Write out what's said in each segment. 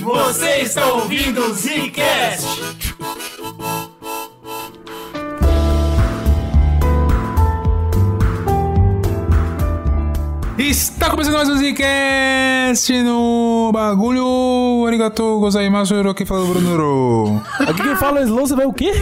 Você está ouvindo o Zcast. Está começando mais um Zcast no bagulho. Arigato gozaimasu, aqui fala o Brunoro. Aqui quem fala é Slow, você vai o quê?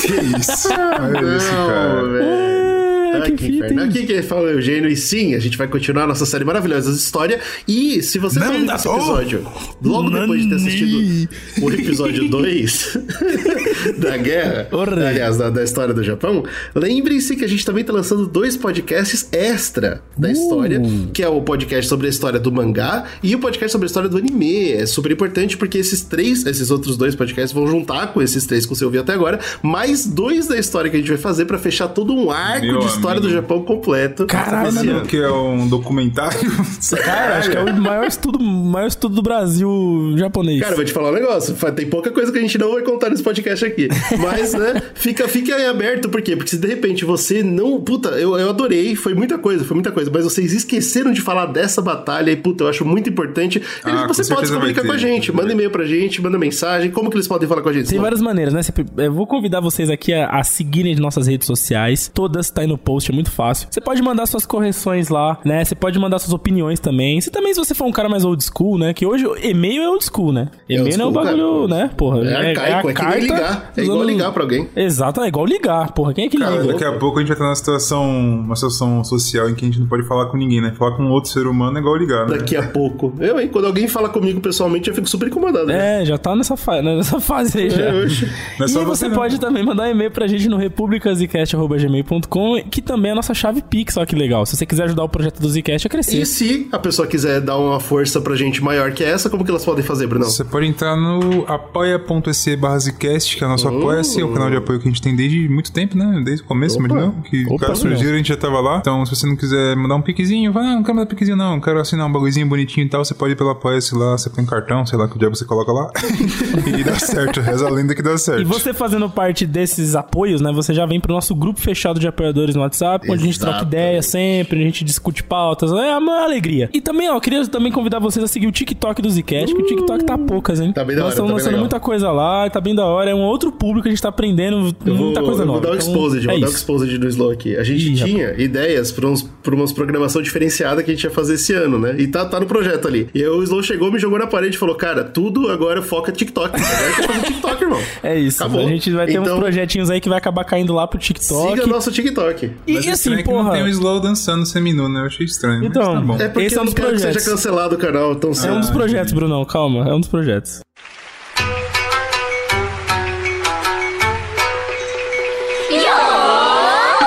Que isso? Olha esse cara. Ah, Ah, que que fita, inferno. Aqui quem fala é o Eugênio e sim, a gente vai continuar nossa série maravilhosa de história. E se você ouvindo Nanda- esse episódio, logo depois de ter assistido o episódio 2 da guerra, Orre. aliás, da, da história do Japão, lembre-se que a gente também tá lançando dois podcasts extra da história, que é o podcast sobre a história do mangá e o podcast sobre a história do anime. É super importante porque esses três, esses outros dois podcasts vão juntar com esses três que você ouviu até agora, mais dois da história que a gente vai fazer pra fechar todo um arco Meu de história amigo. do Japão completo. Caralho. Que é um documentário. Cara, acho que é o maior estudo, maior estudo do Brasil japonês. Cara, eu vou te falar um negócio. Tem pouca coisa que a gente não vai contar nesse podcast aqui. Mas, né, fica, fica aí aberto, por quê? Porque se de repente você não. Puta, eu, eu adorei, foi muita coisa, foi muita coisa. Mas vocês esqueceram de falar dessa batalha e, puta, eu acho muito importante. Ah, Eles- com você pode se comunicar com a gente. Manda e-mail pra gente, manda mensagem. Como que eles podem falar com a gente? Tem várias maneiras, né? Eu vou convidar vocês aqui a, a seguirem as nossas redes sociais. Todas tá aí no post, é muito fácil. Você pode mandar suas correções lá, né? Você pode mandar suas opiniões também. Se também se você for um cara mais old school, né? Que hoje e-mail é old school, né? É E-mail old não é um school, bagulho, cara. né? Porra. É arcaico, é que nem ligar. É igual ligar pra alguém. Exato, é igual ligar, porra. Quem é que Cara, liga? daqui a pouco a gente vai estar numa situação, uma situação social em que a gente não pode falar com ninguém, né? Falar com outro ser humano é igual ligar, né? Daqui a pouco. Eu, hein? Quando alguém fala comigo pessoalmente, eu fico super incomodado. né? É, já tá nessa, fa nessa fase aí já. É, é e só você você, não. pode também mandar e-mail pra gente no republicasicast.gmail.com, que também é a nossa chave Pix, olha que legal. Se você quiser ajudar o projeto do Zcast a crescer. E se a pessoa quiser dar uma força pra gente maior que essa, como que elas podem fazer, Brunão? Você pode entrar no apoia.se barra Zcast, que é o nosso apoia-se, é o canal de apoio que a gente tem desde muito tempo, né? Desde o começo, Opa. mas não, que Opa, caso surgiram, a gente já tava lá. Então, se você não quiser mandar um piquezinho, vai, não, não quero mandar piquezinho não, quero assinar um bagulhozinho bonitinho e tal, você pode ir pelo apoia-se lá, você põe um cartão, sei lá que diabo você coloca lá, e dá certo, reza a lenda que dá certo. E você fazendo parte desses apoios, né? Você já vem pro nosso grupo fechado de apoiadores no WhatsApp, onde a gente troca ideia sempre, a gente discute pautas, é uma alegria. E também, ó, eu queria também convidar vocês a seguir o TikTok do Zcast, que o TikTok tá poucas, hein? Tá bem da Nós hora, estamos tá lançando legal. muita coisa lá, tá bem da hora, é um outro público, a gente tá aprendendo Eu vou, muita coisa eu nova. vou dar um Então, exposed, é vou dar um exposed do Slow aqui. A gente Ih, tinha ideias pra, uns, pra umas programação diferenciada que a gente ia fazer esse ano, né? E tá, tá no projeto ali. E aí o Slow chegou, me jogou na parede e falou, cara, tudo agora foca TikTok. Agora a gente vai fazer TikTok, irmão. É isso, Acabou. a gente vai ter Então, uns projetinhos aí que vai acabar caindo lá pro TikTok. Siga nosso TikTok. E, Mas e assim, é porra. não tem o Slow dançando seminu, né? Eu achei estranho, Então, mas tá bom. É porque Esse é um dos não quero que projetos. seja cancelado o canal tão É um dos projetos, Brunão, calma, é um dos projetos.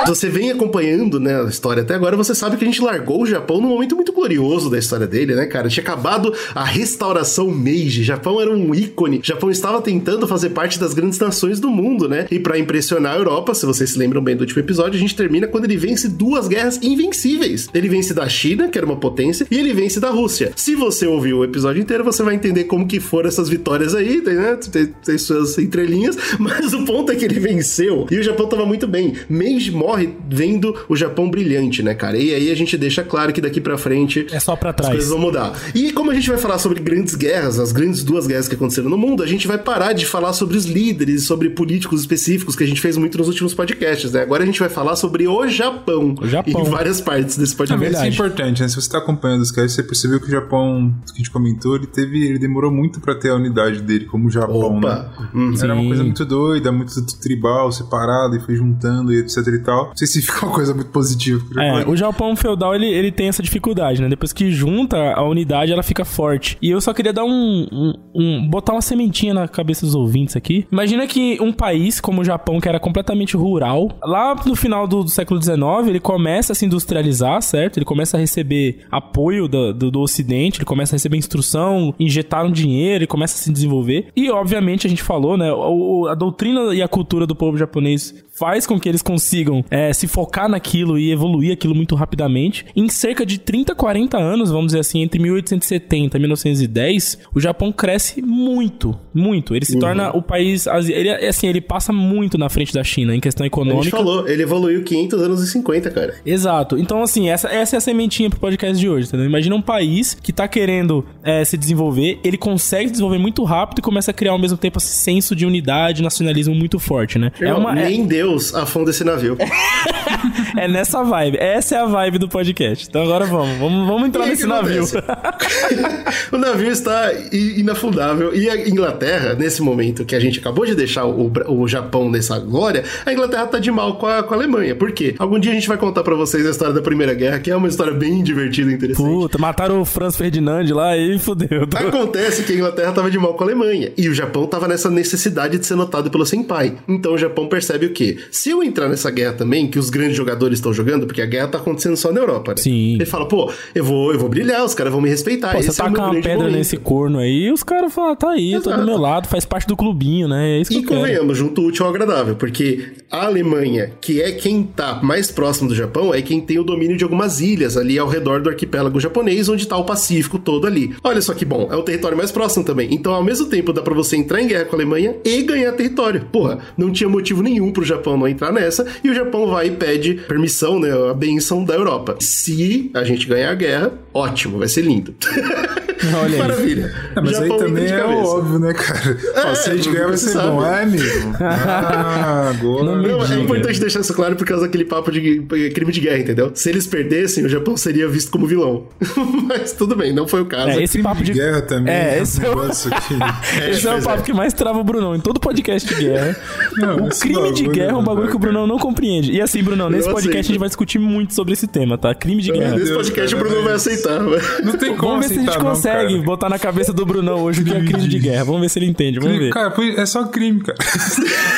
Você vem acompanhando, né, a história até agora, você sabe que a gente largou o Japão num momento muito glorioso da história dele, né, cara? Tinha acabado a restauração Meiji. Japão era um ícone. Japão estava tentando fazer parte das grandes nações do mundo, né? E pra impressionar a Europa, se vocês se lembram bem do último episódio, a gente termina quando ele vence duas guerras invencíveis. Ele vence da China, que era uma potência, e ele vence da Rússia. Se você ouviu o episódio inteiro, você vai entender como que foram essas vitórias aí, né? Tem, tem suas entrelinhas, mas o ponto é que ele venceu e o Japão tava muito bem. Meiji morre vendo o Japão brilhante, né, cara? E aí a gente deixa claro que daqui pra frente É só as trás. coisas vão mudar. E como a gente vai falar sobre grandes guerras, as grandes duas guerras que aconteceram no mundo, a gente vai parar de falar sobre os líderes, sobre políticos específicos que a gente fez muito nos últimos podcasts, né? Agora a gente vai falar sobre o Japão. O Japão. Em várias partes desse Também podcast. isso é importante, né? Se você tá acompanhando os caras, você percebeu que o Japão, que a gente comentou, ele teve. Ele demorou muito pra ter a unidade dele como Japão, Opa. né? Hum. Era uma coisa muito doida, muito tribal, separado, e foi juntando e etc e tal. Não sei se fica uma coisa muito positiva. É, o Japão feudal ele, ele tem essa dificuldade, né? Depois que junta a unidade, ela fica forte. E eu só queria dar um, um- um- botar uma sementinha na cabeça dos ouvintes aqui. Imagina que um país como o Japão, que era completamente rural, lá no final do, do século XIX, ele começa a se industrializar, certo? Ele começa a receber apoio do, do, do Ocidente, ele começa a receber instrução, injetaram dinheiro, ele começa a se desenvolver. E, obviamente, a gente falou, né? o- a doutrina e a cultura do povo japonês faz com que eles consigam é, se focar naquilo e evoluir aquilo muito rapidamente. Em cerca de 30, 40 anos, vamos dizer assim, entre 1870 e 1910, o Japão cresce muito, muito. Ele se uhum. torna o país, ele assim, ele passa muito na frente da China em questão econômica. A gente falou, ele evoluiu 500 anos e 50, cara. Exato. Então assim, essa, essa é a sementinha pro podcast de hoje, entendeu? Imagina um país que tá querendo é, se desenvolver, ele consegue desenvolver muito rápido e começa a criar ao mesmo tempo esse senso de unidade, nacionalismo muito forte, né? é uma, nem é... Deus afunda esse navio. é nessa vibe. Essa é a vibe do podcast. Então agora vamos, vamos, vamos entrar nesse navio. o navio está inafundável e a Inglaterra, nesse momento que a gente acabou de deixar o, o Japão nessa glória, a Inglaterra tá de mal com a, com a Alemanha. Por quê? Algum dia a gente vai contar para vocês a história da Primeira Guerra, que é uma história bem divertida e interessante. Puta, mataram o Franz Ferdinand lá e fodeu. Acontece que a Inglaterra tava de mal com a Alemanha e o Japão tava nessa necessidade de ser notado pelo senpai. Então o Japão percebe o quê? Se eu entrar nessa guerra também, que os grandes jogadores estão jogando, porque a guerra tá acontecendo só na Europa, né? Sim. Ele fala, pô, eu vou, eu vou brilhar, os caras vão me respeitar. Pô, você taca é uma pedra momento. nesse corno aí, os caras falam, tá aí, Exato. tô do meu lado, faz parte do clubinho, né? É isso que e eu convenhamos, junto útil ao agradável, porque a Alemanha, que é quem tá mais próximo do Japão, é quem tem o domínio de algumas ilhas ali ao redor do arquipélago japonês, onde tá o Pacífico todo ali. Olha só que bom, é o território mais próximo também. Então, ao mesmo tempo, dá pra você entrar em guerra com a Alemanha e ganhar território. Porra, não tinha motivo nenhum pro Japão não entrar nessa, e o Japão vai e pede permissão, né, a benção da Europa. Se a gente ganhar a guerra, ótimo, vai ser lindo. Olha Maravilha. É, mas Japão aí também é óbvio, né, cara? É, Ó, se a gente ganhar vai ser sabe. bom, é, amigo? Ah, agora. Não, não é importante deixar isso claro por causa daquele papo de crime de guerra, entendeu? Se eles perdessem, o Japão seria visto como vilão. mas tudo bem, não foi o caso. É, esse papo de guerra também. É, esse é, o... esse é o papo é. que mais trava o Brunão em todo podcast de guerra. Não, o crime de guerra é um bagulho que o Brunão não compreende. E assim, Brunão, nesse podcast aceito. a gente vai discutir muito sobre esse tema, tá? Crime de guerra. Nesse podcast o Bruno vai aceitar. Não tem como Vamos ver se a gente consegue cara. botar na cabeça do Brunão hoje o que é crime de guerra. Vamos ver se ele entende. Vamos ver. Cara, é só crime, cara.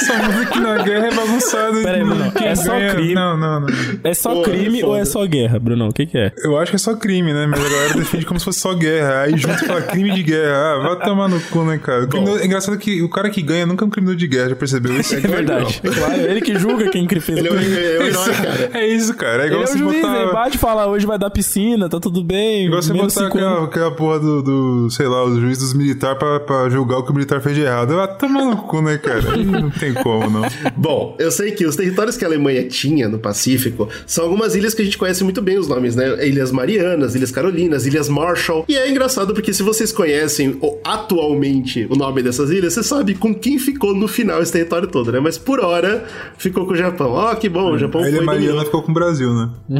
só muda que na guerra é bagunçado. Peraí, Brunão. É só crime. Não, não, não. É só Pô, crime é ou é só guerra, Brunão? O que, que é? Eu acho que é só crime, né? Mas a galera defende como se fosse só guerra. Aí junto fala crime de guerra. Ah, vai tomar no cu, né, cara? É engraçado que o cara que ganha nunca é um criminoso de guerra, já percebeu isso? É, é verdade. É claro, ele que julga quem fez ele o crime. É, é, herói, cara. É isso, cara. É igual ele você é o juiz, botar... ele bate e fala, hoje vai dar piscina, tá tudo bem. Igual você botar aquela, aquela porra do, do, sei lá, o juiz dos militares pra, pra julgar o que o militar fez de errado. Ah, toma no cu, né, cara? não tem como, não. Bom, eu sei que os territórios que a Alemanha tinha no Pacífico são algumas ilhas que a gente conhece muito bem os nomes, né? Ilhas Marianas, Ilhas Carolinas, Ilhas Marshall. E é engraçado porque se vocês conhecem atualmente o nome dessas ilhas, você sabe com quem ficou no final esse território todo, né? Mas por hora ficou com o Japão. Ó, oh, que bom, o Japão a Ilha Mariana ficou com o Brasil, né?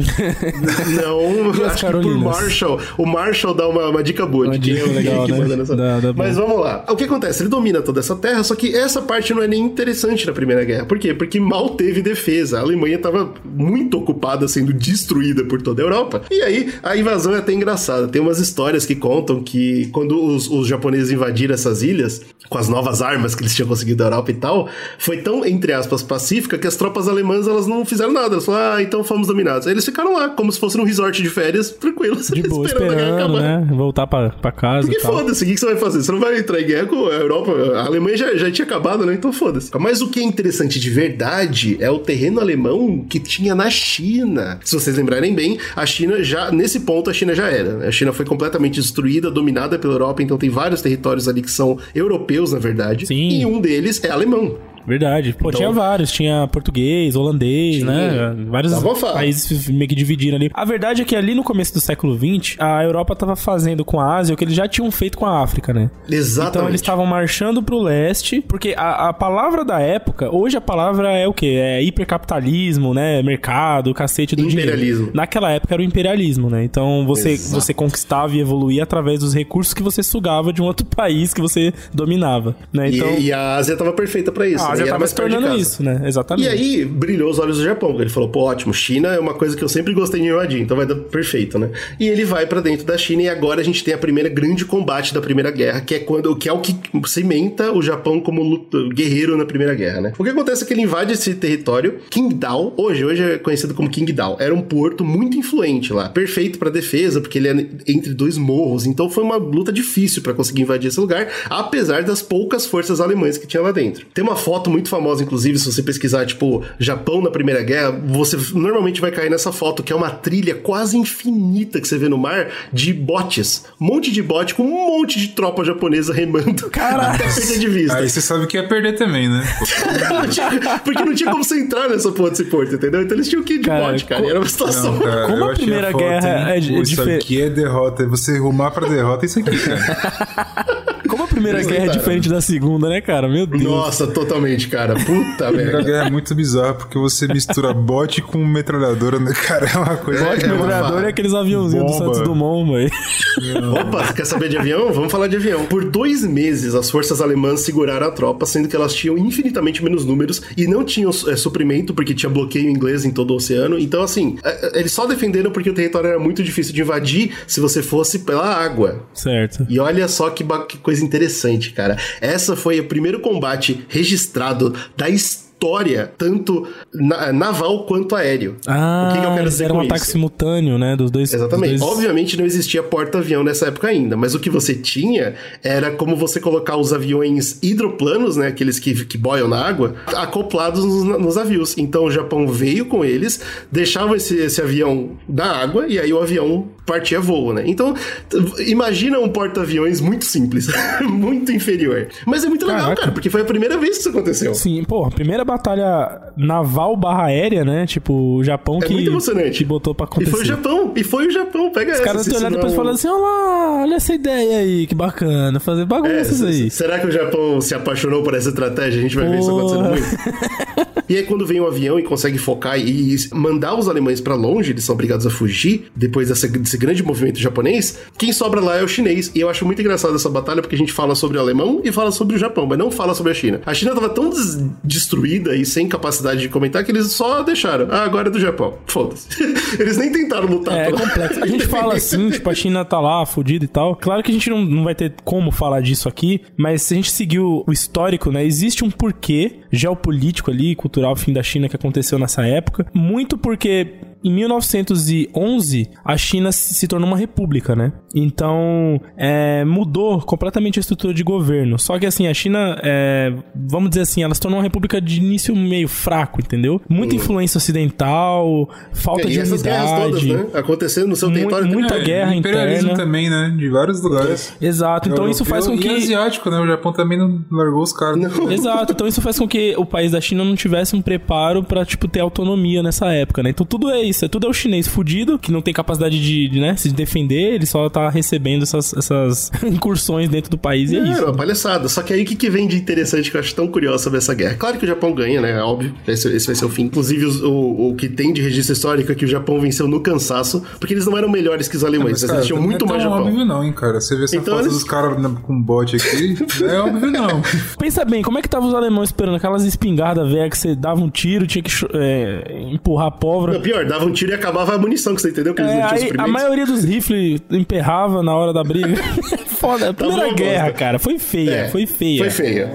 não, acho que por Marshall. O Marshall dá uma, uma dica boa de quem, legal, que né? nessa... dá, dá Mas vamos lá. O que acontece? Ele domina toda essa terra, só que essa parte não é nem interessante na Primeira Guerra. Por quê? Porque mal teve defesa. A Alemanha estava muito ocupada sendo destruída por toda a Europa. E aí, a invasão é até engraçada. Tem umas histórias que contam que quando os, os japoneses invadiram essas ilhas, com as novas armas que eles tinham conseguido da Europa e tal, foi tão, entre aspas, pacífica que as tropas alemãs elas não fizeram nada. Elas falaram, ah, então fomos dominados. Aí eles ficaram lá, como se fosse num resort de férias, tranquilos. De boa, esperando, esperando né? Voltar pra, pra casa. Porque foda-se, o que, que você vai fazer? Você não vai entrar em guerra com a Europa. A Alemanha já, já tinha acabado, né? Então foda-se. Mas o que é interessante de verdade é o terreno alemão que tinha na China. Se vocês lembrarem bem, a China já, nesse ponto, a China já era. A China foi completamente destruída, dominada pela Europa, então tem vários territórios ali que são europeus, na verdade. Sim. E um deles é alemão. Verdade. Pô, então, tinha vários. Tinha português, holandês, tinha. né? Vários países meio que dividiram ali. A verdade é que ali no começo do século XX, a Europa tava fazendo com a Ásia o que eles já tinham feito com a África, né? Exatamente. Então eles estavam marchando pro leste, porque a, a, palavra da época, hoje a palavra é o quê? É hipercapitalismo, né? Mercado, cacete do imperialismo. dinheiro. Naquela época era o imperialismo, né? Então você, você conquistava e evoluía através dos recursos que você sugava de um outro país que você dominava, né? Então, e, e a Ásia tava perfeita para isso. Já tava se tornando isso, né? Exatamente. E aí, brilhou os olhos do Japão. Ele falou, pô, ótimo, China é uma coisa que eu sempre gostei de invadir, então vai dar perfeito, né? E ele vai para dentro da China e agora a gente tem a primeira grande combate da Primeira Guerra, que é quando que é o que cimenta o Japão como luta, guerreiro na Primeira Guerra, né? O que acontece é que ele invade esse território, Qingdao, hoje, hoje é conhecido como Qingdao, era um porto muito influente lá, perfeito para defesa, porque ele é entre dois morros, então foi uma luta difícil para conseguir invadir esse lugar, apesar das poucas forças alemãs que tinha lá dentro. Tem uma foto foto muito famosa, inclusive, se você pesquisar, tipo, Japão na Primeira Guerra, você normalmente vai cair nessa foto, que é uma trilha quase infinita que você vê no mar de botes. Um monte de bote com um monte de tropa japonesa remando Caraca. até perder de vista. Aí você sabe que ia perder também, né? Porque não tinha como você entrar nessa porra desse porto, entendeu? Então eles tinham que ir de Cara, bote, cara. co- era uma situação. Não, cara, Como a Primeira foto, Guerra hein? é de- Pô, Isso aqui é derrota. Você rumar pra derrota é isso aqui, cara. Como a primeira Eles guerra é diferente da segunda, né, cara? Meu Deus. Nossa, totalmente, cara. Puta merda. Guerra é muito bizarro porque você mistura bote com metralhadora, né? Cara, é uma coisa. Bote é uma metralhador farra. é aqueles aviãozinhos do. Santos Dumont, velho. Opa, você quer saber de avião? Vamos falar de avião. Por dois meses, as forças alemãs seguraram a tropa, sendo que elas tinham infinitamente menos números e não tinham é, suprimento, porque tinha bloqueio inglês em todo o oceano. Então, assim, é, é, eles só defenderam porque o território era muito difícil de invadir se você fosse pela água. Certo. E olha só que, que coisa interessante, cara. Essa foi o primeiro combate registrado da história, tanto na- naval quanto aéreo. Ah, o que, que eu quero dizer era um ataque isso? simultâneo, né? Dos dois. Exatamente. dos dois- Obviamente não existia porta-avião nessa época ainda, mas o que você tinha era como você colocar os aviões hidroplanos, né, aqueles que, que boiam na água, acoplados nos, nos navios. Então o Japão veio com eles, deixava esse, esse avião na água e aí o avião partia voo, né? Então imagina um porta-aviões muito simples, muito inferior. Mas é muito legal, Caraca. cara, porque foi a primeira vez que isso aconteceu. Sim, pô, a primeira batalha naval barra aérea, né? Tipo, o Japão É que, muito emocionante. que botou pra E acontecer. foi o Japão, e foi o Japão, pega Os essa. caras se te olhando depois falando assim, olha lá, olha essa ideia aí, que bacana, fazer É, bagunças s- aí. Será que o Japão se apaixonou por essa estratégia? A gente vai ver isso acontecendo muito. E aí, quando vem um avião e consegue focar e mandar os alemães pra longe, eles são obrigados a fugir depois dessa- desse grande movimento japonês, quem sobra lá é o chinês. E eu acho muito engraçado essa batalha porque a gente fala sobre o alemão e fala sobre o Japão, mas não fala sobre a China. A China tava tão des- destruída e sem capacidade de comentar que eles só deixaram. Ah, agora é do Japão. Foda-se. Eles nem tentaram lutar. É, é complexo. A gente fala assim, tipo, a China tá lá, fudida e tal. Claro que a gente não, não vai ter como falar disso aqui, mas se a gente seguir o o histórico, né, existe um porquê geopolítico ali, cultural, fim da China que aconteceu nessa época. Muito porque em 1911 a China se tornou uma república, né? Então é, mudou completamente a estrutura de governo. Só que assim, a China, é, vamos dizer assim, ela se tornou uma república de início meio fraco, entendeu? Muita influência ocidental, falta E de guerras todas, unidade. né? Acontecendo no seu Mu- território. muita É, guerra imperialismo interna. também, né? De vários lugares. Exato, então isso faz com Europeu E que. asiático, né? O Japão também não largou os caras. Exato, então isso faz com que o país da China não tivesse um preparo pra, tipo, ter autonomia nessa época, né? Então tudo é isso, é tudo é o chinês fudido, que não tem capacidade de, de, né, se defender, ele só tá recebendo essas, essas incursões dentro do país e é É, isso. uma palhaçada. Só que aí o que, que vem de interessante que eu acho tão curioso sobre essa guerra? Claro que o Japão ganha, né? É óbvio. Esse, esse vai ser o fim. Inclusive, os- o, o que tem de registro histórico é que o Japão venceu no cansaço, porque eles não eram melhores que os alemães, Mas, mas, cara, eles tinham não é muito tão mais Japão. óbvio não, hein, cara. Você vê essa Então foto eles- dos caras com bote aqui, é óbvio não. Pensa bem, como é que tava os alemães esperando aquelas espingardas velhas que você dava um tiro, tinha que é, empurrar a pólvora. Não, pior, dava um tiro e acabava a munição, que você entendeu? Que eles É, não tinham aí, a maioria dos rifles emperrava na hora da briga. Foda. A primeira bom, guerra, bosta. cara, foi feia, É, foi feia. Foi feia.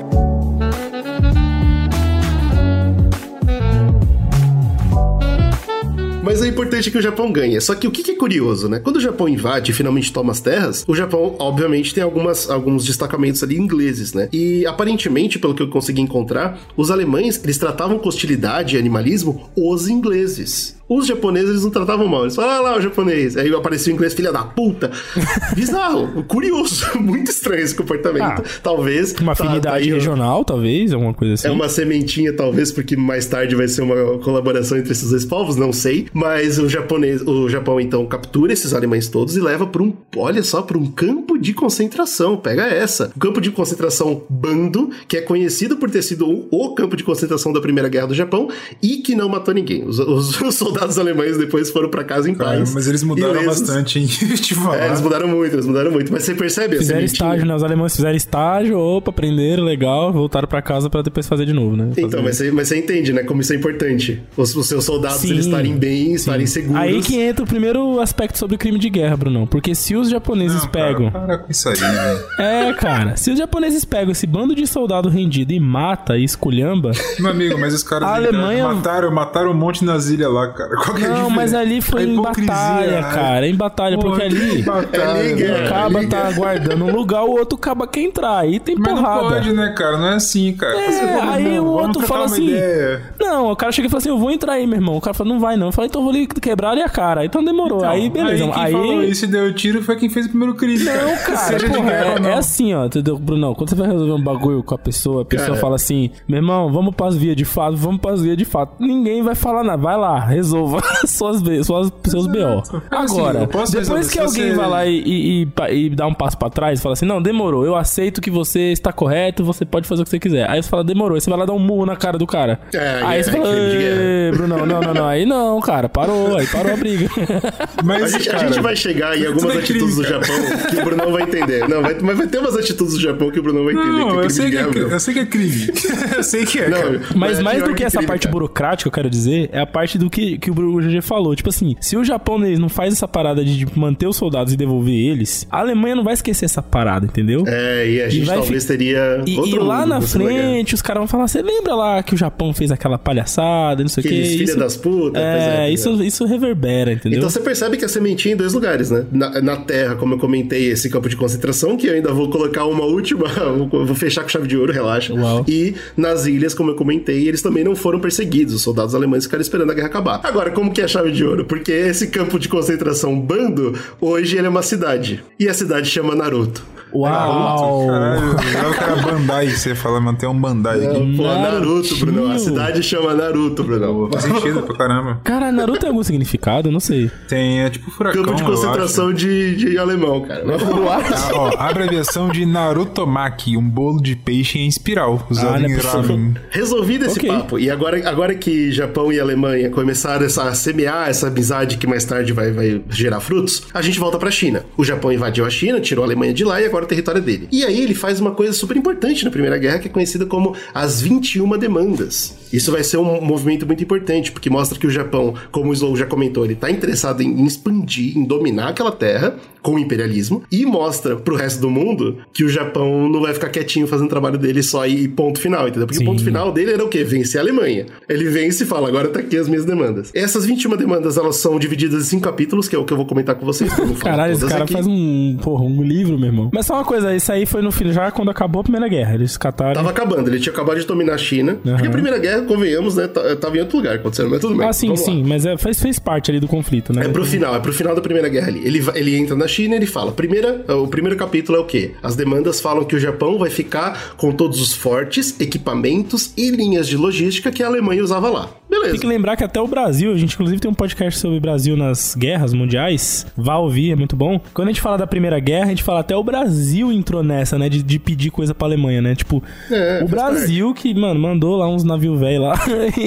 Mas é importante que o Japão ganhe. Só que o que que é curioso, né? Quando o Japão invade e finalmente toma as terras, o Japão, obviamente, tem algumas, alguns destacamentos ali ingleses, né? E aparentemente, pelo que eu consegui encontrar, os alemães, eles tratavam com hostilidade e animalismo os ingleses. Os japoneses, eles não tratavam mal. Eles falavam, ah lá, o japonês. Aí aparecia o inglês, filha da puta. Bizarro, curioso. Muito estranho esse comportamento. Ah, Talvez. Uma tá- afinidade tá aí, regional, talvez, alguma coisa assim. É uma sementinha, talvez, porque mais tarde vai ser uma colaboração entre esses dois povos, não sei. Mas o japonês, o Japão então captura esses alemães todos e leva para um, olha só, para um campo de concentração. Pega essa. O campo de concentração Bando, que é conhecido por ter sido o, o campo de concentração da Primeira Guerra do Japão e que não matou ninguém. Os, os- os soldados alemães depois foram para casa em Cara, paz. mas eles mudaram ilesos. bastante, hein? Te falar. É, eles mudaram muito, eles mudaram muito. Mas você percebe a Fizeram sementinha? estágio, né? Os alemães fizeram estágio, opa, aprenderam, legal, voltaram pra casa pra depois fazer de novo, né? Então, Fazer- mas você, mas você entende, né? Como isso é importante. Os, os seus soldados Sim, eles estarem bem, estarem seguros. Aí que entra o primeiro aspecto sobre o crime de guerra, Brunão. Porque se os japoneses Não, cara, pegam. Para com isso aí, velho. É, cara. Se os japoneses pegam esse bando de soldado rendido e mata e esculhamba. Meu amigo, mas os caras A Alemanha- mataram, mataram um monte nas ilhas lá, cara. Cara. Qual que é a Não, mas ali foi A em hipocrisia, batalha, cara. Em batalha, Pô, porque que ali. batalha, É caba tá guardando um lugar, o outro caba quer entrar. Aí tem Mas porrada. não pode, né, cara? Não é assim, cara. É, fala, aí não, o outro fala assim. ideia. Não, o cara chega e fala assim: Eu vou entrar aí, meu irmão. O cara fala: Não vai não. Eu falei: Então eu vou lhe quebrar ali a cara. Então demorou. Então, aí beleza. Aí quem Aí. falou isso e deu tiro foi quem fez o primeiro crime, Não, cara, Seja porra, guerra ou é, não. é assim, ó, entendeu, Brunão? Quando você vai resolver um bagulho com a pessoa, a pessoa Cara. fala assim, meu irmão, vamos pras vias de fato, vamos pras vias de fato. Ninguém vai falar nada, vai lá, resolva suas, suas, seus BO. Assim, Agora, posso depois resolver, que alguém você- vai lá e, e, e e dá um passo pra trás, fala assim, não, demorou, eu aceito que você está correto, você pode fazer o que você quiser. Aí você fala, demorou, aí você vai lá dar um murro na cara do cara. É, aí é, você fala. "Ê, Brunão, não, não, não, aí não, cara, parou, aí parou a briga. A Mas, gente, a cara, gente vai chegar em algumas é atitudes do. Japão que o Brunão vai entender. Não, vai, mas vai ter umas atitudes do Japão que o Brunão vai entender. que é Não, crime eu sei que, é, mesmo. eu sei que é crime. eu sei que é, Não. Mas é mais do que essa crime, parte cara. burocrática, eu quero dizer, é a parte do que, que o GG falou. Tipo assim, se o japonês não faz essa parada de manter os soldados e devolver eles, a Alemanha não vai esquecer essa parada, entendeu? É, e a gente vai talvez fi- teria. E, e lá na frente, os caras vão falar: você lembra lá que o Japão fez aquela palhaçada, não sei o que? Aqueles filha das putas, é, É, isso, isso reverbera, entendeu? Então você percebe que a sementinha é em dois lugares, né? Na, na Terra, como eu comentei, esse campo de concentração, que eu ainda vou colocar uma última, vou vou fechar com chave de ouro, relaxa. Uau. E nas ilhas, como eu comentei, eles também não foram perseguidos. Os soldados alemães ficaram esperando a guerra acabar. Agora, como que é a chave de ouro? Porque esse campo de concentração Bando, hoje ele é uma cidade. E a cidade chama Naruto. Uau! Caralho, legal que era Bandai, que você fala, mano, tem um Bandai aqui. Pô, Naruto. Bruno. A cidade chama Naruto, Bruno. Faz sentido pra caramba. Cara, Naruto tem algum significado? Não sei. Tem, é tipo furacão, Campo de concentração de, de alemão, cara. Ah, ó, abreviação de Narutomaki, um bolo de peixe em espiral, usado Ah, não é em ramen. Resolvido esse Ok. papo, e agora, agora que Japão e Alemanha começaram essa, a semear essa amizade que mais tarde vai, vai gerar frutos, a gente volta pra China. O Japão invadiu a China, tirou a Alemanha de lá e agora o território é dele. E aí ele faz uma coisa super importante na Primeira Guerra, que é conhecida como as 21 demandas. Isso vai ser um movimento muito importante, porque mostra que o Japão, como o Slow já comentou, ele tá interessado em, expandir, em dominar aquela terra com o imperialismo, e mostra pro resto do mundo que o Japão não vai ficar quietinho fazendo o trabalho dele só e ponto final, entendeu? Porque Sim. o ponto final dele era o quê? Vencer a Alemanha. Ele vence e fala, agora tá aqui as minhas demandas. Essas 21 demandas, elas são divididas em cinco capítulos, que é o que eu vou comentar com vocês. Caralho, esse cara aqui. faz um, porra, um livro, meu irmão. Mas só uma coisa, isso aí foi no fim, já quando acabou a Primeira Guerra. Eles cataram. Tava acabando, ele tinha acabado de dominar a China. Porque a Primeira Guerra, convenhamos, né? t- Tava em outro lugar acontecendo, mas tudo bem. Ah, sim, vamos lá. sim, mas é, fez, fez parte ali do conflito, né? É pro final, é pro final da Primeira Guerra ali. Ele, ele entra na China e ele fala: primeira, o primeiro capítulo é o quê? As demandas falam que o Japão vai ficar com todos os fortes, equipamentos e linhas de logística que a Alemanha usava lá. Beleza. Tem que lembrar que até o Brasil, a gente inclusive tem um podcast sobre o Brasil nas guerras mundiais. Vá ouvir, é muito bom. Quando a gente fala da Primeira Guerra, a gente fala até o Brasil entrou nessa, né? De, de pedir coisa pra Alemanha, né? Tipo, É, o Brasil que, mano, mandou lá uns navios velhos lá.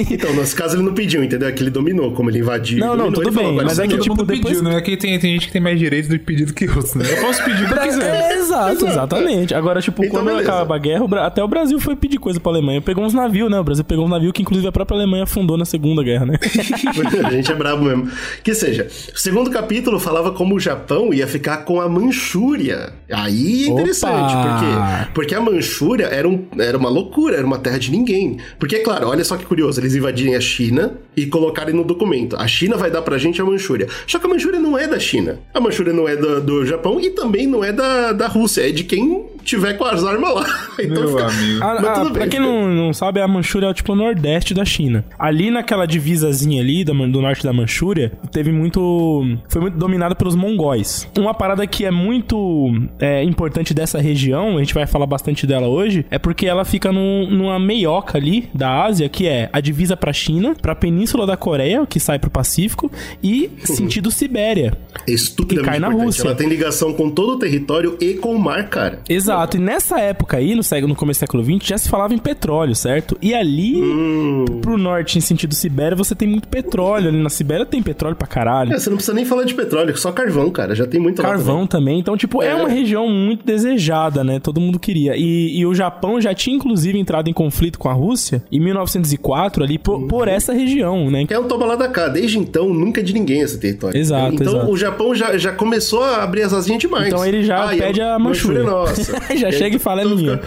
Então, nesse caso ele não pediu, entendeu? É que ele dominou, como ele invadiu. Não, não, tudo falou, bem, agora mas é que, tipo, depois- pediu, né? Que tem, tem gente que tem mais direito de pedir do que outros, né? Eu posso pedir o que quiser. É, exato, exatamente. Agora, tipo, Então, quando beleza. acaba a guerra, até o Brasil foi pedir coisa pra Alemanha. Pegou uns navios, né? O Brasil pegou uns navios que, inclusive, a própria Alemanha fundou na Segunda Guerra, né? a gente é brabo mesmo. Que seja, o segundo capítulo falava como o Japão ia ficar com a Manchúria. Aí é interessante, Opa! por quê? Porque a Manchúria era, um, era uma loucura, era uma terra de ninguém. Porque, claro, olha só que curioso, eles invadirem a China e colocarem no documento. A China vai dar pra gente a Manchúria. Só que a Manchúria não é da China. A Manchúria não é do, do Japão e também não é da, da Rússia. É de quem tiver com as armas lá. Então Meu fica- amigo. A, Mas a- tudo pra bem, quem fica- não, não sabe, a Manchúria é tipo o nordeste da China. Ali naquela divisazinha ali da- do norte da Manchúria, teve muito. Foi muito dominado pelos mongóis. Uma parada que é muito é, importante dessa região, a gente vai falar bastante dela hoje, é porque ela fica num- numa meioca ali da Ásia, que é a divisa pra China, pra Península da Coreia, que sai pro Pacífico, e sentido Sibéria. Estupidamente Que cai na importante. Rússia. Ela tem ligação com todo o território e com o mar, cara. Exato, e nessa época aí, no, século, no começo do século XX, já se falava em petróleo, certo? E ali, Hum. pro norte, em sentido Sibéria, você tem muito petróleo. Ali na Sibéria tem petróleo pra caralho. É, você não precisa nem falar de petróleo, só carvão, cara. Já tem muito lá Carvão também. Então, tipo, é. É. uma região muito desejada, né? Todo mundo queria. E, e o Japão já tinha, inclusive, entrado em conflito com a Rússia em 1904, ali, por, Uhum. por essa região, né? É um toma lá da cá. Desde então, nunca é de ninguém esse território. Exato, Então, exato. o Japão já, já começou a abrir as asinhas demais. Então, ele já e pede a Manchúria é Manchúria. nossa. Já chega e fala, é minha.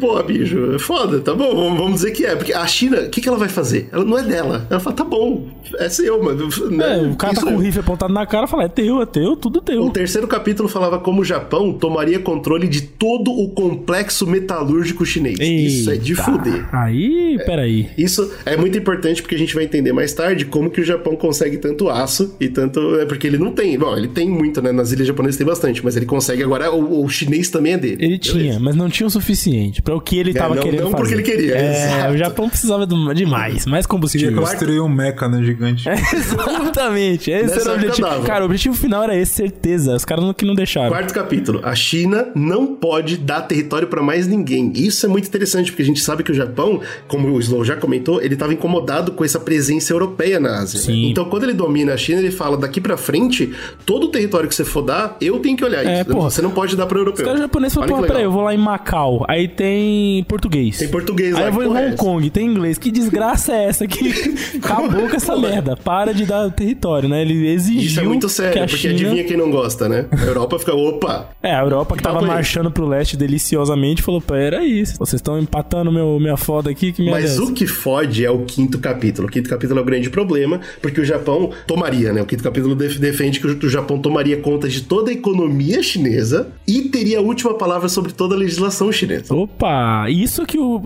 Pô, bicho, é foda, tá bom, vamos, dizer que é. Porque a China, o que, que ela vai fazer? Ela não é dela. Ela fala, tá bom, é seu, mano. Né? É, o cara tá com o rifle apontado na cara fala, é teu, é teu, tudo teu. O terceiro capítulo falava como o Japão tomaria controle de todo o complexo metalúrgico chinês. Eita. Isso é de fuder. Aí, é, peraí. Isso é muito importante porque a gente vai entender mais tarde como que o Japão consegue tanto aço e tanto. É porque ele não tem. Bom, ele tem muito, né? Nas ilhas japonesas tem bastante, mas ele consegue agora. O, o chinês também é dele. Ele Beleza. tinha, mas não tinha o suficiente para o que ele tava é, não, querendo não fazer. porque ele queria. É, o Japão precisava de mais, mais combustível. Queria construir um mecha, né, gigante. Exatamente. Esse Nessa era o objetivo. Cara, o objetivo final era esse, certeza. Os caras não, que não deixaram. Quarto capítulo. A China não pode dar território para mais ninguém. Isso é muito interessante, porque a gente sabe que o Japão, como o Slow já comentou, ele estava incomodado com essa presença europeia na Ásia. Né? Então, quando ele domina a China, ele fala: daqui para frente, todo o território que você for dar, eu tenho que olhar é, isso. Porra, você não pode dar para europeu. Os caras japoneses peraí, eu vou lá em Macau, aí tem português. Tem português aí lá. Aí eu vou em Hong é Kong, tem inglês. Que desgraça é essa que acabou com essa merda? Para de dar território, né? Ele exigiu. Isso é muito sério, porque China... adivinha quem não gosta, né? A Europa fica, opa. É, a Europa que tava marchando pro leste deliciosamente falou: pera aí, vocês estão empatando meu, minha foda aqui, que Mas é o que fode é o quinto capítulo. O quinto capítulo é o grande problema, porque o Japão tomaria, né? O quinto capítulo defende que o Japão tomaria conta de toda a economia chinesa e teria a última palavra sobre toda a legislação chinesa. Opa! Isso que o.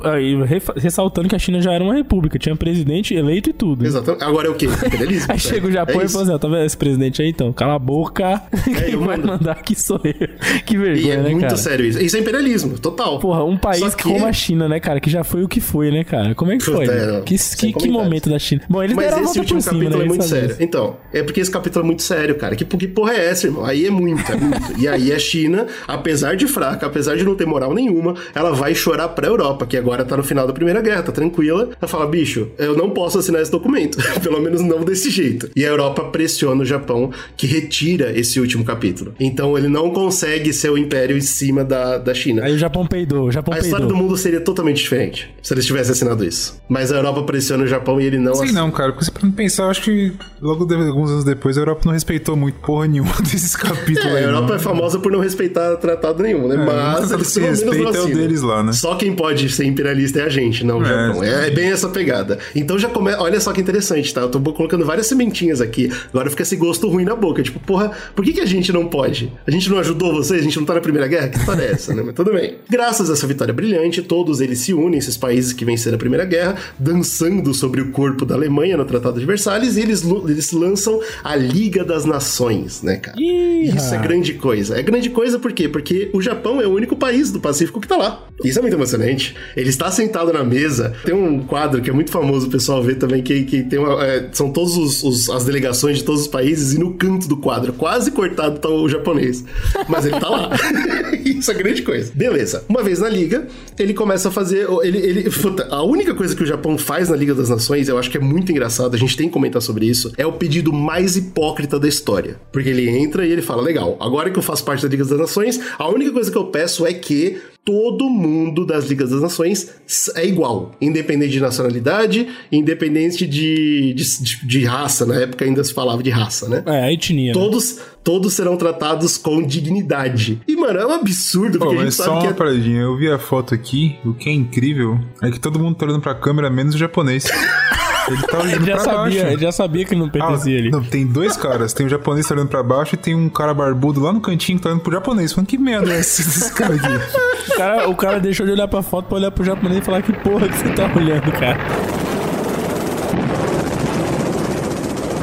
Ressaltando que a China já era uma república, tinha presidente eleito e tudo. Exatamente. Agora é o quê? Imperialismo. aí chega o Japão é e fala assim: tá vendo esse presidente aí então? Cala a boca. É, Quem vai mandar aqui sou eu. Que vergonha. E é né, muito cara? sério isso. Isso é imperialismo, total. Porra, um país que... como a China, né, cara? Que já foi o que foi, né, cara? Como é que foi? É, que, que, que, momento da China? Bom, eles Mas deram esse último cima, capítulo né? é muito sério. Isso. Então, é porque esse capítulo é muito sério, cara. Que, que porra é essa, irmão? Aí é muito, é muito. e aí a China, apesar de fraca, apesar de não ter moral nenhuma, ela vai chorar pra Europa, que agora tá no final da Primeira Guerra, tá tranquila. Ela fala, bicho, eu não posso assinar esse documento. Pelo menos não desse jeito. E a Europa pressiona o Japão, que retira esse último capítulo. Então ele não consegue ser o império em cima da, da China. Aí o Japão peidou, o Japão a peidou. história do mundo seria totalmente diferente se eles tivessem assinado isso. Mas a Europa pressiona o Japão e ele não Sim, não, cara. Porque você pra pensar, eu acho que logo de, alguns anos depois a Europa não respeitou muito porra nenhuma desses capítulos. É, aí, a Europa não. é famosa por não respeitar tratado nenhum, né? É, Mas eles se respeita é o deles lá, né? Só quem pode ser imperialista é a gente, não o é, Japão. É, é, bem essa pegada. Então já começa. Olha só que interessante, tá? Eu tô colocando várias sementinhas aqui. Agora fica esse gosto ruim na boca. Tipo, porra, por que, que a gente não pode? A gente não ajudou vocês? A gente não tá na Primeira Guerra? Que história é essa, né? Mas tudo bem. Graças a essa vitória brilhante, todos eles se unem, esses países que venceram a Primeira Guerra, dançando sobre o corpo da Alemanha no Tratado de Versalhes, e eles, eles lançam a Liga das Nações, né, cara? Iha. Isso é grande coisa. É grande coisa por quê? Porque o Japão é o único país do Pacífico que tá lá. Isso é muito emocionante. Ele está sentado na mesa. Tem um quadro que é muito famoso, o pessoal vê também, que, que tem uma, é, são todas as delegações de todos os países, e no canto do quadro, quase cortado, tá o japonês. Mas ele tá lá. Isso é grande coisa. Beleza. Uma vez na liga, ele começa a fazer. Ele, ele, a única coisa que o Japão faz na Liga das Nações, eu acho que é muito engraçado, a gente tem que comentar sobre isso, é o pedido mais hipócrita da história. Porque ele entra e ele fala: legal, agora que eu faço parte da Liga das Nações, a única coisa que eu peço é que todo mundo das Ligas das Nações é igual, independente de nacionalidade, independente de, de, de, raça, na época ainda se falava de raça, né? É, a etnia. Né? Todos, né? todos serão tratados com dignidade. E, mano, é um absurdo, porque Pô, a gente sabe só que... uma é... paradinha, eu vi a foto aqui, o que é incrível é que todo mundo tá olhando pra câmera, menos o japonês. Ele tá olhando ele já pra sabia, baixo. Ele já sabia que não pertencia ah, ali. Não, tem dois caras. Tem um japonês tá olhando pra baixo e tem um cara barbudo lá no cantinho que tá olhando pro japonês. Falando, que merda é esse, cara aqui? o, cara, o cara deixou de olhar pra foto pra olhar pro japonês e falar que porra que você tá olhando, cara.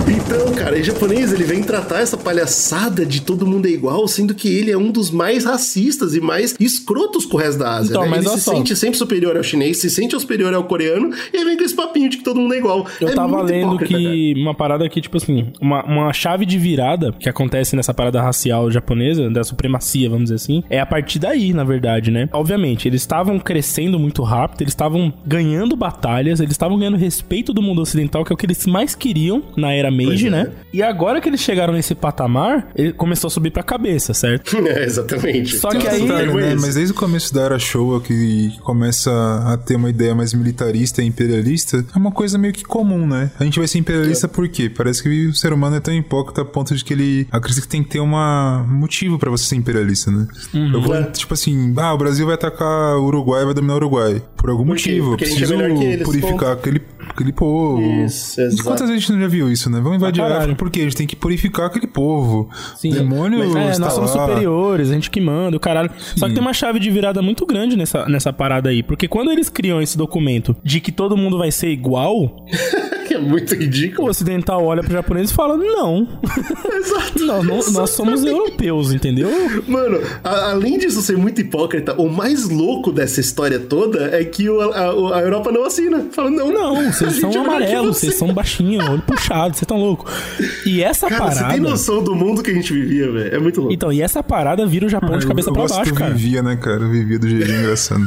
Então, cara, o japonês ele vem tratar essa palhaçada de todo mundo é igual, sendo que ele é um dos mais racistas e mais escrotos com o resto da Ásia. Então, né? mas ele se só. sente sempre superior ao chinês, se sente superior ao coreano, e vem com esse papinho de que todo mundo é igual. Eu é tava lendo que cara. uma parada aqui, tipo assim, uma, uma chave de virada que acontece nessa parada racial japonesa, da supremacia, vamos dizer assim, é a partir daí, na verdade, né? Obviamente, eles estavam crescendo muito rápido, eles estavam ganhando batalhas, eles estavam ganhando respeito do mundo ocidental, que é o que eles mais queriam na era Pois é. né? E agora que eles chegaram nesse patamar, ele começou a subir pra cabeça, certo? É, exatamente. Só que aí- né? Mas desde o começo da Era Showa, que começa a ter uma ideia mais militarista e imperialista, é uma coisa meio que comum, né? A gente vai ser imperialista por quê? Parece que o ser humano é tão hipócrita a ponto de que ele acredita que tem que ter uma um motivo pra você ser imperialista, né? Eu vou, É. tipo assim, ah, o Brasil vai atacar o Uruguai, vai dominar o Uruguai. Por algum Por motivo. Eu Porque a gente é preciso melhor que eles, purificar aquele, aquele povo. Isso, E exato. quantas vezes a gente não já viu isso, né? Vamos invadir a. África, por quê? A gente tem que purificar aquele povo. Sim. Demônio É, está nós somos lá. superiores, a gente que manda, o caralho. Só que tem uma chave de virada muito grande nessa, nessa parada aí. Porque quando eles criam esse documento de que todo mundo vai ser igual, É muito o ridículo. ocidental olha pro japonês e fala: não. Exato. Não, não- nós somos europeus, entendeu? Mano, a- além disso ser muito hipócrita, o mais louco dessa história toda é que o- a, o- a Europa não assina. Fala, não, Não, vocês são amarelos, você. vocês são baixinhos, olho puxado, vocês tão louco. E essa Cara, você tem parada. noção do mundo que a gente vivia, velho. É muito louco. Então, e essa parada vira o Japão de Eu- cabeça eu pra gosto baixo, cara. Vivia, né, cara? Vivia do jeitinho engraçado.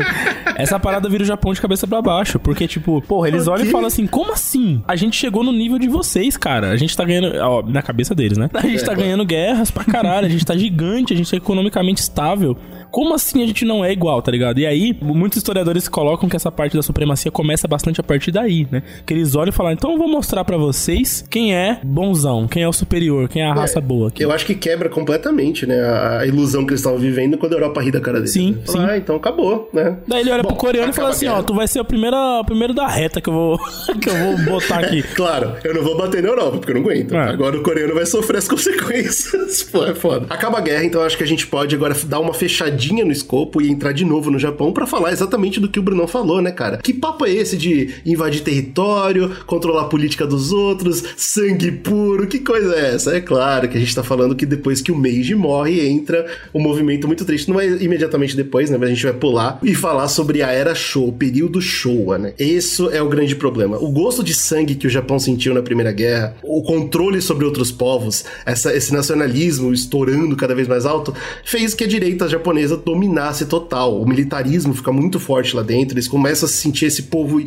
Essa parada vira o Japão de cabeça pra baixo. Porque, tipo, porra, eles olham e falam assim: como assim? A gente chegou no nível de vocês, cara. A gente tá ganhando. Ó, na cabeça deles, né? A gente É, tá ganhando guerras pra caralho. A gente tá gigante, a gente tá economicamente estável. Como assim a gente não é igual, tá ligado? E aí, muitos historiadores colocam que essa parte da supremacia começa bastante a partir daí, né? Que eles olham e falam: então eu vou mostrar pra vocês quem é bonzão, quem é o superior, quem é a raça boa aqui. Eu acho que quebra completamente, né, a, ilusão que eles estavam vivendo quando a Europa ri da cara deles. Sim, né? Sim. Ah, então acabou, né? Daí ele olha Bom, pro coreano e fala assim: ó, tu vai ser o primeiro, o primeiro da reta que eu vou, que eu vou botar aqui. Claro, eu não vou bater na Europa, porque eu não aguento. É. Agora o coreano vai sofrer as consequências. Pô, é foda. Acaba a guerra, então acho que a gente pode agora dar uma fechadinha no escopo e entrar de novo no Japão pra falar exatamente do que o Brunão falou, né, cara? Que papo é esse de invadir território, controlar a política dos outros, sangue puro? Que coisa é essa? É claro que a gente tá falando que depois que o Meiji morre, entra um movimento muito triste. Não é imediatamente depois, né? Mas a gente vai pular e falar sobre a era Showa, o período Showa, né? Isso é o grande problema. O gosto de sangue que o Japão sentiu na Primeira Guerra, o controle sobre outros povos, essa- esse nacionalismo estourando cada vez mais alto, fez que a direita japonesa dominasse total. O militarismo fica muito forte lá dentro, eles começam a se sentir esse povo.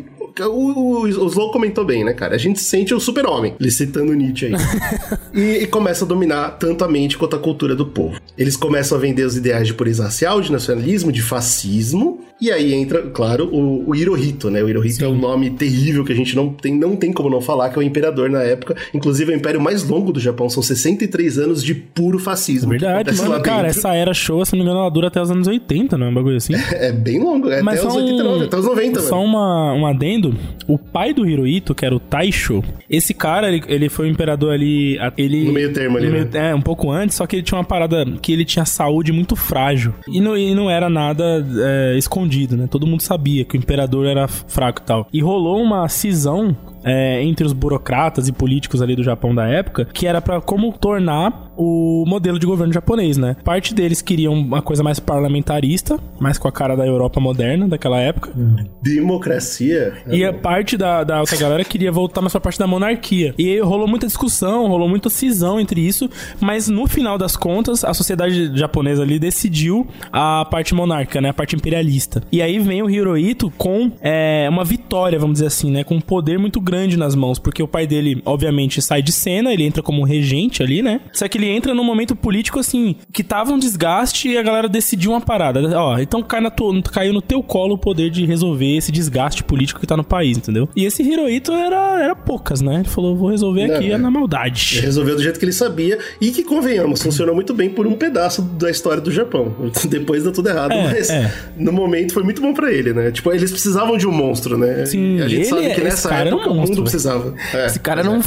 O, o, o Slow comentou bem, né, cara? A gente sente o super-homem, ele citando Nietzsche aí. e, e começa a dominar tanto a mente quanto a cultura do povo. Eles começam a vender os ideais de pureza racial, de nacionalismo, de fascismo, e aí entra, claro, o, o Hirohito, né? O Hirohito é um nome terrível que a gente não tem, não tem como não falar, que é o imperador na época. Inclusive, é o império mais longo do Japão, são 63 anos de puro fascismo. que Verdade, mano. Cara, essa era show, se não me engano, ela dura até os anos 80, não é um bagulho assim? É bem longo, é Mas até os só um- 89, até os 90, Só mano. uma, um adendo. O pai do Hirohito, que era o Taisho, esse cara, ele, ele foi o imperador ali... Ele, No meio termo ali, meio- né? É, um pouco antes, só que ele tinha uma parada que ele tinha saúde muito frágil. E não, e não era nada é, escondido, né? Todo mundo sabia que o imperador era fraco e tal. E rolou uma cisão é, entre os burocratas e políticos ali do Japão da época, que era pra como tornar o modelo de governo japonês, né? Parte deles queriam uma coisa mais parlamentarista, mais com a cara da Europa moderna daquela época. Democracia. E a parte da, da outra galera queria voltar mais pra parte da monarquia. E rolou muita discussão, rolou muita cisão entre isso, mas no final das contas, a sociedade japonesa ali decidiu a parte monárquica, né? A parte imperialista. E aí vem o Hirohito com é, uma vitória, vamos dizer assim, né? Com um poder muito grande nas mãos, porque o pai dele, obviamente, sai de cena, ele entra como regente ali, né? Só que ele entra num momento político, assim, que tava um desgaste e a galera decidiu uma parada. Ó, então cai na tua- caiu no teu colo o poder de resolver esse desgaste político que tá no país, entendeu? E esse Hirohito era, era poucas, né? Ele falou, vou resolver Não, aqui é. é na Ele maldade. resolveu do jeito que ele sabia e que, convenhamos, funcionou muito bem por um pedaço da história do Japão. Depois deu tudo errado, É, mas é. no momento foi muito bom pra ele, né? Tipo, eles precisavam de um monstro, né? Sim, a gente ele sabe é- que esse nessa um época o monstro, mundo precisava. É, Esse cara era um,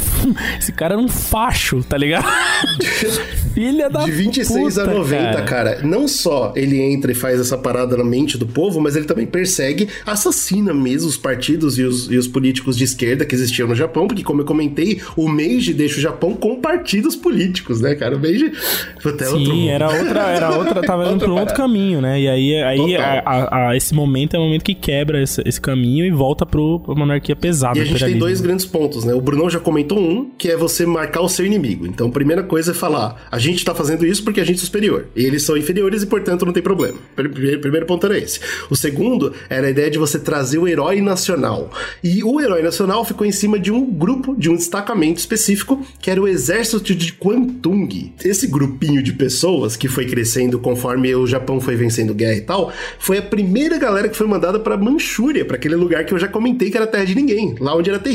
esse cara era um facho, tá ligado? Filha da De 26 a puta, 90, cara. não só ele entra e faz essa parada na mente do povo, mas ele também persegue, assassina mesmo os partidos e os, e os políticos de esquerda que existiam no Japão, porque, como eu comentei, o Meiji deixa o Japão com partidos políticos, né, cara? O Meiji. Puta, é outro Sim, mundo. era outra, era outra, tava indo pra um outro caminho, né? E aí, aí a- a- a- esse momento é o momento que quebra esse, esse caminho e volta pro, pra monarquia pesada, E a gente tem dois grandes pontos, né? O Brunão já comentou um, que é você marcar o seu inimigo. Então, a primeira coisa é falar: a gente tá fazendo isso porque a gente é superior. E eles são inferiores e, portanto, não tem problema. Primeiro, primeiro ponto era esse. O segundo era a ideia de você trazer o herói nacional. E o herói nacional ficou em cima de um grupo, de um destacamento específico, que era o exército de Kwantung. Esse grupinho de pessoas que foi crescendo conforme o Japão foi vencendo guerra e tal, foi a primeira galera que foi mandada para Manchúria, para aquele lugar que eu já comentei que era terra de ninguém, lá onde era terrível.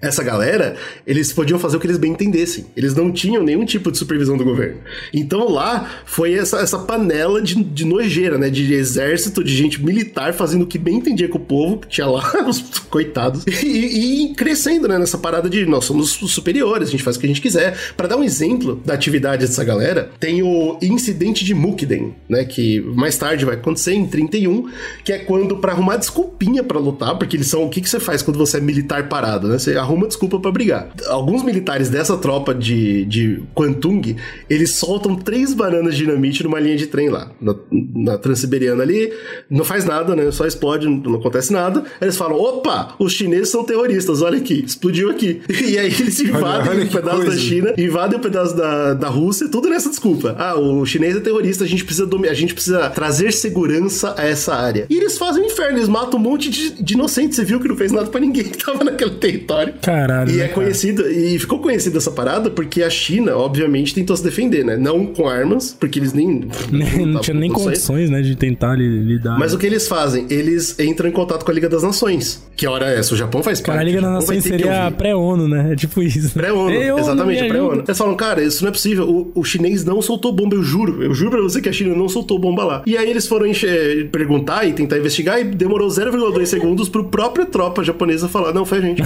Essa galera, eles podiam fazer o que eles bem entendessem. Eles não tinham nenhum tipo de supervisão do governo. Então lá foi essa, essa panela de, de nojeira, né? De exército, de gente militar fazendo o que bem entendia com o povo, tinha lá os coitados, e, e, crescendo, né? Nessa parada de nós somos superiores, a gente faz o que a gente quiser. Para dar um exemplo da atividade dessa galera, tem o incidente de Mukden, né? Que mais tarde vai acontecer em 31, que é quando, para arrumar desculpinha para lutar, porque eles são. O que, que você faz quando você é militar parado, né? Você arruma desculpa para brigar. Alguns militares dessa tropa de, de Kwantung, eles soltam três bananas de dinamite numa linha de trem lá, na, na Transiberiana ali, não faz nada, né? Só explode, não, acontece nada. Eles falam: opa, os chineses são terroristas, olha aqui, explodiu aqui. E aí eles invadem olha, olha um pedaço coisa. da China, invadem um pedaço da, da Rússia, tudo nessa desculpa. Ah, o chinês é terrorista, a gente precisa a gente precisa trazer segurança a essa área. E eles fazem o um inferno, eles matam um monte de, de inocentes. Você viu que não fez nada para ninguém que tava naquele território. Caralho. E é conhecido, e ficou conhecida essa parada porque a China, obviamente, tentou se defender, né? Não com armas, porque eles nem. não, não tinha nem condições, né, de tentar lidar. Mas o que eles fazem? Eles entram em contato com a Liga das Nações. Que hora é essa? O Japão faz parte. a Liga das Nações seria pré-ONU, né? É tipo isso. Pré-ONU, exatamente, pré-ONU. Eles falam, cara, isso não é possível. O, o chinês não soltou bomba, eu juro. Eu juro pra você que a China não soltou bomba lá. E aí eles foram perguntar e tentar investigar e demorou 0,2 segundos pro própria tropa japonesa falar: não, foi a gente.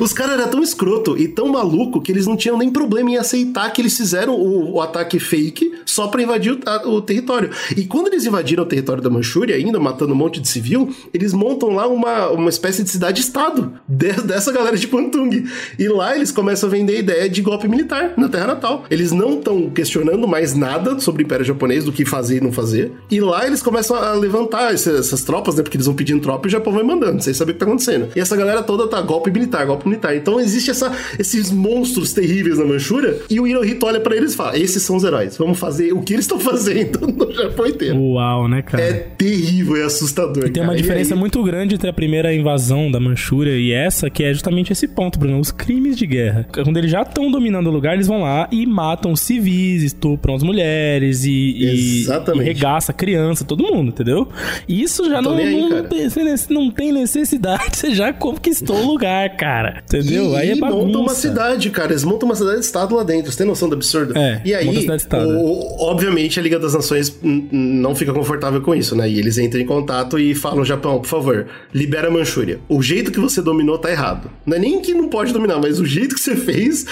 Os caras eram tão escroto e tão maluco que eles não tinham nem problema em aceitar que eles fizeram o, o ataque fake só pra invadir o, a, o, território. E quando eles invadiram o território da Manchúria, ainda matando um monte de civil, eles montam lá uma, uma espécie de cidade-estado de, dessa galera de Kwantung. E lá eles começam a vender a ideia de golpe militar na Terra Natal. Eles não estão questionando mais nada sobre o Império Japonês, do que fazer e não fazer. E lá eles começam a levantar essas, essas tropas, né? Porque eles vão pedindo tropa e o Japão vai mandando, sem saber o que tá acontecendo. E essa galera toda tá golpe militar, golpe militar. Então existe essa, esses monstros terríveis na Manchúria e o Hirohito olha para eles e fala: esses são os heróis, vamos fazer o que eles estão fazendo no Japão inteiro. Uau, né, cara? É terrível, é assustador. E tem uma diferença aí... muito grande entre a primeira invasão da Manchúria e essa, que é justamente esse ponto, Bruno: os crimes de guerra. Quando eles já estão dominando o lugar, eles vão lá e matam civis, estupram as mulheres e, e, e regaça criança, todo mundo, entendeu? Isso já não, aí, não, tem, não tem necessidade, você já conquistou o lugar, cara. Entendeu? E, aí é bagunça. montam uma cidade, cara. Eles montam uma cidade-estado lá dentro. Você tem noção do absurdo? É. E aí, o, obviamente, a Liga das Nações não fica confortável com isso, né? E eles entram em contato e falam: Japão, por favor, libera a Manchúria. O jeito que você dominou tá errado. Não é nem que não pode dominar, mas o jeito que você fez.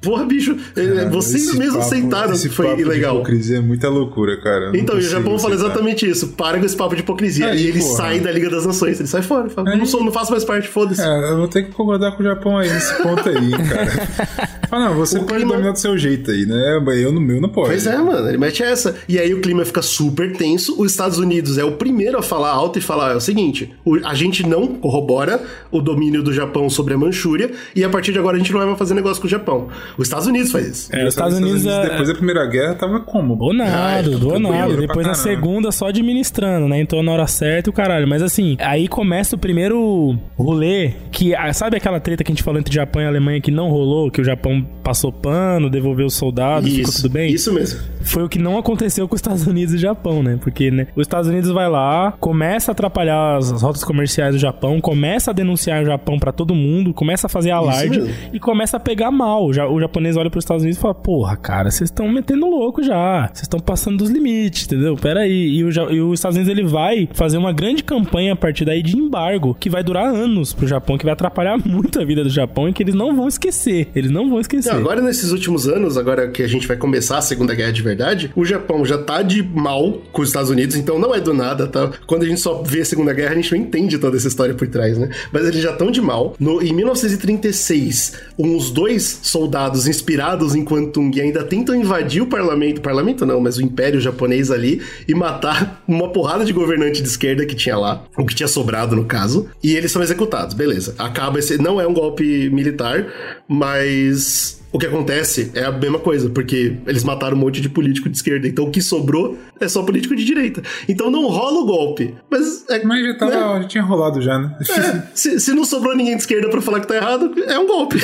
Porra, bicho, é, vocês mesmos papo, aceitaram que foi ilegal. hipocrisia é muita loucura, cara. então, o Japão fala exatamente isso. Para com esse papo de hipocrisia. Aí, e ele porra. sai da Liga das Nações. Ele sai fora. Fala, não, sou, não faço mais parte, foda-se. É, eu vou ter que concordar com Japão aí nesse ponto aí, cara. Fala, não, você o pode clima... dominar do seu jeito aí, né? Eu no meu não pode. Pois é, mano, ele mete essa. E aí o clima fica super tenso. Os Estados Unidos é o primeiro a falar alto e falar: é o seguinte, a gente não corrobora o domínio do Japão sobre a Manchúria e a partir de agora a gente não vai mais fazer negócio com o Japão. Os Estados Unidos faz isso. É, os Estados, Estados Unidos, Unidos é... depois da Primeira Guerra tava como? Donado, ah, donado. Depois na segunda só administrando, né? Entrou na hora certa e o caralho. Mas assim, aí começa o primeiro rolê que, ah, sabe aquela treta que a gente falou entre Japão e Alemanha que não rolou, que o Japão passou pano, devolveu os soldados, isso, ficou tudo bem? Isso mesmo. Foi o que não aconteceu com os Estados Unidos e Japão, né? Porque, né, os Estados Unidos vai lá, começa a atrapalhar as rotas comerciais do Japão, começa a denunciar o Japão para todo mundo, começa a fazer alarde e começa a pegar mal. O japonês olha para os Estados Unidos e fala: "Porra, cara, vocês estão metendo louco já. Vocês estão passando dos limites, entendeu? Pera aí". E, o, e os Estados Unidos ele vai fazer uma grande campanha a partir daí de embargo, que vai durar anos pro Japão, que vai atrapalhar muito a vida do Japão e que eles não vão esquecer. Eles não vão esquecer. Não, agora nesses últimos anos, agora que a gente vai começar a Segunda Guerra de verdade, o Japão já tá de mal com os Estados Unidos, então não é do nada, tá? Quando a gente só vê a Segunda Guerra, a gente não entende toda essa história por trás, né? Mas eles já estão de mal. No, em 1936, uns dois soldados inspirados em Quantum ainda tentam invadir o parlamento, parlamento não, mas o império japonês ali e matar uma porrada de governante de esquerda que tinha lá, o que tinha sobrado no caso, e eles são executados, beleza. Acaba esse, não é um golpe militar, mas it's o que acontece é a mesma coisa, porque eles mataram um monte de político de esquerda, então o que sobrou é só político de direita. Então não rola o golpe. Mas, é, mas já, tava, né? já tinha rolado já, né? É, se, se, não sobrou ninguém de esquerda pra falar que tá errado, é um golpe.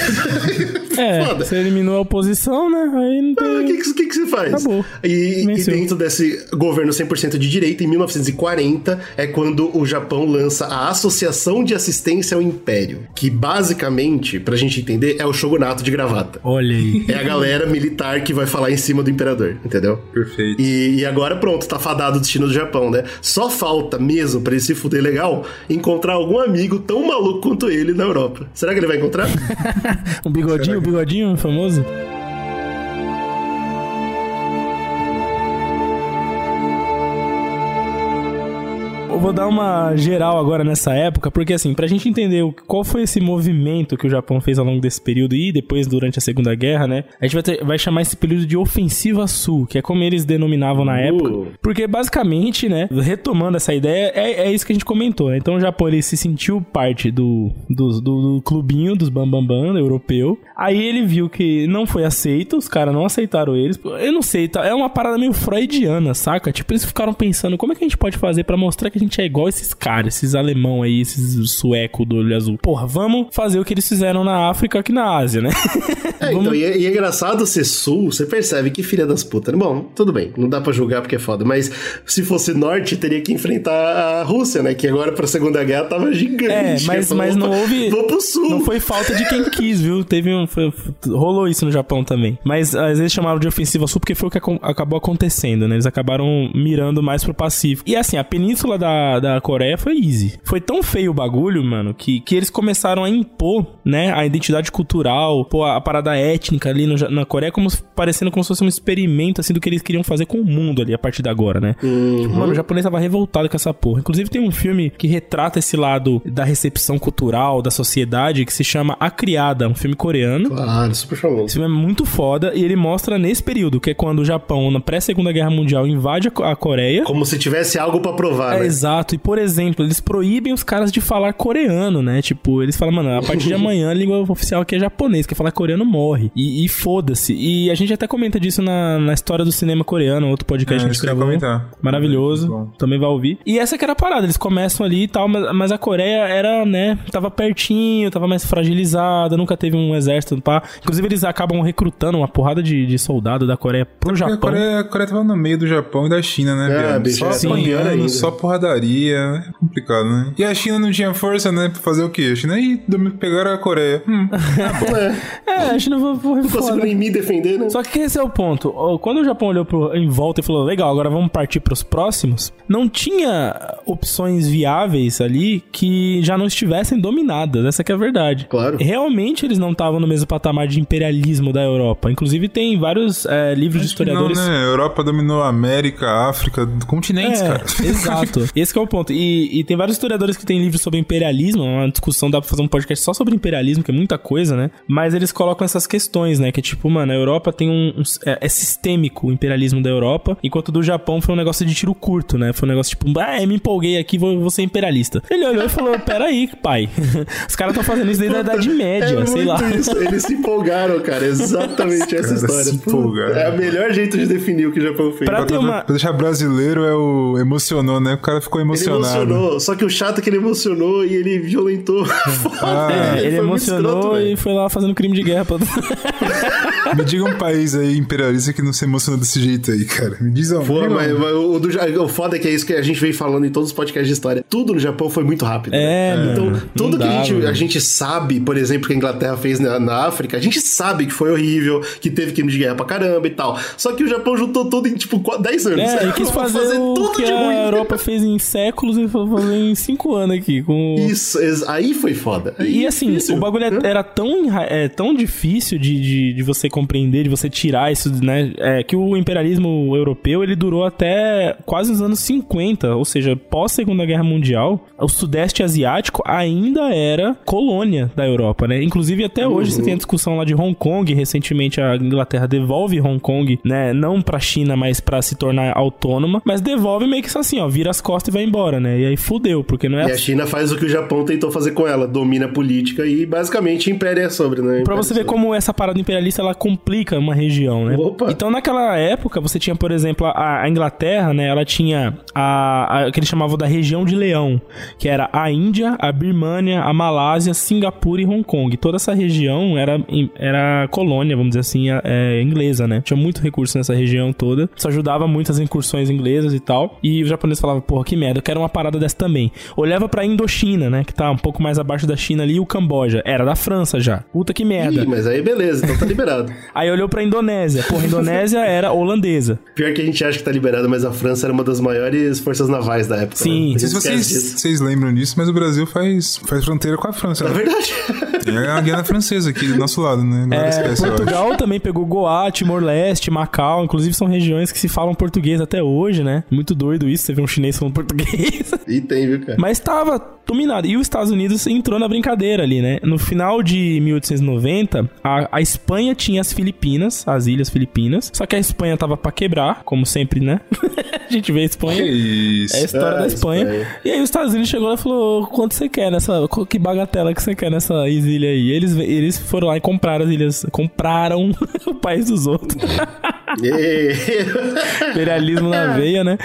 é, Foda. você eliminou a oposição, né? Aí não tem... O ah, que, que, que, você faz? Acabou. E, e dentro desse governo 100% de direita, em 1940, é quando o Japão lança a Associação de Assistência ao Império, que basicamente, pra gente entender, é o shogunato de gravata. Olha Olha aí. É a galera militar que vai falar em cima do imperador, entendeu? Perfeito. E, e agora pronto, tá fadado o destino do Japão, né? Só falta mesmo pra ele se fuder legal encontrar algum amigo tão maluco quanto ele na Europa. Será que ele vai encontrar? um bigodinho, um bigodinho famoso? Vou dar uma geral agora nessa época, porque assim, pra gente entender qual foi esse movimento que o Japão fez ao longo desse período e depois durante a Segunda Guerra, né? A gente vai, ter, vai chamar esse período de Ofensiva Sul, que é como eles denominavam na uh. época. Porque basicamente, né, retomando essa ideia, é, é isso que a gente comentou, né? Então o Japão ele se sentiu parte do, do, do, do clubinho dos Bambambam Bam, Bam, europeu. Aí ele viu que não foi aceito, os caras não aceitaram eles. Eu não sei, tá, é uma parada meio freudiana, saca? Tipo, eles ficaram pensando como é que a gente pode fazer para mostrar que a gente gente é igual esses caras, esses alemão aí, esses sueco do olho azul. Porra, vamos fazer o que eles fizeram na África aqui na Ásia, né? É, vamos... então, e é, e é, engraçado ser sul, você percebe que filha das putas. Bom, tudo bem, não dá pra julgar porque é foda, mas se fosse norte, teria que enfrentar a Rússia, né? Que agora pra Segunda Guerra tava gigante. É, mas, falou, mas não houve. Vou pro sul. Não foi falta de quem quis, viu? Teve um. Foi, rolou isso no Japão também. Mas às vezes chamaram de ofensiva sul porque foi o que acabou acontecendo, né? Eles acabaram mirando mais pro Pacífico. E assim, a península da, da Coreia foi easy. Foi tão feio o bagulho, mano, que, que eles começaram a impor, né, a identidade cultural, pô, a parada étnica ali no, na Coreia, como parecendo como se fosse um experimento, assim, do que eles queriam fazer com o mundo ali a partir de agora, né? Uhum. Mano, o japonês tava revoltado com essa porra. Inclusive, tem um filme que retrata esse lado da recepção cultural, da sociedade, que se chama A Criada, um filme coreano. Claro, super famoso. Esse filme é muito foda e ele mostra nesse período, que é quando o Japão, na pré-segunda guerra mundial, invade a Coreia. Como se tivesse algo para provar, é, né? Exato. E, por exemplo, eles proíbem os caras de falar coreano, né? Tipo, eles falam, mano, a partir de amanhã a língua oficial aqui é japonês, quem falar coreano morre. E, e foda-se. E a gente até comenta disso na, na história do cinema coreano, outro podcast é, que a gente gravou. Maravilhoso. Também vai ouvir. E essa que era a parada, eles começam ali e tal, mas, mas a Coreia era, né, tava pertinho, tava mais fragilizada, nunca teve um exército, pá. Inclusive eles acabam recrutando uma porrada de, de soldado da Coreia pro é Japão. A Coreia, a Coreia tava no meio do Japão e da China, né? É, bicho, só, é, apanhando, só porradaria. É complicado, né? E a China não tinha força, né? Pra fazer o quê? A China aí pegaram a Coreia. Hum, é. é, a China foi Não conseguiu nem me defender, né? Só que esse é o ponto. Quando o Japão olhou pro, em volta e falou, legal, agora vamos partir pros próximos, não tinha opções viáveis ali que já não estivessem dominadas. Essa que é a verdade. Claro. Realmente eles não estavam no mesmo patamar de imperialismo da Europa. Inclusive tem vários é, livros Acho de historiadores... Não, né? A Europa dominou a América, a África, continentes, é, cara. Exato. Esse é o ponto. E, e tem vários historiadores que têm livros sobre imperialismo, é uma discussão, dá pra fazer um podcast só sobre imperialismo, que é muita coisa, né? Mas eles colocam essas questões, né? Que é tipo, mano, a Europa tem um. um é, é, sistêmico o imperialismo da Europa, enquanto do Japão foi um negócio de tiro curto, né? Foi um negócio tipo, ah, me empolguei aqui, vou, vou ser imperialista. Ele olhou e falou: peraí, pai. Os caras estão fazendo isso desde a Idade Média, é sei lá. Isso. Eles se empolgaram, cara. Exatamente essa história. Se empolgaram. É o melhor jeito de definir o que o Japão fez. Pra, pra, uma... pra deixar brasileiro é o emocionou, né? O cara ficou emocionado. Ele emocionou, só que o chato é que ele emocionou e ele violentou. Ah, é, ele, ele emocionou escroto, e foi lá fazendo crime de guerra. Pra... Me diga um país aí imperialista que não se emociona desse jeito aí, cara. Me diz um. Pô, mas, mas o, do, o foda é que é isso que a gente vem falando em todos os podcasts de história. Tudo no Japão foi muito rápido. É, né? Então, tudo que a, gente, a gente sabe, por exemplo, que a Inglaterra fez na, na, África, a gente sabe que foi horrível, que teve crime de guerra pra caramba e tal. Só que o Japão juntou tudo em, tipo, 10 anos. É, e quis fazer, fazer tudo que a ruim. Europa fez em séculos, ele falou fazer em cinco anos aqui. Com... Isso, aí foi foda. Aí e assim, difícil, o bagulho né? era tão, é, tão difícil de, de, de, você compreender, de você tirar isso, né? É, que o imperialismo europeu ele durou até quase os anos 50, ou seja, pós Segunda Guerra Mundial, o Sudeste Asiático ainda era colônia da Europa, né? Inclusive até uhum. hoje você tem a discussão lá de Hong Kong, recentemente a Inglaterra devolve Hong Kong, né? Não pra China, mas para se tornar autônoma, mas devolve meio que assim, ó, vira as costas e vai embora, né? E aí fudeu, porque não é. E a China faz o que o Japão tentou fazer com ela, domina a política e basicamente império é sobre, né? Pra você ver como essa parada imperialista ela complica uma região, né? Opa. Então naquela época você tinha, por exemplo, a, a Inglaterra, né? Ela tinha a, a que eles chamavam da região de Leão, que era a Índia, a Birmânia, a Malásia, Singapura e Hong Kong. Toda essa região era, era colônia, vamos dizer assim, é, inglesa, né? Tinha muito recurso nessa região toda. Isso ajudava muito as incursões inglesas e tal. E os japoneses falavam, porra, que merda, eu quero uma parada dessa também. Olhava pra Indochina, né? Que tá um pouco mais abaixo da China ali, e o Camboja. Era da França já. Puta que merda. Ih, mas aí beleza, então tá liberado. aí olhou pra Indonésia. Porra, a Indonésia era holandesa. Pior que a gente acha que tá liberado, mas a França era uma das maiores forças navais da época. Sim. Né? Não sei se vocês, vocês lembram disso, mas o Brasil faz, faz fronteira com a França. É né? verdade. É a Guiana Francesa aqui do nosso lado, né? É, esquece, Portugal também pegou Goa, Timor-Leste, Macau. Inclusive são regiões que se falam português até hoje, né? Muito doido isso, você vê um chinês falando português. E tem, viu, cara? Mas tava dominado. E os Estados Unidos entrou na brincadeira ali, né? No final de 1890, a, a Espanha tinha as Filipinas, as Ilhas Filipinas. Só que a Espanha tava para quebrar, como sempre, né? a gente vê a Espanha. Que isso. É a história da Espanha. Espanha. E aí os Estados Unidos chegou e falou: quanto você quer nessa. Que bagatela que você quer nessa ilha aí? Eles, eles foram lá e compraram as ilhas. Compraram o país dos outros. Imperialismo na veia, né?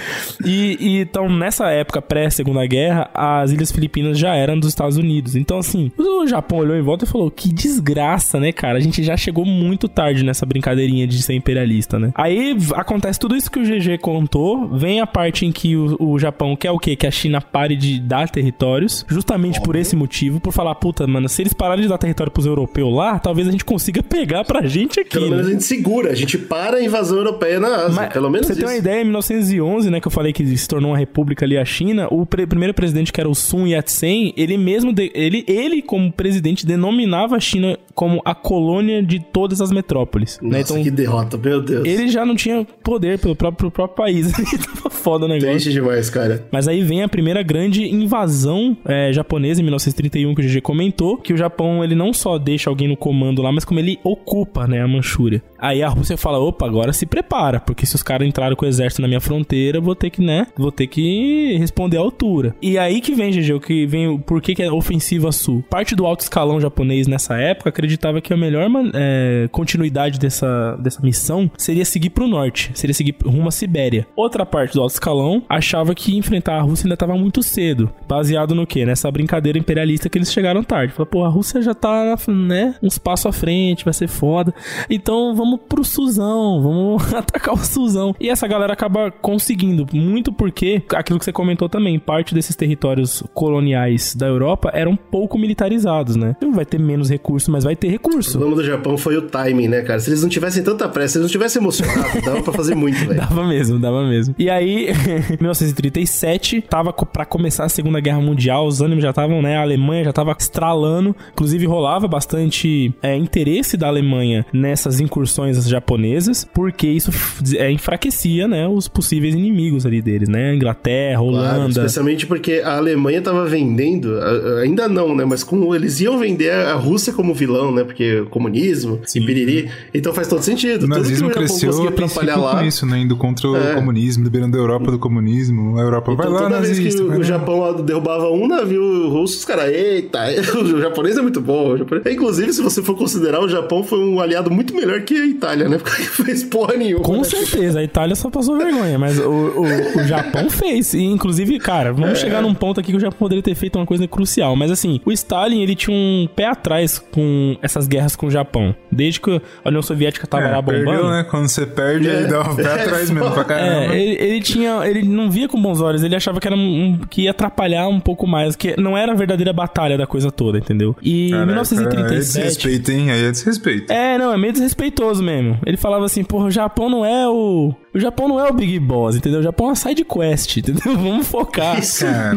E, e então, nessa época pré-segunda guerra, as Ilhas Filipinas já eram dos Estados Unidos. Então, assim, o Japão olhou em volta e falou: que desgraça, né, cara? A gente já chegou muito tarde nessa brincadeirinha de ser imperialista, né? Aí acontece tudo isso que o GG contou. Vem a parte em que o, o Japão quer o quê? Que a China pare de dar territórios, justamente por esse motivo, por falar, puta, mano, se eles pararem de dar território pros europeus lá, talvez a gente consiga pegar pra gente aqui. Pelo né? menos a gente segura, a gente para a invasão europeia na Ásia. Mas, pelo menos Você isso. tem uma ideia, em 1911, né, que eu falei que se tornou uma república ali a China, o pre primeiro presidente que era o Sun Yat-sen, ele mesmo, de, ele, ele como presidente denominava a China como a colônia de todas as metrópoles. Né? Nossa, né? então, que derrota, meu Deus. Ele já não tinha poder pelo próprio, próprio país. Tava foda o negócio. Triste demais, cara. Mas aí vem a primeira grande invasão é, japonesa em 1931 que o GG comentou, que o Japão ele não só deixa alguém no comando lá, mas como ele ocupa, né, a Manchúria. Aí a Rússia fala, opa, agora se prepara, porque se os caras entraram com o exército na minha fronteira, vou ter que, né, vou ter que responder à altura. E aí que vem, GG, o que vem, o porquê que é ofensiva sul. Parte do alto escalão japonês nessa época acreditava que a melhor é, continuidade dessa, dessa missão seria seguir pro norte, seria seguir rumo à Sibéria. Outra parte do alto escalão achava que enfrentar a Rússia ainda estava muito cedo, baseado no que? Nessa brincadeira imperialista que eles chegaram tarde. Falou, pô, a Rússia já tá, né, uns passos à frente, vai ser foda. Então vamos pro Suzão, vamos atacar o Suzão. E essa galera acaba conseguindo, muito porque, aquilo que você comentou também, parte desses territórios coloniais da Europa eram pouco militarizados, né? Vai ter menos recurso, mas vai ter recurso. O problema do Japão foi o timing, né, cara? Se eles não tivessem tanta pressa, se eles não tivessem emocionado, dava pra fazer muito, velho. Dava mesmo, dava mesmo. E aí, 1937, tava para começar a Segunda Guerra Mundial, os ânimos já estavam, né? A Alemanha já tava estralando. Inclusive, rolava bastante é, interesse da Alemanha nessas incursões japonesas, porque isso é, enfraquecia, né? Os possíveis inimigos ali deles, né? Inglaterra, Holanda. Claro, especialmente porque a Alemanha tava vendendo, ainda não, né? Mas como eles iam vender a Rússia como vilão, né? Porque comunismo, Sim. piriri. Então faz todo sentido. O nazismo cresceu a lá. com isso, né? Indo contra o é. comunismo, liberando a Europa do comunismo. A Europa então, vai lá, toda nazista. Vez que o, o Japão derrubava um navio russo, os caras, eita, o japonês é muito bom. Japonês... Inclusive, se você for considerar, o Japão foi um aliado muito melhor que a Itália, né? Porque fez porra nenhuma. Com né? certeza, a Itália só passou vergonha, mas o, o, o Japão fez. E, inclusive, cara, vamos é. chegar num ponto aqui que o Japão poderia ter feito uma coisa crucial. Mas assim, o Stalin, ele tinha um pé atrás com essas guerras com o Japão. Desde que a União Soviética tava é, lá bombando. Perdeu, né? Quando você perde, é. ele dá um pé atrás mesmo pra caramba. É, ele, ele, tinha. Ele não via com bons olhos, ele achava que era um, que ia atrapalhar um pouco mais, que não era a verdadeira batalha da coisa toda, entendeu? E em 1937. É desrespeito, hein? Aí é desrespeito. É, não, é meio desrespeitoso mesmo. Ele falava assim, porra, o Japão não é o O Japão não é o Big Boss, entendeu? O Japão é uma side quest, entendeu? Vamos focar. Isso. Cara,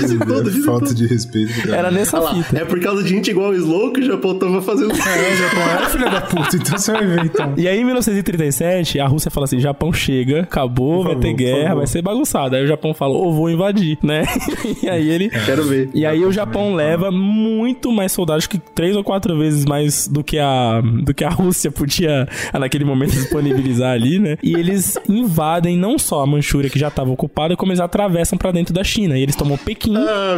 isso olha, tudo, isso falta tudo. de respeito. Cara. Era nessa lá, fita. é por causa de gente igual o Slow que o Japão tava fazendo. É, o Japão era filha da puta, então você vai ver, então. E aí, em 1937, a Rússia fala assim: Japão chega, acabou, vai favor, ter guerra, vai ser bagunçado. Aí o Japão fala: ou vou invadir, né? e aí ele. Quero ver. E aí o Japão leva muito mais soldados, acho que três ou quatro vezes mais do que a, do que a Rússia podia, naquele momento, disponibilizar ali, né? E eles invadem não só a Manchúria, que já estava ocupada, como eles atravessam pra dentro da China. E eles tomam Pequim. Ah.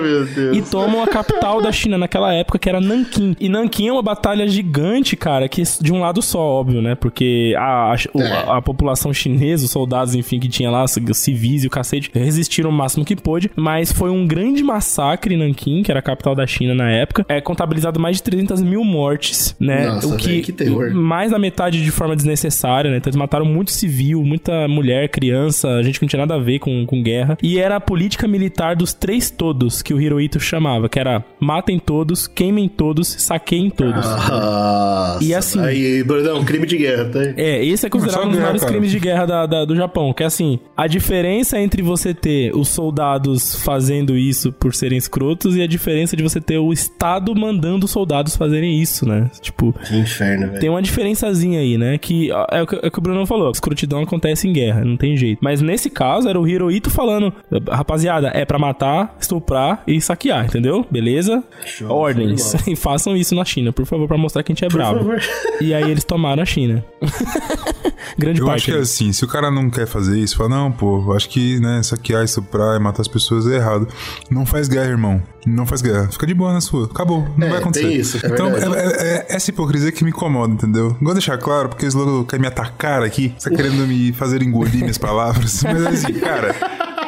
E tomam a capital da China naquela época, que era Nanquim. E Nanquim é uma batalha gigante, cara, que de um lado só, óbvio, né? Porque a, a, o- a- a população chinesa, os soldados, enfim, que tinha lá, os civis e o cacete, resistiram o máximo que pôde. Mas foi um grande massacre em Nanquim, que era a capital da China na época. É contabilizado mais de 300 mil mortes, né? Nossa, o que, velho, que terror. mais da metade de forma desnecessária, né? Então eles mataram muito civil, muita mulher, criança, gente que não tinha nada a ver com, com guerra. E era a política militar dos três todos que o Hirohito chamava, que era matem todos, queimem todos, saqueiem todos. Nossa. E assim- Aí, Brunão, crime de guerra, tá? É, esse é considerado um dos maiores cara. crimes de guerra da- da- do Japão. Que é assim, a diferença entre você ter os soldados fazendo isso por serem escrotos e a diferença de você ter o Estado mandando os soldados fazerem isso, né? Tipo, Que inferno, velho. tem uma diferençazinha aí, né? Que é o que, é o que o Bruno falou. A escrotidão acontece em guerra, não tem jeito. Mas nesse caso, era o Hirohito falando: rapaziada, é pra matar, estuprar e saquear, entendeu? Beleza? Show, Ordens. E façam isso na China, por favor, pra mostrar que a gente é Por bravo. favor. E aí eles tomaram a China. Grande Eu parte. acho que é assim, se o cara não quer fazer isso, fala, não, pô, eu acho que, né, saquear, estuprar e matar as pessoas é errado. Não faz guerra, irmão. Não faz guerra. Fica de boa na sua. Acabou. Não É, vai acontecer. tem isso, é então, verdade. é, é- é essa hipocrisia que me incomoda, entendeu? De deixar claro, porque o Slogan quer me atacar aqui. Tá querendo me fazer engolir minhas palavras. Mas assim, cara...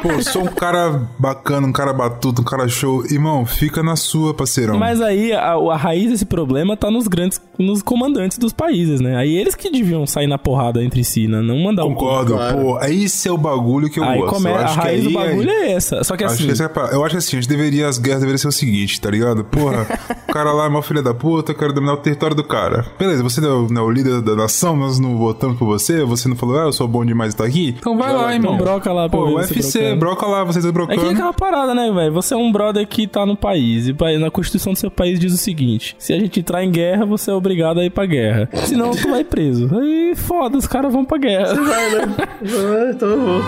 Pô, sou um cara bacana, um cara batuto, um cara show. Irmão, fica na sua, parceirão. Mas aí a, a raiz desse problema tá nos grandes, nos comandantes dos países, né? Aí eles que deviam sair na porrada entre si, né? Não mandar um Concordo, Claro. pô. Esse é o bagulho que eu Aí gosto. come... Eu a raiz do bagulho aí- é essa. Só que Acho assim. que é eu acho que assim, a gente deveria, as guerras deveriam ser o seguinte, tá ligado? Porra, o cara lá é uma filha da puta, eu quero dominar o território do cara. Beleza, você é o, né, o líder da nação, nós não votamos por você, você não falou, ah, eu sou bom demais de estar aqui. Então vai lá, irmão. broca lá Pô, o UFC, brocando. broca lá, vocês dois É que é brocando. aquela parada, né, velho? Você é um brother que tá no país. E na Constituição do seu país diz o seguinte: se a gente entrar em guerra, você é obrigado a ir pra guerra. Senão, tu vai preso. Aí foda, os caras vão pra guerra. Vai, né? Ah, então eu vou.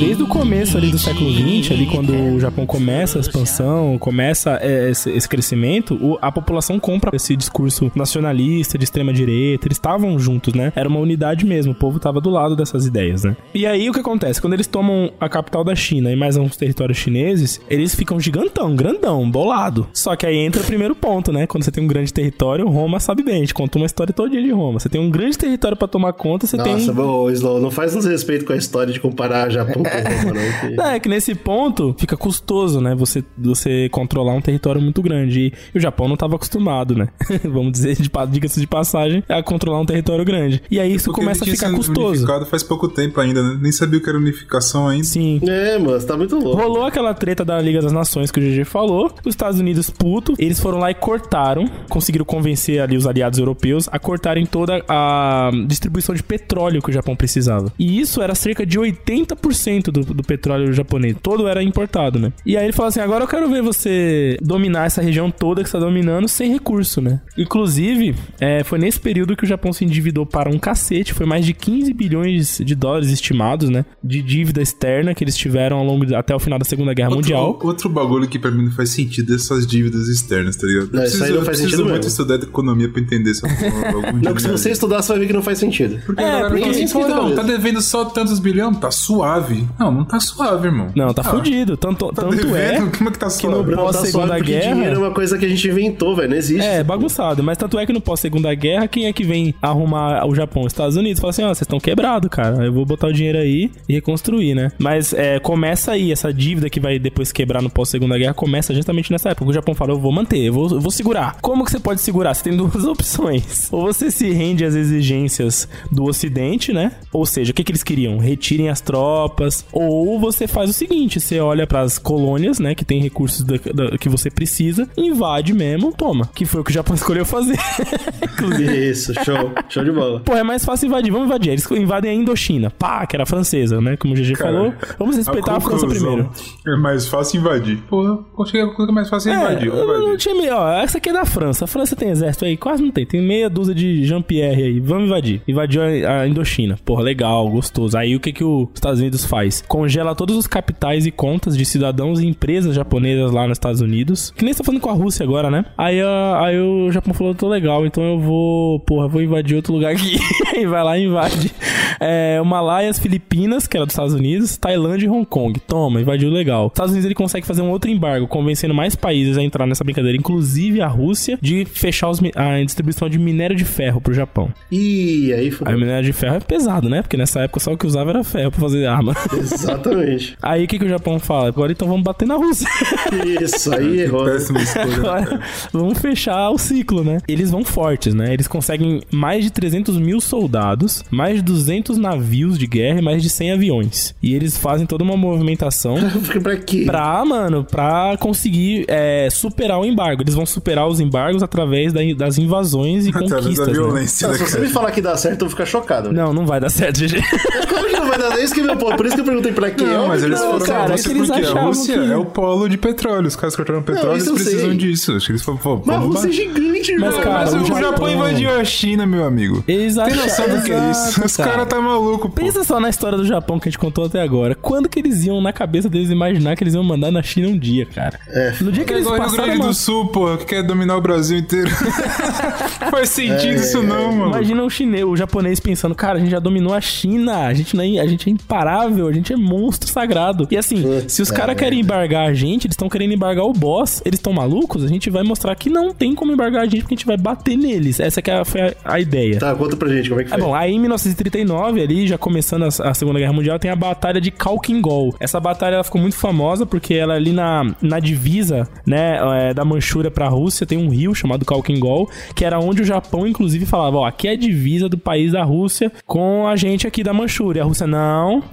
Desde o começo ali do século XX, ali quando o Japão começa a expansão, começa é, esse, esse crescimento, o- a população compra esse discurso nacionalista, de extrema direita, eles estavam juntos, né? Era uma unidade mesmo, o povo tava do lado dessas ideias, né? E aí o que acontece? Quando eles tomam a capital da China e mais uns territórios chineses, eles ficam gigantão, grandão, bolado. Só que aí entra o primeiro ponto, né? Quando você tem um grande território, Roma sabe bem, a gente conta uma história todinha de Roma. Você tem um grande território pra tomar conta, você tem um Nossa, ô, Slow, não faz desrespeito com a história de comparar Japão com Roma, não. que- Não, é que nesse ponto fica custoso, né? Você, você controlar um território muito grande. E, o Japão não estava acostumado, né? Vamos dizer, diga-se de passagem, a controlar um território grande. E aí isso Porque começa a ficar custoso. unificado faz pouco tempo ainda, né? Nem sabia o que era unificação ainda. Sim. É, mano, você tá muito louco. Rolou aquela treta da Liga das Nações que o GG falou. Os Estados Unidos, puto, eles foram lá e cortaram, conseguiram convencer ali os aliados europeus a cortarem toda a distribuição de petróleo que o Japão precisava. E isso era cerca de 80% do, do petróleo japonês. Todo era importado, né? E aí ele falou assim: agora eu quero ver você dominar essa região toda que você tá dominando sem recurso, né? Inclusive, é, foi nesse período que o Japão se endividou para um cacete. Foi mais de 15 bilhões de dólares estimados, né? De dívida externa que eles tiveram ao longo de- até o final da Segunda Guerra Outro, Mundial. outro bagulho que pra mim não faz sentido é essas dívidas externas, tá ligado? Não, isso aí não eu faz preciso sentido muito mesmo. estudar de economia pra entender essa Não, que se você estudar, você vai ver que não faz sentido. Porque É, porque fala isso pô, que tá não, tá devendo só tantos bilhões tá suave. Não, não tá suave, irmão. Não, tá Ah, fudido. Tanto, Tá tanto é? Como é que tá que suave? no Não, tá pós-segunda porque guerra... dinheiro é uma coisa que a gente inventou, velho. Não existe. É, bagunçado. Mas tanto é que no pós-segunda guerra, quem é que vem arrumar o Japão? Os Estados Unidos. Fala assim, ó, vocês estão quebrados, cara. Eu vou botar o dinheiro aí e reconstruir, né? Mas é, começa aí, essa dívida que vai depois quebrar no pós-segunda guerra, começa justamente nessa época. O Japão fala, eu vou manter, eu vou, eu vou segurar. Como que você pode segurar? Você tem duas opções. Ou você se rende às exigências do Ocidente, né? Ou seja, o que, que eles queriam? Retirem as tropas. Ou você faz o seguinte, você olha pras colônias, né, que tem recursos da- da- que você precisa, invade mesmo, toma. Que foi o que o Japão escolheu fazer. Inclusive. Isso, show. Show de bola. Pô, é mais fácil invadir. Vamos invadir. Eles invadem a Indochina. Pá, que era francesa, né? Como o GG Cara, falou. Vamos respeitar a, França conclusão primeiro. É mais fácil invadir. Pô, acho que a coisa mais fácil é invadir. É, não tinha meio, ó, essa aqui é da França. A França tem exército aí? Quase não tem. Tem meia dúzia de Jean-Pierre aí. Vamos invadir. Invadiu a, a Indochina. Porra, legal, gostoso. Aí o que que os Estados Unidos faz? Congela todos os capitais e contas de cidadãos e empresas japonesas lá nos Estados Unidos. Que nem está falando com a Rússia agora, né? Aí, a- aí o Japão falou, tô legal, então eu vou, porra, vou invadir outro lugar aqui. e vai lá e invade. É, o Malaias, Filipinas, que era dos Estados Unidos, Tailândia e Hong Kong. Toma, invadiu legal. Os Estados Unidos ele consegue fazer um outro embargo, convencendo mais países a entrar nessa brincadeira, inclusive a Rússia, de fechar os a distribuição de minério de ferro pro Japão. Ih, aí Aí fodeu. o minério de ferro é pesado, né? Porque nessa época só o que usava era ferro pra fazer arma. Exatamente. Aí o que, que o Japão fala? Agora então vamos bater na Rússia. Isso, aí errou. né? Péssima escolha. né, Agora, vamos fechar o ciclo, né? Eles vão fortes, né? Eles conseguem mais de 300 mil soldados, mais de 200 navios de guerra e mais de 100 aviões. E eles fazem toda uma movimentação pra quê? pra, mano, pra conseguir é, superar o embargo. Eles vão superar os embargos através da- das invasões e Através da conquistas, né? violência, Não, né, se você me falar que dá certo, eu vou ficar chocado. velho. Não, não vai dar certo, GG. Claro que não vai É isso que é meu ponto. Por isso que eu perguntei pra quê. Não, mas eles que não, foram cara, é Rússia eles porque a Rússia que- é o polo de petróleo. Os caras cortaram petróleo, eu eles precisam sei. disso. Acho que eles falaram, pô, Mas a Rússia é gigante, irmão. Mas, cara, Mas o o Japão, Japão- invadiu a China, meu amigo. Eles Tem acham- noção do que é isso? Os caras tá maluco, pô. Pensa só na história do Japão que a gente contou até agora. Quando que eles iam, na cabeça deles, imaginar que eles iam mandar na China um dia, cara? É. No dia que É eles o Rio passaram Grande uma... do Sul, pô, que quer dominar o Brasil inteiro. Faz sentido isso não, mano. Imagina o chinês, o japonês pensando, cara, a gente já dominou a China, a gente, não é, a gente é imparável, a gente é monstro sagrado. E assim, Putz, se os é, caras querem embargar a gente, eles estão querendo embargar o boss, eles estão malucos, a gente vai mostrar que não tem como embargar a gente, porque a gente vai bater neles. Essa que é foi a, a ideia. Tá, conta pra gente como é que É foi. bom, aí em 1939, ali, já começando a, a Segunda Guerra Mundial, tem a Batalha de Kalkingol. Essa batalha ela ficou muito famosa porque ela ali na, na divisa, né, é, da Manchúria pra Rússia, tem um rio chamado Kalkingol, que era onde o Japão, inclusive, falava, ó, aqui é a divisa do país da Rússia com a gente aqui da Manchúria. A Rússia, não,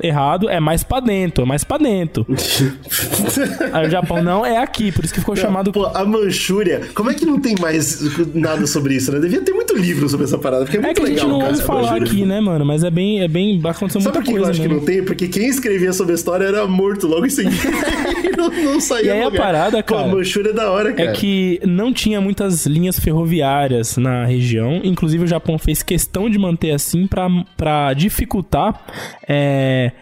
errado, é mais pra dentro, é mais pra dentro. aí o Japão, não, é aqui, por isso que ficou chamado... Pô, a Manchúria, como é que não tem mais nada sobre isso, né? Devia ter muito livro sobre essa parada, porque é É muito que a gente não ouve falar Manchúria- aqui, né, mano? Mas é bem, é bem, aconteceu Sabe muita por que eu coisa acho que mesmo. não tem? Porque quem escrevia sobre a história era morto logo em seguida. e não, não saía E aí a parada, Pô, cara, a Manchúria é da hora, cara. É que não tinha muitas linhas ferroviárias na região. Inclusive, o Japão fez questão de manter assim pra- pra dificultar é,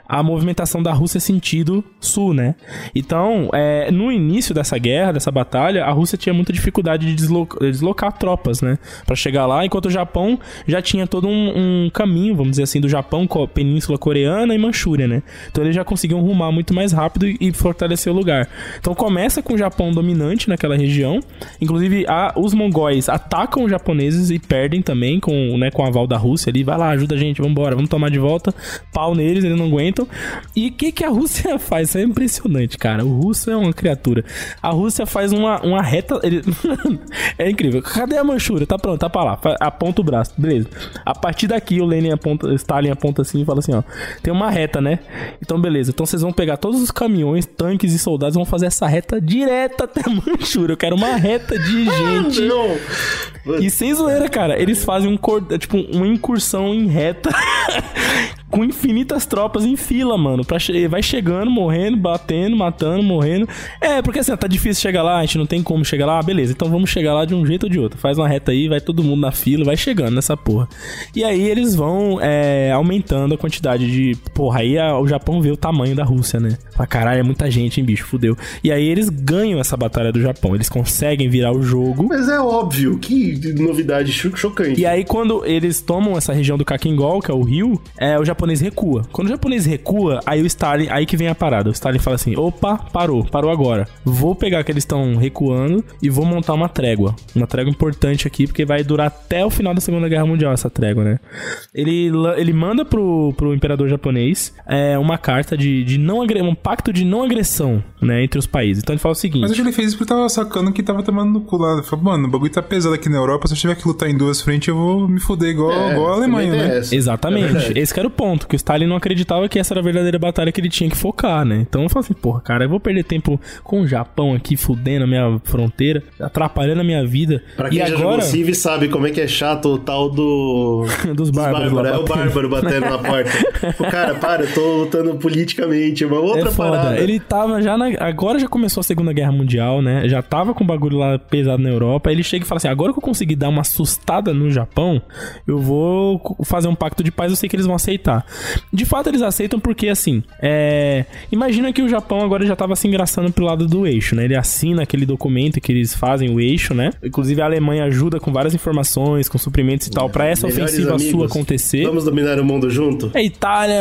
a movimentação da Rússia sentido sul, né? Então, é, no início dessa guerra, dessa batalha, a Rússia tinha muita dificuldade de deslocar, deslocar tropas, né? Pra chegar lá, enquanto o Japão já tinha todo um, um caminho, vamos dizer assim, do Japão Península Coreana e Manchúria, né? Então eles já conseguiam rumar muito mais rápido e, fortalecer o lugar. Então começa com o Japão dominante naquela região. Inclusive, a- os mongóis atacam os japoneses e perdem também com, né, com o aval da Rússia ali. Vai lá, ajuda a gente, vambora, vamos tomar de volta. Pau neles, eles não aguentam. E o que, que a Rússia faz? Isso é impressionante, cara. O russo é uma criatura. A Rússia faz uma, uma reta. ele- é incrível. Cadê a Manchúria? Tá pronto, tá pra lá. Aponta o braço, beleza. A partir daqui, o Lenin aponta, Stalin aponta assim e fala assim: ó, tem uma reta, né? Então, beleza. Então vocês vão pegar todos os caminhões, tanques e soldados e vão fazer essa reta direta até a Manchúria. Eu quero uma reta de gente. Não. E sem zoeira, cara, eles fazem um tipo uma incursão em reta com infinitas tropas em fila, mano. Pra che... Vai chegando, morrendo, batendo, matando, morrendo. É, porque assim, tá difícil chegar lá, a gente não tem como chegar lá. Ah, beleza, então vamos chegar lá de um jeito ou de outro. Faz uma reta aí, vai todo mundo na fila, vai chegando nessa porra. E aí eles vão é, aumentando a quantidade de. Porra, aí a- o Japão vê o tamanho da Rússia, né? Pra caralho, é muita gente, hein, bicho, fudeu. E aí eles ganham essa batalha do Japão. Eles conseguem virar o jogo. Mas é óbvio, que novidade cho- chocante. E aí, quando eles tomam essa região do Kakingol, que é o rio, é, o japonês recua. Quando o japonês recua, aí o Stalin, aí que vem a parada. O Stalin fala assim: opa, parou, parou agora. Vou pegar que eles estão recuando e vou montar uma trégua. Uma trégua importante aqui, porque vai durar até o final da Segunda Guerra Mundial essa trégua, né? Ele, ele manda pro, pro imperador japonês é, uma carta de, de não um pacto de não agressão, né, entre os países. Então ele fala o seguinte. Mas acho que ele fez isso porque tava sacando que tava tomando no cu lá. Ele falou, mano, o bagulho tá pesado aqui na Europa. Se eu tiver que lutar em duas frentes, eu vou me foder igual, é, igual a Alemanha, né? Essa. Exatamente. É Esse era o ponto, que o Stalin não acreditava que essa era a verdadeira batalha que ele tinha que focar, né? Então eu falei assim, porra, cara, eu vou perder tempo com o Japão aqui fudendo a minha fronteira, atrapalhando a minha vida. Pra quem e já agora... jogou sabe como é que é chato o tal do... Dos bárbaros. Bárbaro. É o bárbaro batendo na porta. O cara, para, eu tô lutando politicamente, é uma outra é parada. Ele tava já na... Agora já começou a Segunda Guerra Mundial, né? Já tava com o bagulho lá pesado na Europa. Ele chega e fala assim, agora que eu consegui dar uma assustada no Japão, eu vou fazer um pacto de paz, eu sei que eles vão aceitar. De fato, eles aceitam porque, assim, é... imagina que o Japão agora já tava se engraçando pro lado do eixo, né? Ele assina aquele documento que eles fazem, o eixo, né? Inclusive a Alemanha ajuda com várias informações, com suprimentos e tal, para essa ofensiva amigos. sua acontecer. Vamos dominar o mundo junto? É Itália,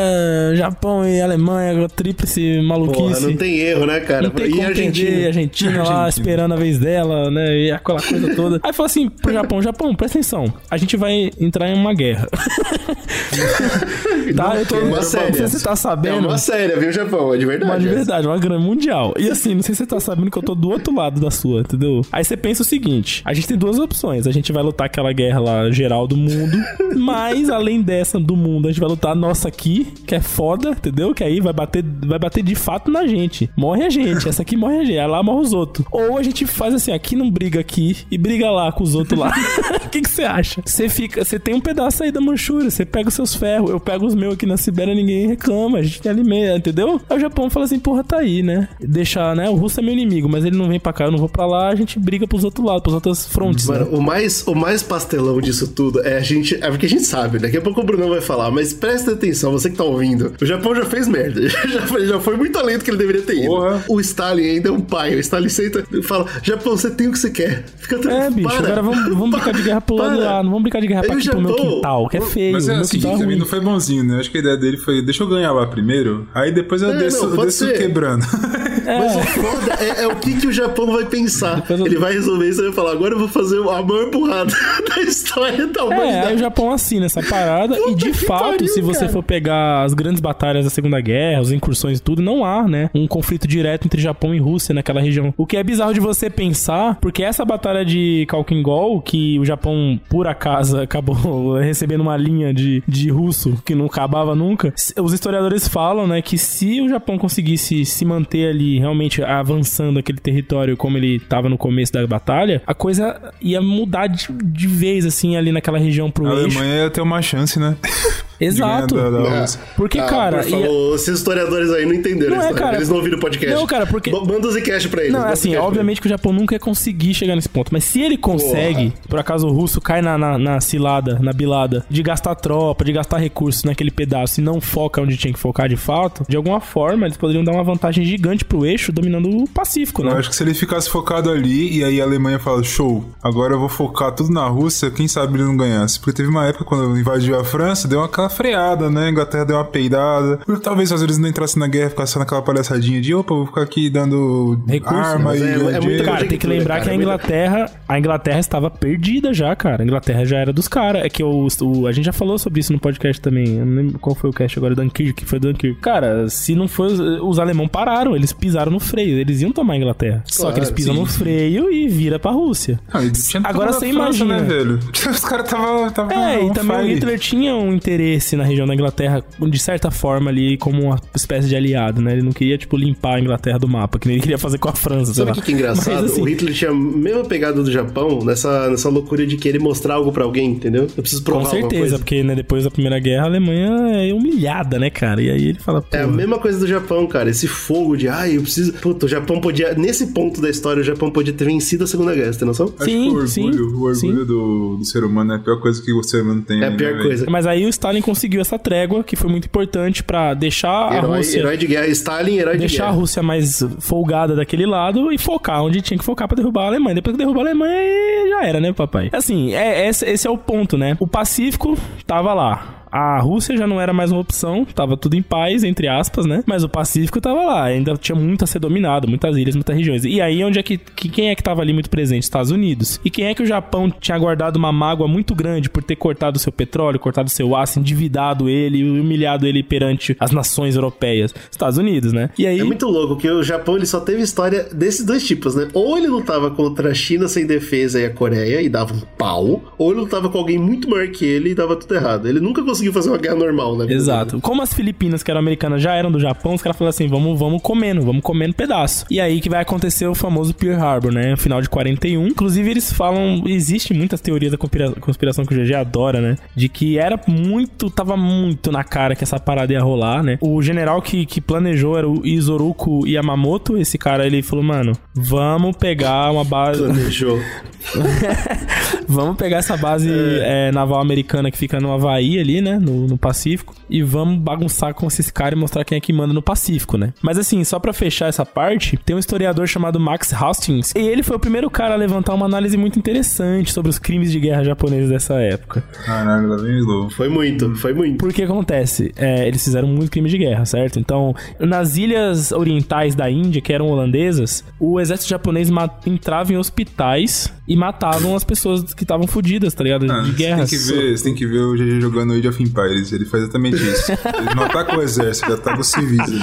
Japão e Alemanha, tríplice maluquice. Porra, não tem erro, né, cara? e a Argentina? Argentina lá esperando a vez dela, né? E aquela coisa toda. Aí fala assim pro Japão, Japão, presta atenção. A gente vai entrar em uma guerra. tá? Eu tô, uma série. Não sei se você tá sabendo. É uma série, viu, Japão? É de verdade. Uma de verdade, uma grande mundial. E assim, não sei se você tá sabendo que eu tô do outro lado da sua, entendeu? Aí você pensa o seguinte: a gente tem duas opções. A gente vai lutar aquela guerra lá geral do mundo, mas além dessa do mundo, a gente vai lutar a nossa aqui, que é foda, entendeu? Que aí vai bater, vai bater de fato na gente. Morre a gente, essa aqui morre a gente, lá morre os outros. Ou a gente faz assim, aqui não briga aqui e briga lá com os outros lá. O que você acha? Você fica, você tem um pedaço aí da Manchúria, você pega os seus ferros, eu pego os meus aqui na Sibéria, ninguém reclama, a gente alimenta, entendeu? Aí o Japão fala assim, porra, tá aí, né? Deixar, né? O russo é meu inimigo, mas ele não vem pra cá, eu não vou pra lá, a gente briga pros outros lados, pros outras frontes. Mano, né? o, mais, o mais pastelão disso tudo é a gente. É porque a gente sabe, daqui a pouco o Bruno vai falar, mas presta atenção, você que tá ouvindo. O Japão já fez merda. Já já foi muito além do que ele deveria ter ido. Porra. O Stalin ainda é um pai. O Stalin senta e fala: Japão, você tem o que você quer. Fica tranquilo. É, bicho, para. agora vamos, vamos brincar de guerra pro lado lá. Não vamos brincar de guerra pra aqui Japão, pro meu quintal, que é feio. Mas é assim, também ruim. não foi bonzinho, né? Acho que a ideia dele foi: deixa eu ganhar lá primeiro, aí depois eu é, desço, não, eu desço quebrando. É. Mas o foda é, é, o que, que o Japão vai pensar. Eu... Ele vai resolver isso e vai falar: agora eu vou fazer a maior burrada da história da humanidade. É, aí o Japão assina essa parada Puta e de fato, pariu, se você cara. for pegar as grandes batalhas da Segunda Guerra, as incursões e tudo, não há, né? Um conflito direto entre Japão e Rússia naquela região. O que é bizarro de você pensar, porque essa batalha de Kalkingol, que o Japão, por acaso, acabou recebendo uma linha de, de russo que não acabava nunca, os historiadores falam, né, que se o Japão conseguisse se manter ali realmente avançando aquele território como ele estava no começo da batalha, a coisa ia mudar de, de vez, assim, ali naquela região pro a eixo. A Alemanha ia ter uma chance, né? Exato. Da é. Porque, ah, cara. Por favor, esses historiadores aí não entenderam não é, cara, Eles não ouviram o podcast. Não, cara, porque. Manda o Zcast pra eles. Não, assim, obviamente que o Japão nunca ia conseguir chegar nesse ponto. Mas se ele consegue, Porra. por acaso o russo cai na, na, na, cilada, na bilada, de gastar tropa, de gastar recursos naquele pedaço e não foca onde tinha que focar de fato, de alguma forma eles poderiam dar uma vantagem gigante pro eixo dominando o Pacífico, né? Eu acho que se ele ficasse focado ali e aí a Alemanha fala, show, agora eu vou focar tudo na Rússia, quem sabe ele não ganhasse. Porque teve uma época quando invadiu a França, deu aquela freada, né? A Inglaterra deu uma peidada. Talvez às vezes não entrasse na guerra, ficasse só naquela palhaçadinha de opa, vou ficar aqui dando Recurso, arma e. É, é muito cara, tem que lembrar cara, que a Inglaterra, a Inglaterra estava perdida já, cara. A Inglaterra já era dos caras. É que o, o, a gente já falou sobre isso no podcast também. Eu não lembro qual foi o cast agora, Dunkirk, foi Dunkirk. Cara, se não foi. Os alemães pararam, eles pisaram no freio. Eles iam tomar a Inglaterra. Claro, Só que eles pisam sim. no freio e vira pra Rússia. Ah, agora você imagina. Né, velho? Os caras estavam. É, e também o Hitler tinha um interesse na região da Inglaterra, de certa forma, ali, como uma espécie de aliado, né? Ele não queria, tipo, limpar a Inglaterra do mapa, que nem ele queria fazer com a França. Sabe o que, que é engraçado? Mas, assim... O Hitler tinha a mesma pegada do Japão nessa, nessa loucura de querer mostrar algo pra alguém, entendeu? Eu preciso provar Com certeza, porque né, depois da Primeira Guerra a Alemanha é humilhada, né, cara? E aí ele fala. É a mesma coisa do Japão, cara. Esse fogo de, ai, eu preciso. Puta, o Japão podia. Nesse ponto da história, o Japão podia ter vencido a Segunda Guerra, você tem noção? Acho sim, que o orgulho, sim, o orgulho sim. Do, do, ser humano é a pior coisa que o ser humano tem. É a pior né, coisa. Mas aí o Stalin conseguiu essa trégua, que foi muito importante para deixar herói, a Rússia. Herói de guerra, Stalin, herói de guerra. Deixar a Rússia mais folgada daquele lado e focar onde tinha que focar para derrubar a Alemanha. Depois que derrubar a Alemanha, já era, né, papai? Assim, é, esse, esse é o ponto, né? O Pacífico tava lá a Rússia já não era mais uma opção, tava tudo em paz, entre aspas, né? Mas o Pacífico tava lá, ainda tinha muito a ser dominado, muitas ilhas, muitas regiões. E aí, onde é que, que quem é que tava ali muito presente? Estados Unidos. E quem é que o Japão tinha guardado uma mágoa muito grande por ter cortado seu petróleo, cortado seu aço, endividado ele e humilhado ele perante as nações europeias? Estados Unidos, né? E aí. É muito louco que o Japão ele só teve história desses dois tipos, né? Ou ele lutava contra a China sem defesa e a Coreia e dava um pau, ou ele lutava com alguém muito maior que ele e dava tudo errado. Ele nunca conseguiu fazer uma guerra normal, né? Exato. Como as Filipinas, que eram americanas, já eram do Japão, os caras falaram assim: vamos, vamos comendo, vamos comendo pedaço. E aí que vai acontecer o famoso Pearl Harbor, né? Final de 41. Inclusive, eles falam. Existe muitas teorias da conspiração que o GG adora, né? De que era muito. Tava muito na cara que essa parada ia rolar, né? O general que, que planejou era o Izoruko Yamamoto. Esse cara, ele falou, mano, vamos pegar uma base. Planejou. vamos pegar essa base é. É, naval americana que fica no Havaí ali, né? No, no, Pacífico. E vamos bagunçar com esses caras e mostrar quem é que manda no Pacífico, né? Mas assim, só para fechar essa parte, tem um historiador chamado Max Hastings. E ele foi o primeiro cara a levantar uma análise muito interessante sobre os crimes de guerra japoneses dessa época. Caralho, lá vem louco. Foi muito, foi muito. Porque acontece? É, eles fizeram muito crime de guerra, certo? Então, nas ilhas orientais da Índia, que eram holandesas, o exército japonês entrava em hospitais e matavam as pessoas que estavam fodidas, tá ligado? Ah, de guerra. Você tem, que ver, você tem que ver o GG jogando Age of Empires. Ele faz exatamente isso. Ele não ataca o exército, ele ataca os civis ali.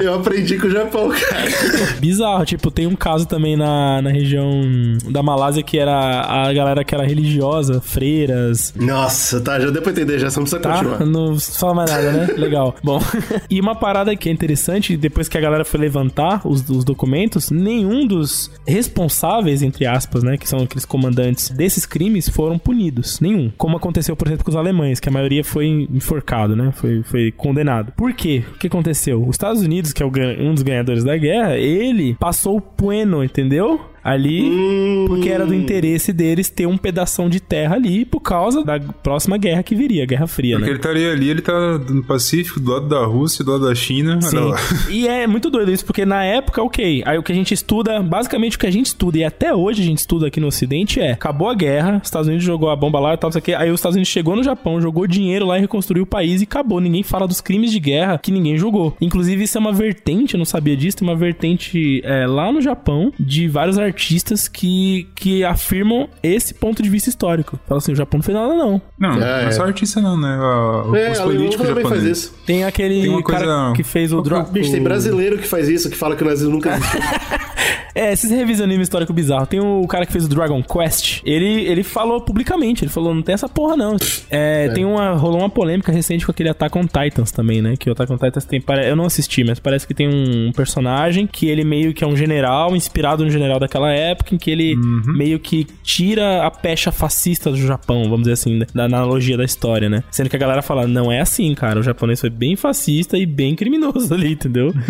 Eu aprendi com o Japão, cara. Bizarro. Tipo, tem um caso também na, na região da Malásia que era a galera que era religiosa, freiras. Nossa, tá, já deu pra entender, já só não precisa tá? continuar. Não fala mais nada, né? Legal. Bom, e uma parada que é interessante, depois que a galera foi levantar os, os documentos, nenhum dos responsáveis, entre aspas, né, que são aqueles comandantes desses crimes foram punidos. Nenhum. Como aconteceu, por exemplo, com os alemães, que a maioria foi enforcado, né? Foi, foi condenado. Por quê? O que aconteceu? Os Estados Unidos, que é um dos ganhadores da guerra, ele passou o pueno, entendeu? Ali, hum. porque era do interesse deles ter um pedação de terra ali por causa da próxima guerra que viria, a Guerra Fria, porque né? ele estaria ali, ele tá no Pacífico, do lado da Rússia, do lado da China. Sim. E é muito doido isso, porque na época, ok, aí o que a gente estuda, basicamente o que a gente estuda, e até hoje a gente estuda aqui no Ocidente é, acabou a guerra, os Estados Unidos jogou a bomba lá e tal, isso aqui, aí os Estados Unidos chegou no Japão, jogou dinheiro lá e reconstruiu o país e acabou. Ninguém fala dos crimes de guerra que ninguém jogou. Inclusive, isso é uma vertente, eu não sabia disso, tem uma vertente é, lá no Japão de vários artistas que que, afirmam esse ponto de vista histórico. Fala assim, o Japão não fez nada, não. Não, é, não é só artista não, né? O, é, os políticos japoneses. Isso. Tem aquele tem cara coisa... que fez o... Dro... Bicho, tem brasileiro que faz isso, que fala que o nazismo nunca existiu. é, esses revisionismo histórico bizarro. Tem o cara que fez o Dragon Quest. Ele, ele falou publicamente, ele falou, não tem essa porra não. É, é. Tem uma, rolou uma polêmica recente com aquele Attack on Titans também, né? Que o Attack on Titans tem, eu não assisti, mas parece que tem um personagem que ele meio que é um general, inspirado no general daquela época, em que ele uhum. meio que tira a pecha fascista do Japão, vamos dizer assim, da analogia da história, né? Sendo que a galera fala, não é assim, cara. O japonês foi bem fascista e bem criminoso ali, entendeu?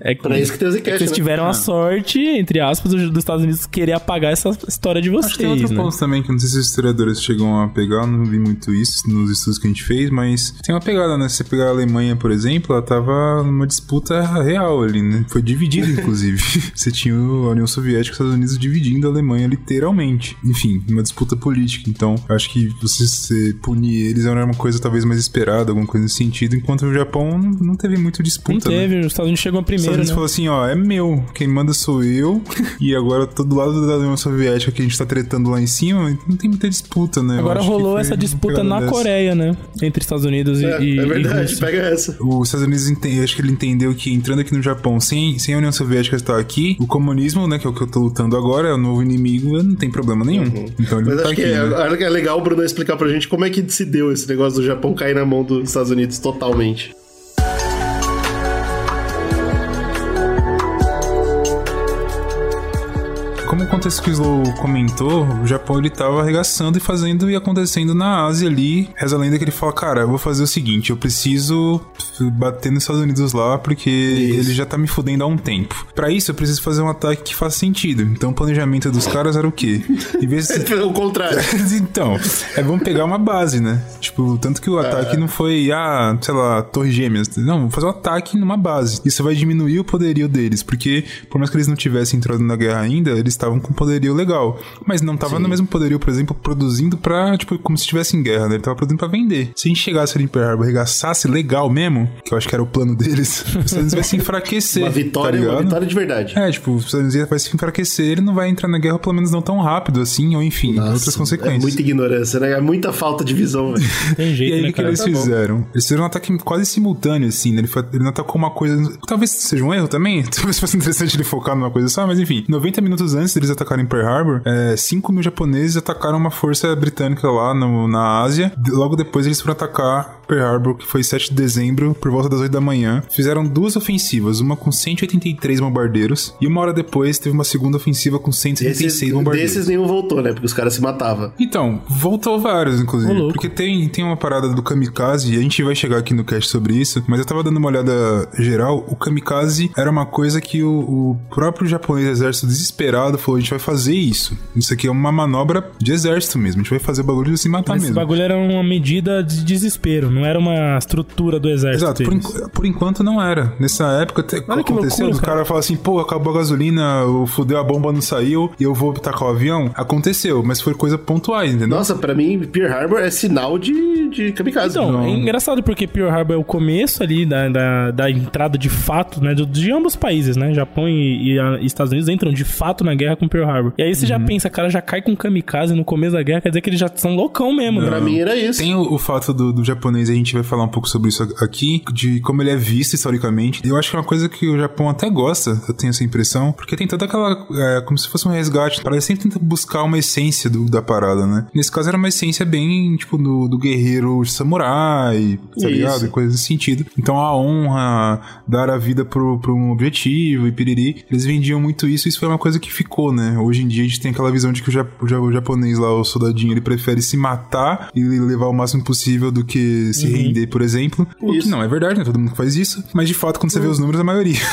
É que, pra isso que tem o Zcash, é que eles né? tiveram né? a sorte, entre aspas, dos Estados Unidos querer apagar essa história de vocês, Acho que tem outro né? ponto também, que não sei se os historiadores chegam a pegar, não vi muito isso nos estudos que a gente fez, mas tem uma pegada, né? Se você pegar a Alemanha, por exemplo, ela tava numa disputa real ali, né? Foi dividida, inclusive. você tinha a União Soviética e os Estados Unidos dividindo da Alemanha, literalmente. Enfim, uma disputa política. Então, acho que você punir eles era uma coisa talvez mais esperada, alguma coisa nesse sentido, enquanto o Japão não teve muito disputa. Não teve, né? os Estados Unidos chegou primeiro. Os Estados Unidos né? falou assim: ó, é meu, quem manda sou eu, e agora todo lado da União Soviética que a gente tá tretando lá em cima, não tem muita disputa, né? Agora rolou essa disputa na dessa. Coreia, né? Entre Estados Unidos é, e. É verdade, pega essa. Os Estados Unidos, acho que ele entendeu que entrando aqui no Japão, sem, sem a União Soviética estar aqui, o comunismo, né, que é o que eu tô lutando agora, é o novo inimigo, não tem problema nenhum. Uhum. Então ele Mas tá acho aqui, que é, né? é legal o Bruno explicar pra gente como é que se deu esse negócio do Japão cair na mão dos Estados Unidos totalmente. Como acontece que o Slow comentou, o Japão ele tava arregaçando e fazendo e acontecendo na Ásia ali. Reza a lenda que ele fala, cara, eu vou fazer o seguinte, eu preciso bater nos Estados Unidos lá porque isso. ele já tá me fudendo há um tempo. Para isso eu preciso fazer um ataque que faça sentido. Então o planejamento dos caras era o quê? Em vez de... o contrário. então, é vamos pegar uma base, né? Tipo, tanto que o ataque não foi, ah, sei lá, Torre Gêmeas. Não, vamos fazer um ataque numa base. Isso vai diminuir o poderio deles, porque por mais que eles não tivessem entrado na guerra ainda, eles estavam estavam com poderio legal. Mas não tava no mesmo poderio, por exemplo, produzindo pra, tipo, como se estivesse em guerra, né? Ele tava produzindo pra vender. Se a gente chegasse ali em Pearl Harbor e regaçasse legal mesmo, que eu acho que era o plano deles, os Estados Unidos vai se enfraquecer. Uma vitória, tá uma vitória de verdade. É, tipo, os Estados Unidos vai se enfraquecer, ele não vai entrar na guerra, pelo menos não tão rápido assim, ou enfim, Nossa, outras consequências. É muita ignorância, né? É muita falta de visão, velho. Tem E jeito, aí, né, o que cara? eles Tá bom. fizeram? Eles fizeram um ataque quase simultâneo, assim, né? Ele, foi- ele não atacou uma coisa. Talvez seja um erro também. Talvez fosse interessante ele focar numa coisa só, mas enfim. 90 minutos antes deles atacarem Pearl Harbor, é, 5 mil japoneses atacaram uma força britânica lá no- na Ásia. Logo depois eles foram atacar Pearl Harbor, que foi 7 de dezembro, por volta das 8 da manhã. Fizeram duas ofensivas, uma com 183 bombardeiros, e uma hora depois teve uma segunda ofensiva com 176 Esses, bombardeiros. desses nenhum voltou, né? Porque os caras se matavam. Então, voltou vários, inclusive. Louco. porque tem, tem uma parada do kamikaze, e a gente vai chegar aqui no cast sobre isso, mas eu tava dando uma olhada geral. O kamikaze era uma coisa que o, o próprio japonês exército desesperado falou: a gente vai fazer isso. Isso aqui é uma manobra de exército mesmo. A gente vai fazer o bagulho de se matar Esse mesmo. bagulho era uma medida de desespero, não era uma estrutura do exército. Exato, por, enqu- por enquanto não era. Nessa época te- Olha que aconteceu, loucura, os cara. caras falam assim, pô, acabou a gasolina, o fudeu a bomba não saiu e eu vou tacar o avião. Aconteceu, mas foi coisa pontuais, entendeu? Nossa, pra mim, Pearl Harbor é sinal de, de kamikaze. Então, Não. é engraçado porque Pearl Harbor é o começo ali da, da, da entrada de fato, né? do- De, ambos os países, né? Japão e, e a- e Estados Unidos entram de fato na guerra com Pearl Harbor. E aí você Uhum. já pensa, cara, já cai com kamikaze no começo da guerra, quer dizer que eles já são loucão mesmo, Pra né? mim era isso. Tem o, o fato do, do japonês, a gente vai falar um pouco sobre isso aqui, de como ele é visto historicamente. Eu acho que é uma coisa que o Japão até gosta, eu tenho essa impressão, porque tem toda aquela. É, como se fosse um resgate. Para ele sempre tenta buscar uma essência do- da parada, né? Nesse caso era uma essência bem, tipo, do, do guerreiro samurai, tá ligado? Coisas nesse sentido. Então a honra, dar a vida pro, pro um objetivo e piriri, eles vendiam muito isso e isso foi uma coisa que ficou, né? Hoje em dia a gente tem aquela visão de que o, ja- o ja- o japonês lá, o soldadinho, ele prefere se matar e levar o máximo possível do que se render, por exemplo. O que Isso. não é verdade, né? Todo mundo faz isso. Mas de fato, quando você vê os números, a maioria.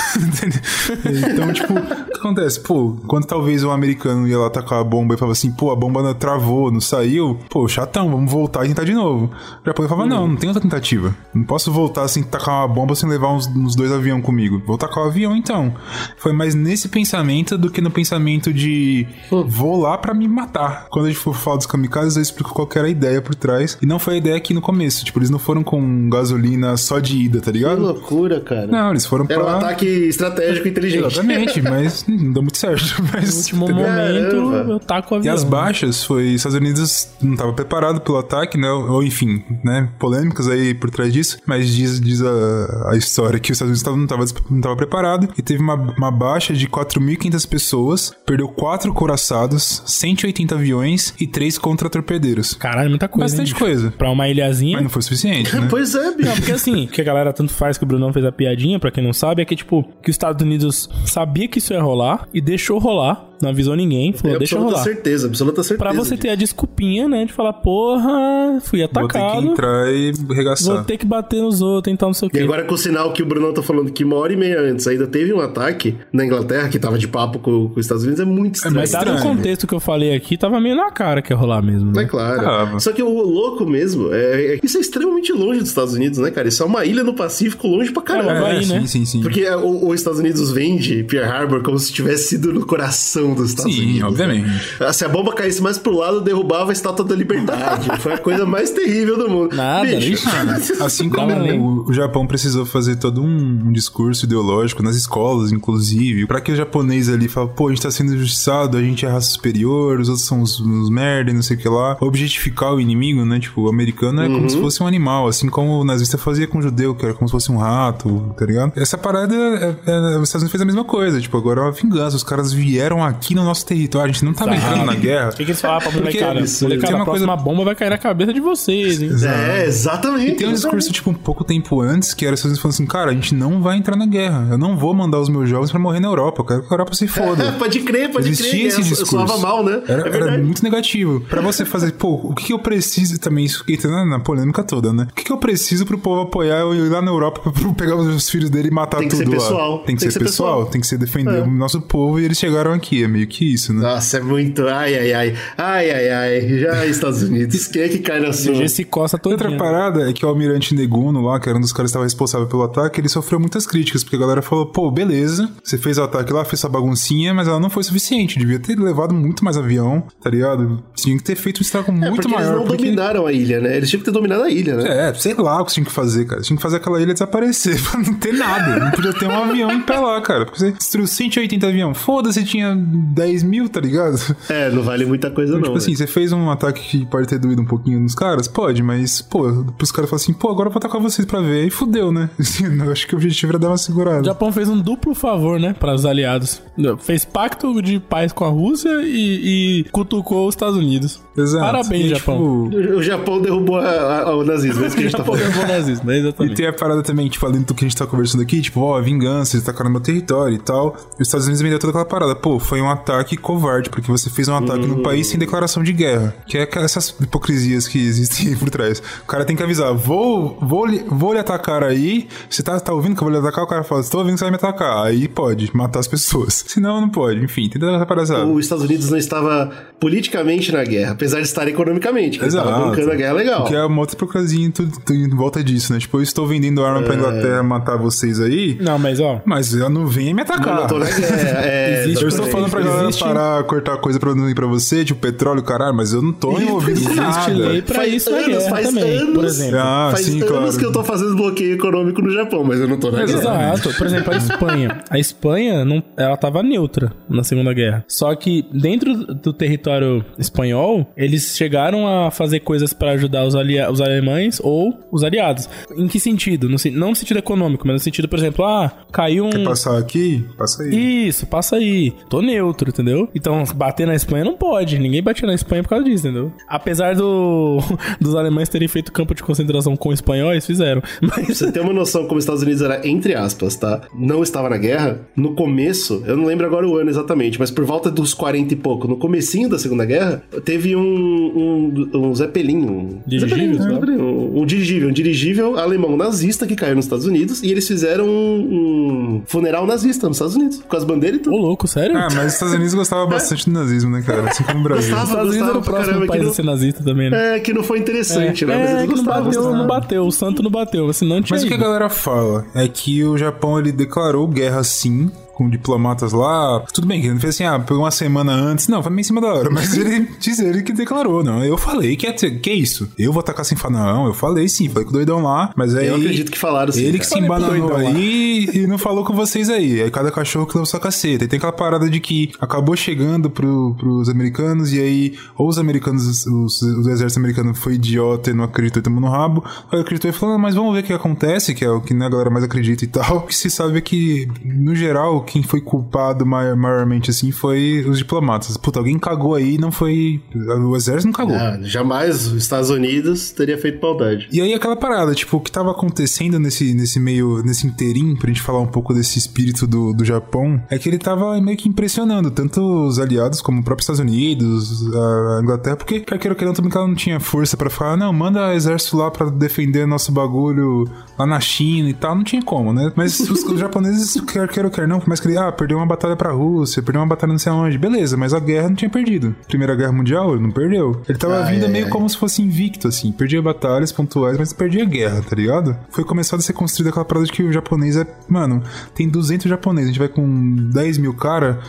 Então, tipo, o que acontece? Pô, quando talvez um americano ia lá atacar a bomba e falava assim, pô, a bomba não travou, não saiu, pô, chatão, vamos voltar e tentar de novo. O Japão falava, não, não tem outra tentativa. Não posso voltar sem tacar uma bomba sem levar uns, uns dois aviões comigo. Vou tacar o avião então. Foi mais nesse pensamento do que no pensamento de vou lá pra me matar. Quando a gente for falar dos kamikazes, eu explico qual que era a ideia por trás. E não foi a ideia aqui no começo. Tipo, eles não foram com gasolina só de ida, tá Que ligado? loucura, cara. Não, eles foram Era um pra... ataque estratégico inteligente. Exatamente, mas não deu muito certo. Mas, No último entendeu? momento, Caramba. eu taco o E avião. as baixas foi Estados Unidos não estava preparado pelo ataque, né? Ou enfim, né? Polêmicas aí por trás disso. Mas diz, diz a, a história que os Estados Unidos tava- não estava não tava preparado e teve uma, uma baixa de 4.500 pessoas, perdeu quatro coraçados, 180 aviões e três contra-torpedeiros. Caralho, muita coisa. Bastante hein, coisa. Pra uma ilhazinha. Mas não foi suficiente, né? Pois é, bicho. Não, porque assim, o que a galera tanto faz que o Brunão fez a piadinha, pra quem não sabe, é que, tipo, que os Estados Unidos sabia que isso ia rolar e deixou rolar, não avisou ninguém, falou, Tenho deixa absoluta rolar. certeza, absoluta certeza. Pra você ter a desculpinha, né, de falar, porra, fui Vou ter que atacado, entrar e vou arregaçar. ter que bater nos outros, então não sei o E quê. agora com o sinal que o Brunão tá falando que uma hora e meia antes ainda teve um ataque na Inglaterra, que tava de papo com, com os Estados Unidos, é muito estranho. mais Dado o contexto que eu falei aqui, tava meio na cara que ia rolar mesmo, né? É claro. Tava. Só que o louco mesmo é, é isso é extremamente longe dos Estados Unidos, né, cara? Isso é uma ilha no Pacífico longe pra caramba. É, Havaí, sim, né? sim, sim. Porque é, o- os Estados Unidos vende Pearl Harbor como se tivesse sido no coração dos Estados Sim, Unidos. né? obviamente. Se a bomba caísse mais pro lado, derrubava a estátua da liberdade. Foi a coisa mais terrível do mundo. Nada, Bicho, ixi. Assim como o, o Japão precisou fazer todo um, um discurso ideológico nas escolas, inclusive, pra que o japonês ali fala, pô, a gente tá sendo injustiçado, a gente é raça superior, os outros são uns, uns merda e não sei o que lá. Objetificar o inimigo, né? Tipo, o americano é como se fosse um animal, assim como o nazista fazia com o judeu, que era como se fosse um rato, tá ligado? Essa parada, é, é, os Estados Unidos fez a mesma coisa, tipo, agora é uma vingança, os caras vieram aqui no nosso território, a gente não tava entrando na guerra. O que, que eles falavam pra Porque molecada? Molecada, tem uma a próxima bomba vai cair na cabeça de vocês, hein? É, exatamente. E tem um discurso, tipo, um pouco tempo antes, que era pessoas falando assim, cara, a gente não vai entrar na guerra. Eu não vou mandar os meus jovens pra morrer na Europa. Eu quero que a Europa se foda. pode crer, pode Existia crer. esse é, discurso. Soava mal, né? Era, é era muito negativo. Pra você fazer, pô, o que que eu preciso também, isso entra na, na polêmica toda, né? O que que eu preciso pro povo apoiar eu ir lá na Europa pra, pegar os filhos dele e matar Tem que tudo ser lá? pessoal. Tem que ser pessoal, tem que ser defender É. o nosso povo e eles chegaram aqui. É meio que isso, né? Nossa, é muito. Ai, ai, ai. Ai, ai, ai. Já Estados Unidos. Quem é que cai na sua? Se coça todo Outra parada é que o almirante Neguno lá, que era um dos caras que estava responsável pelo ataque, ele sofreu muitas críticas, porque a galera falou, pô, beleza, você fez o ataque lá, fez essa baguncinha, mas ela não foi suficiente, devia ter levado muito mais avião, tá ligado? Tinha que ter feito um estrago É, muito porque maior. eles não porque... dominaram a ilha, né? Eles tinham que ter dominado a ilha, né? É, sei lá o que você tinha que fazer, cara. Você tinha que fazer aquela ilha desaparecer pra não ter nada. Não podia ter um avião em pé lá, cara. Porque você destruiu 180 avião. Foda-se, tinha 10 mil, tá ligado? É, não vale muita coisa, Tipo não. assim, velho. você fez um ataque que pode ter doído um pouquinho nos caras? Pode, mas, pô, pros caras falarem assim, pô, agora eu vou atacar vocês pra ver. E fudeu, né? eu acho que o objetivo era dar uma segurada. O Japão fez um duplo favor, né, para os aliados. Fez pacto de paz com a Rússia e, e cutucou os Estados Unidos. Exato. Parabéns, E, Japão. tipo, O Japão derrubou a- a- o nazismo, é isso que a gente tá Japão falando. levou o nazismo, né? E Exatamente. tem a parada também, tipo, além do que a gente tá conversando aqui, tipo, ó, vingança, eles atacaram no meu território e tal. E os Estados Unidos vendeu toda aquela parada. Pô, foi um ataque covarde, porque você fez um ataque no país sem declaração de guerra. Que é essas hipocrisias que existem por trás. O cara tem que avisar, vou, vou, vou lhe atacar aí. Você tá, tá ouvindo que eu vou lhe atacar? O cara fala, estou ouvindo que você vai me atacar. Aí pode matar as pessoas. Senão, não pode. Enfim, tem toda essa parada. Os Estados Unidos não estava politicamente na guerra, apesar de estar economicamente. que Eles estavam bancando a guerra legal. Que é uma outra hipocrisia em, tudo- em volta disso, né? Tipo, eu estou vendendo arma É. pra Inglaterra matar vocês aí. Não, mas ó, Mas ela não vem me atacar. Eu não tô na guerra. É, Existe- Eu estou falando pra galera Existe- parar, cortar coisa pra não ir pra você, tipo petróleo, caralho, mas eu não tô envolvido com existe nada. lei pra Faz isso na anos, guerra faz também, anos. por exemplo. Ah, Faz sim, anos claro. que eu tô fazendo bloqueio econômico no Japão, mas eu não tô na guerra. Exato. Por exemplo, a Espanha. A Espanha, não, ela tava neutra na Segunda Guerra. Só que dentro do território espanhol, eles chegaram a fazer coisas pra ajudar os, alia os alemães ou os aliados. Em que sentido? No, não no sentido econômico, mas no sentido, por exemplo, ah, caiu um... Quer passar aqui? Passa aí. Isso, passa aí. Tô neutro, entendeu? Então, bater na Espanha não pode. Ninguém batia na Espanha por causa disso, entendeu? Apesar do, dos alemães terem feito campo de concentração com espanhóis, fizeram. Mas Você tem uma noção como os Estados Unidos era, entre aspas, tá? Não estava na guerra. No começo, eu não lembro agora o ano exatamente, mas por volta dos 40 e pouco, no comecinho da Segunda Guerra, teve um, um, um Zeppelin. Um, Dirigível, Zeppelin, um, um dirigível, um dirigível alemão nazista que caiu nos Estados Unidos e eles fizeram um, um funeral nazista nos Estados Unidos, com as bandeiras e Ô, tudo. louco, sério? Ah, mas os Estados Unidos gostavam bastante do nazismo, né, cara? Assim como o Brasil. Gostava. Os Estados Unidos era o próximo caramba, país que a não- ser nazista também, né? É, que não foi interessante, né? Mas É, eles que não gostavam. bateu, gostavam. não bateu. O santo não bateu, senão tinha Mas o que a ido. galera fala é que o Japão ele declarou guerra sim. Com diplomatas lá. Tudo bem, que ele não fez assim, ah, pegou uma semana antes. Não, foi meio em cima da hora. Mas ele diz ele que declarou, não. Eu falei que é, que é isso. Eu vou atacar sem falar. Não, eu falei sim, falei com o doidão lá. Mas aí. Eu acredito que falaram sim, Ele cara. que se embananou aí e não falou com vocês aí. Aí cada cachorro que levou sua caceta. E tem aquela parada de que acabou chegando pro, pros americanos e aí, ou os americanos, os, o exército americano foi idiota e não acreditou e tomou no rabo. Aí acreditou e falou, "Ah, mas vamos ver o que acontece, que é o que né, a galera mais acredita e tal. O que se sabe é que, no geral, quem foi culpado mai- maiormente assim foi os diplomatas. Puta, alguém cagou aí não foi. O exército não cagou. Ah, jamais os Estados Unidos teria feito maldade. E aí aquela parada, tipo, o que tava acontecendo nesse, nesse meio, nesse inteirinho, pra gente falar um pouco desse espírito do, do Japão, é que ele tava meio que impressionando tanto os aliados como o próprio Estados Unidos, a Inglaterra, porque quer queira ou quer não, também que ela não tinha força pra falar, não, manda exército lá pra defender nosso bagulho lá na China e tal, não tinha como, né? Mas os, os japoneses, quer queira ou quer não, por mais que ele, ah, perdeu uma batalha pra Rússia, perdeu uma batalha não sei aonde, beleza, mas a guerra não tinha perdido. Primeira Guerra Mundial, ele não perdeu. Ele tava Ah, vindo é, meio é. como se fosse invicto, assim. Perdia batalhas pontuais, mas perdia guerra, tá ligado? Foi começado a ser construída aquela parada de que o japonês é. Mano, tem 200 japoneses, a gente vai com 10 mil cara,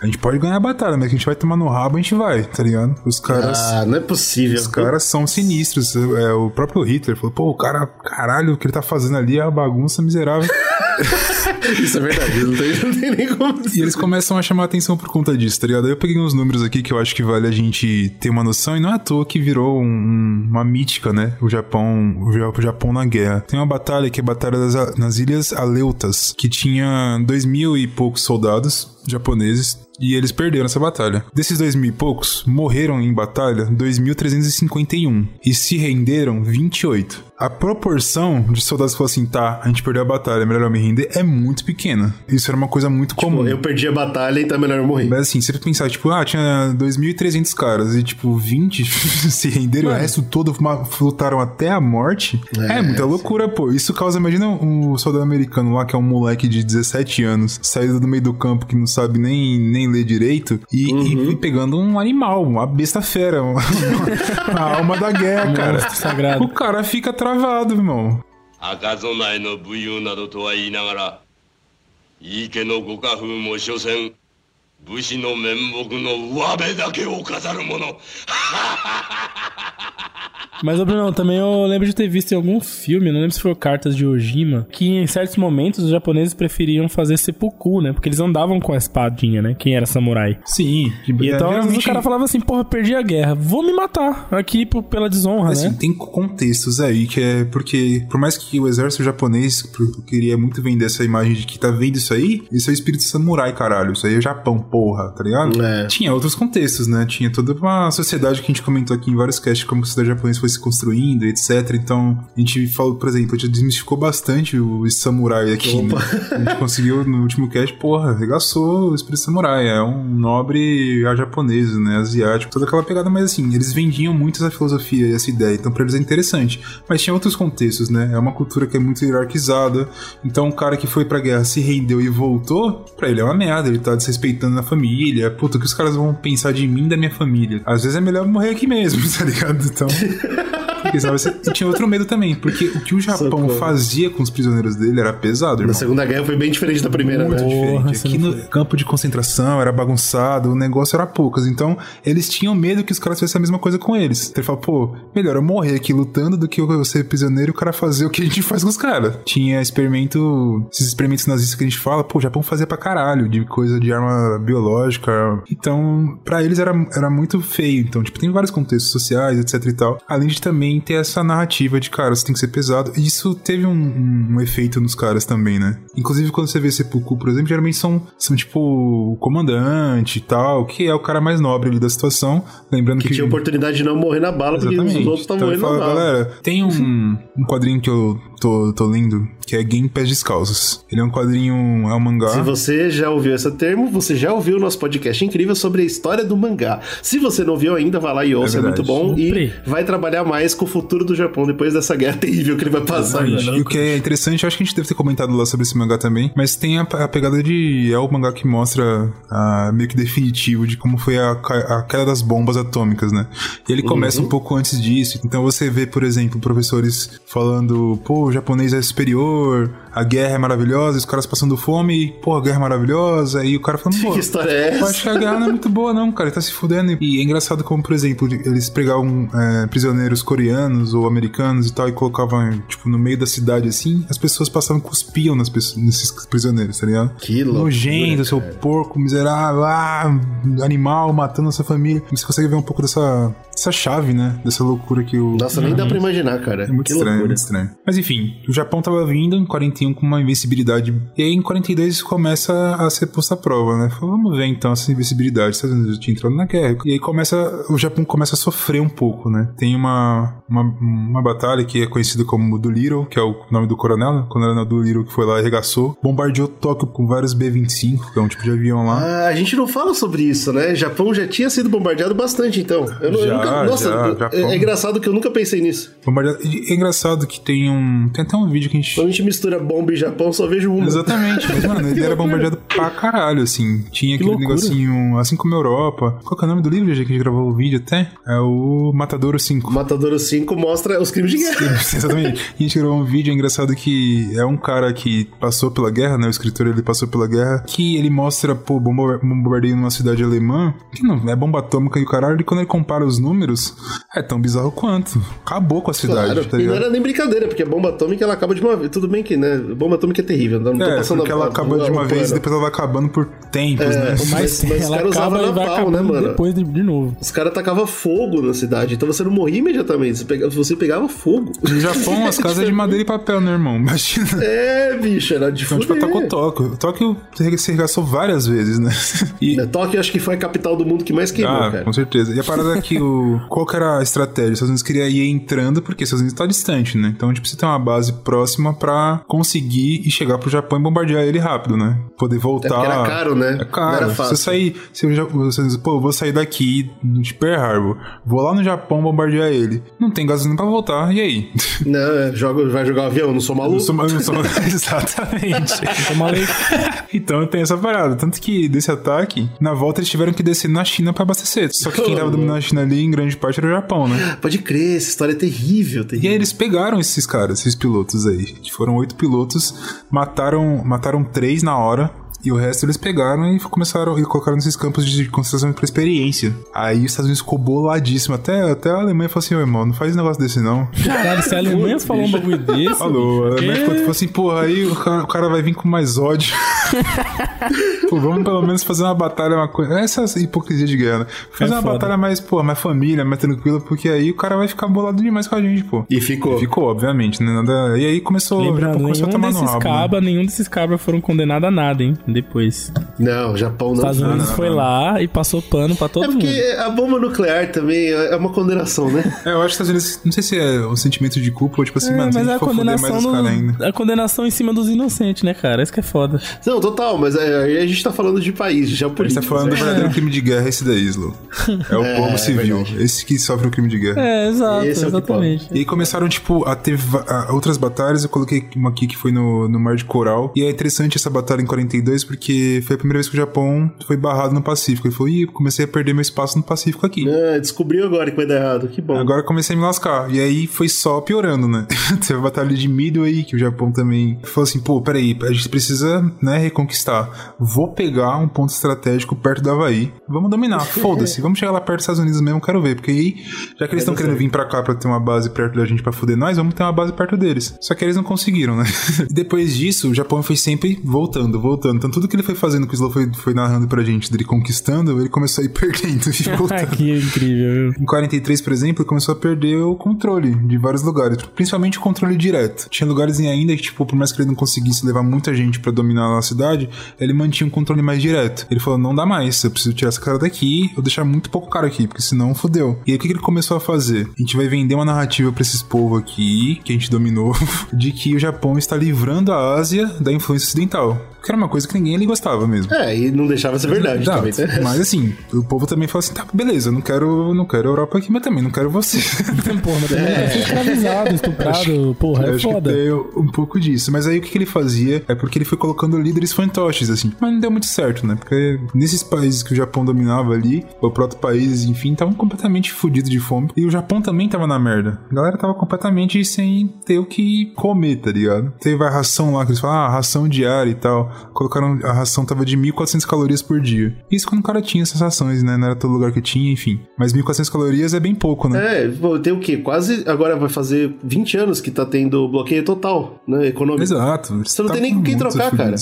a gente pode ganhar a batalha, mas que a gente vai tomar no rabo, a gente vai, tá ligado? Os caras. Ah, não é possível. Os caras são sinistros. É, o próprio Hitler falou, pô, o cara, caralho, o que ele tá fazendo ali é uma bagunça miserável. Isso é verdade, não tem, não tem nem como. E eles começam a chamar atenção por conta disso, tá ligado? Eu peguei uns números aqui que eu acho que vale a gente ter uma noção, e não é à toa que virou um- um- uma mítica, né? O Japão, o Ja- o Japão na guerra. Tem uma batalha que é a Batalha das, nas Ilhas Aleutas, que tinha dois mil e poucos soldados japoneses. E eles perderam essa batalha. Desses dois mil e poucos, morreram em batalha 2.351. E se renderam 28. A proporção de soldados que falaram assim, tá, a gente perdeu a batalha, é melhor eu me render, é muito pequena. Isso era uma coisa muito comum. Eu perdi a batalha e tá melhor eu morrer. Mas assim, você pensar, tipo, ah, tinha 2.300 caras e, tipo, 20 se renderam, o resto todo lutaram até a morte. É, É, muita loucura, pô. Isso causa, imagina um soldado americano lá, que é um moleque de 17 anos, saído do meio do campo, que não, sabe nem, nem ler direito e, Uhum. e, e pegando um animal, uma besta fera, uma- a alma da guerra, cara. Monstro sagrado. O cara fica travado, irmão. 赤備えの武勇などとは言いながら井伊家のご家風も所詮 武士の面目の上辺だけを飾るもの Mas, ô Bruno, também eu lembro de ter visto em algum filme, não lembro se foi Cartas de Ojima, que em certos momentos os japoneses preferiam fazer seppuku, né? Porque eles andavam com a espadinha, né? Quem era samurai. Sim. E então, às vezes, o geralmente- cara falava assim, porra, perdi a guerra, vou me matar aqui por- pela desonra, Assim, né? tem contextos aí que é porque, por mais que o exército japonês pr- queria muito vender essa imagem de que tá vendo isso aí, isso é o espírito samurai, caralho. Isso aí é Japão, porra, tá ligado? É. Tinha outros contextos, né? Tinha toda uma sociedade que a gente comentou aqui em vários casts, como a sociedade japonesa foi se construindo, etc. Então, a gente falou, por exemplo, a gente desmistificou bastante o samurai aqui, né? A gente conseguiu no último cast, porra, arregaçou o espírito samurai. É um nobre japonês, né? Asiático, toda aquela pegada, mas assim, eles vendiam muito essa filosofia e essa ideia, então pra eles é interessante. Mas tinha outros contextos, né? É uma cultura que é muito hierarquizada. Então, um cara que foi pra guerra, se rendeu e voltou, pra ele é uma merda, ele tá desrespeitando a família. Puta, o que os caras vão pensar de mim da minha família? Às vezes é melhor morrer aqui mesmo, tá ligado? Então. E tinha outro medo também, porque o que o Japão Socorro. fazia com os prisioneiros dele era pesado, Na irmão. Segunda Guerra foi bem diferente da primeira, Muito né? diferente. Porra, Aqui no campo de concentração era bagunçado, o negócio era poucas. Então, eles tinham medo que os caras fizessem a mesma coisa com eles. Então, ele fala, pô, melhor eu morrer aqui lutando do que eu ser prisioneiro e o cara fazer o que a gente faz com os caras. Tinha experimento, esses experimentos nazistas que a gente fala, pô, o Japão fazia pra caralho, de coisa de arma biológica. Então, pra eles era, era muito feio. Então, tipo, tem vários contextos sociais, etc e tal. Além de também ter essa narrativa de, cara, você tem que ser pesado. E isso teve um, um- um efeito nos caras também, né? Inclusive, quando você vê Seppuku, por exemplo, geralmente são, são tipo o comandante e tal, que é o cara mais nobre ali da situação. Lembrando que. Que tinha oportunidade de não morrer na bala, porque os outros estavam Então morrendo na bala. galera, tem um, um quadrinho que eu tô, tô lendo, que é Game Pés Descalços. Ele é um quadrinho, é um mangá. Se você já ouviu esse termo, você já ouviu o nosso podcast incrível sobre a história do mangá. Se você não viu ainda, vai lá e ouça, é, muito verdade. bom. E vai trabalhar mais com o futuro do Japão depois dessa guerra terrível que ele vai passar. Exatamente. E o que é interessante, eu acho que a gente deve ter comentado lá sobre esse mangá também, mas tem a, a pegada de. É o mangá que mostra a, meio que definitivo de como foi a, a queda das bombas atômicas, né? E ele começa um pouco antes disso. Então você vê, por exemplo, professores falando, pô, o japonês é superior, more a guerra é maravilhosa, os caras passando fome, e, pô, a guerra é maravilhosa, e o cara falando, pô. Que história é Eu acho essa? que a guerra não é muito boa, não, cara. Ele tá se fudendo. E é engraçado como, por exemplo, eles pegavam é, prisioneiros coreanos ou americanos e tal e colocavam, tipo, no meio da cidade assim, as pessoas passavam e cuspiam nas pessoas, nesses prisioneiros, tá ligado? Que loucura, Nojento, seu porco miserável, ah, animal matando a sua família. Você consegue ver um pouco dessa, dessa chave, né? Dessa loucura que o. Nossa, nem dá pra imaginar, cara. É muito que estranho, loucura. muito estranho. Mas enfim, o Japão tava vindo em 41 com uma invencibilidade. E aí em 42 isso começa a ser posto à prova, né? Falou, vamos ver então essa invencibilidade. Os Estados Unidos tinha entrado na guerra. E aí começa. O Japão começa a sofrer um pouco, né? Tem uma, uma, uma batalha que é conhecida como do Little, que é o nome do coronel, né? O coronel do Little que foi lá e arregaçou. Bombardeou Tóquio com vários B-25, que é um tipo de avião lá. Ah, a gente não fala sobre isso, né? Japão já tinha sido bombardeado bastante, então. Eu, não- eu Já, nunca. Nossa, já, é- é, engraçado que eu nunca pensei nisso. Bombardeado. É engraçado que tem um. Tem até um vídeo que a gente. Quando a gente mistura bomba e Japão, só vejo uma. Exatamente, mas mano, ele era bombardeado pra caralho, assim. Tinha aquele loucura. negocinho, assim como a Europa. Qual que é o nome do livro, gente, que a gente gravou o vídeo até? É o Matadouro 5. Matador 5 mostra os crimes de guerra. Exatamente. E a gente gravou um vídeo é engraçado que é um cara que passou pela guerra, né? O escritor ele passou pela guerra, que ele mostra, pô, bomba- bombardeio numa cidade alemã, que não é bomba atômica e o caralho, e quando ele compara os números, é tão bizarro quanto. Acabou com a cidade, Claro, tá e não era nem brincadeira, porque a bomba atômica ela acaba de uma vez. Tudo bem que, né? Bomba atômica é terrível. Não tô É, passando porque a- ela a- acaba de a- uma a- vez e a- depois ela vai acabando por tempos, né? mas- Mas, os ela caras usavam né, mano? depois de, de novo. Os caras tacavam fogo na cidade, então você não morria imediatamente. Você pegava, você pegava fogo. No Japão, as casas é de madeira e papel, né, irmão? Imagina. É, bicho, era de Então, tipo, fuder. atacou Tóquio. Tóquio se arregaçou várias vezes, né? E, É, Tóquio acho que foi a capital do mundo que mais queimou, ah, cara. com certeza. E a parada é que o. Qual que era a estratégia? Os Estados Unidos queria ir entrando, porque os Estados Unidos tá distante, né? Então, tipo, você tem uma base próxima pra conseguir e chegar pro Japão e bombardear ele rápido, né? Poder voltar. É porque era caro, né? É Não caro. era Se fácil. você sair, já, você diz, pô, eu vou sair daqui de Pearl Harbor, vou lá no Japão bombardear ele. Não tem gasolina pra voltar, e aí? Não, é, joga, vai jogar o avião, não sou maluco. Eu sou, eu sou, exatamente. Tô maluco. Então tem essa parada. Tanto que desse ataque, na volta eles tiveram que descer na China pra abastecer. Só que quem tava dominando a China ali, em grande parte, era o Japão, né? Pode crer, essa história é terrível, E terrível. aí eles pegaram esses caras, esses pilotos aí. que Foram oito pilotos, mataram, mataram três na hora. E o resto eles pegaram e começaram e colocaram nesses campos de concentração pra experiência. Aí os Estados Unidos ficou boladíssimo. Até, até a Alemanha falou assim: ô irmão, não faz um negócio desse não. Caralho, se a Alemanha falou um bagulho desse. Falou, a Alemanha ficou tipo assim: porra, aí o cara, o cara vai vir com mais ódio. Pô, vamos pelo menos fazer uma batalha, uma coisa. Essa é a hipocrisia de guerra, né? Fazer É uma foda. batalha mais, pô, mais família, mais tranquila, porque aí o cara vai ficar bolado demais com a gente, pô. E ficou. Ficou, obviamente, né? Nada... E aí começou, Lembrando, Japão começou a nenhum tomar no desses rabo. né? cabras, nenhum desses cabras foram condenados a nada, hein? Depois. Não, o Japão Os não. Estados Unidos não, foi não. lá e passou pano pra todo É mundo. porque a bomba nuclear também é uma condenação, né? É, eu acho que às vezes, não sei se é um sentimento de culpa ou tipo assim, É, mano, a mas gente a mais condenação, os no, caras ainda. a condenação em cima dos inocentes, né, cara? Isso que é foda. Não, total, mas é, aí a gente tá falando de país, de A gente geopolítica. tá falando do verdadeiro crime de guerra, esse daí, Slow. É o É, povo civil. esse que sofre o crime de guerra. É, exato, é exatamente. E aí começaram, tipo, a ter a- outras batalhas. Eu coloquei uma aqui que foi no, no Mar de Coral. E é interessante essa batalha em 42, porque foi a primeira vez que o Japão foi barrado no Pacífico. Ele falou, ih, comecei a perder meu espaço no Pacífico aqui. Ah, descobriu agora que vai dar errado, que bom. Agora comecei a me lascar. E aí foi só piorando, né? Teve a batalha de Midway, que o Japão também falou assim: pô, peraí, a gente precisa, né, reconquistar. Vou pegar um ponto estratégico perto do Havaí. Vamos dominar. Foda-se. Vamos chegar lá perto dos Estados Unidos mesmo, quero ver. Porque aí, já que eles estão querendo vir pra cá pra ter uma base perto da gente pra fuder nós, vamos ter uma base perto deles. Só que eles não conseguiram, né? E depois disso, o Japão foi sempre voltando, voltando. Então tudo que ele foi fazendo, que o Slow foi, foi narrando pra gente, dele conquistando, ele começou a ir perdendo que incrível? Em 43, por exemplo, ele começou a perder o controle de vários lugares, principalmente o controle direto. Tinha lugares em ainda que, tipo, por mais que ele não conseguisse levar muita gente pra dominar a cidade, ele mantinha um controle mais direto. Ele falou: não dá mais, eu preciso tirar essa cara daqui, eu deixar muito pouco cara aqui, porque senão fodeu. E aí o que que ele começou a fazer? A gente vai vender uma narrativa pra esses povos aqui, que a gente dominou, de que o Japão está livrando a Ásia da influência ocidental. Que era uma coisa que ninguém ali gostava mesmo. É, e não deixava ser verdade Exato. também. né? Mas assim, o povo também fala assim: tá, beleza, eu não quero, não quero Europa aqui, mas também não quero você. Porra, mas também vai ser escravizado, estuprado. Porra, é acho que foda. tem um pouco disso. Mas aí o que, que ele fazia é porque ele foi colocando líderes fantoches, assim. Mas não deu muito certo, né? Porque nesses países que o Japão dominava ali, ou próprios países, enfim, estavam completamente fodidos de fome. E o Japão também tava na merda. A galera tava completamente sem ter o que comer, tá ligado? Teve a ração lá, que eles falam, ah, ração diária e tal. Colocaram, a ração tava de 1.400 calorias por dia. Isso quando o cara tinha essas rações, né? Não era todo lugar que tinha, enfim. Mas 1.400 calorias é bem pouco, né? É, pô, tem o quê? Quase agora vai fazer 20 anos que tá tendo bloqueio total, né? Econômico. Exato. Você não tem nem com quem trocar, cara.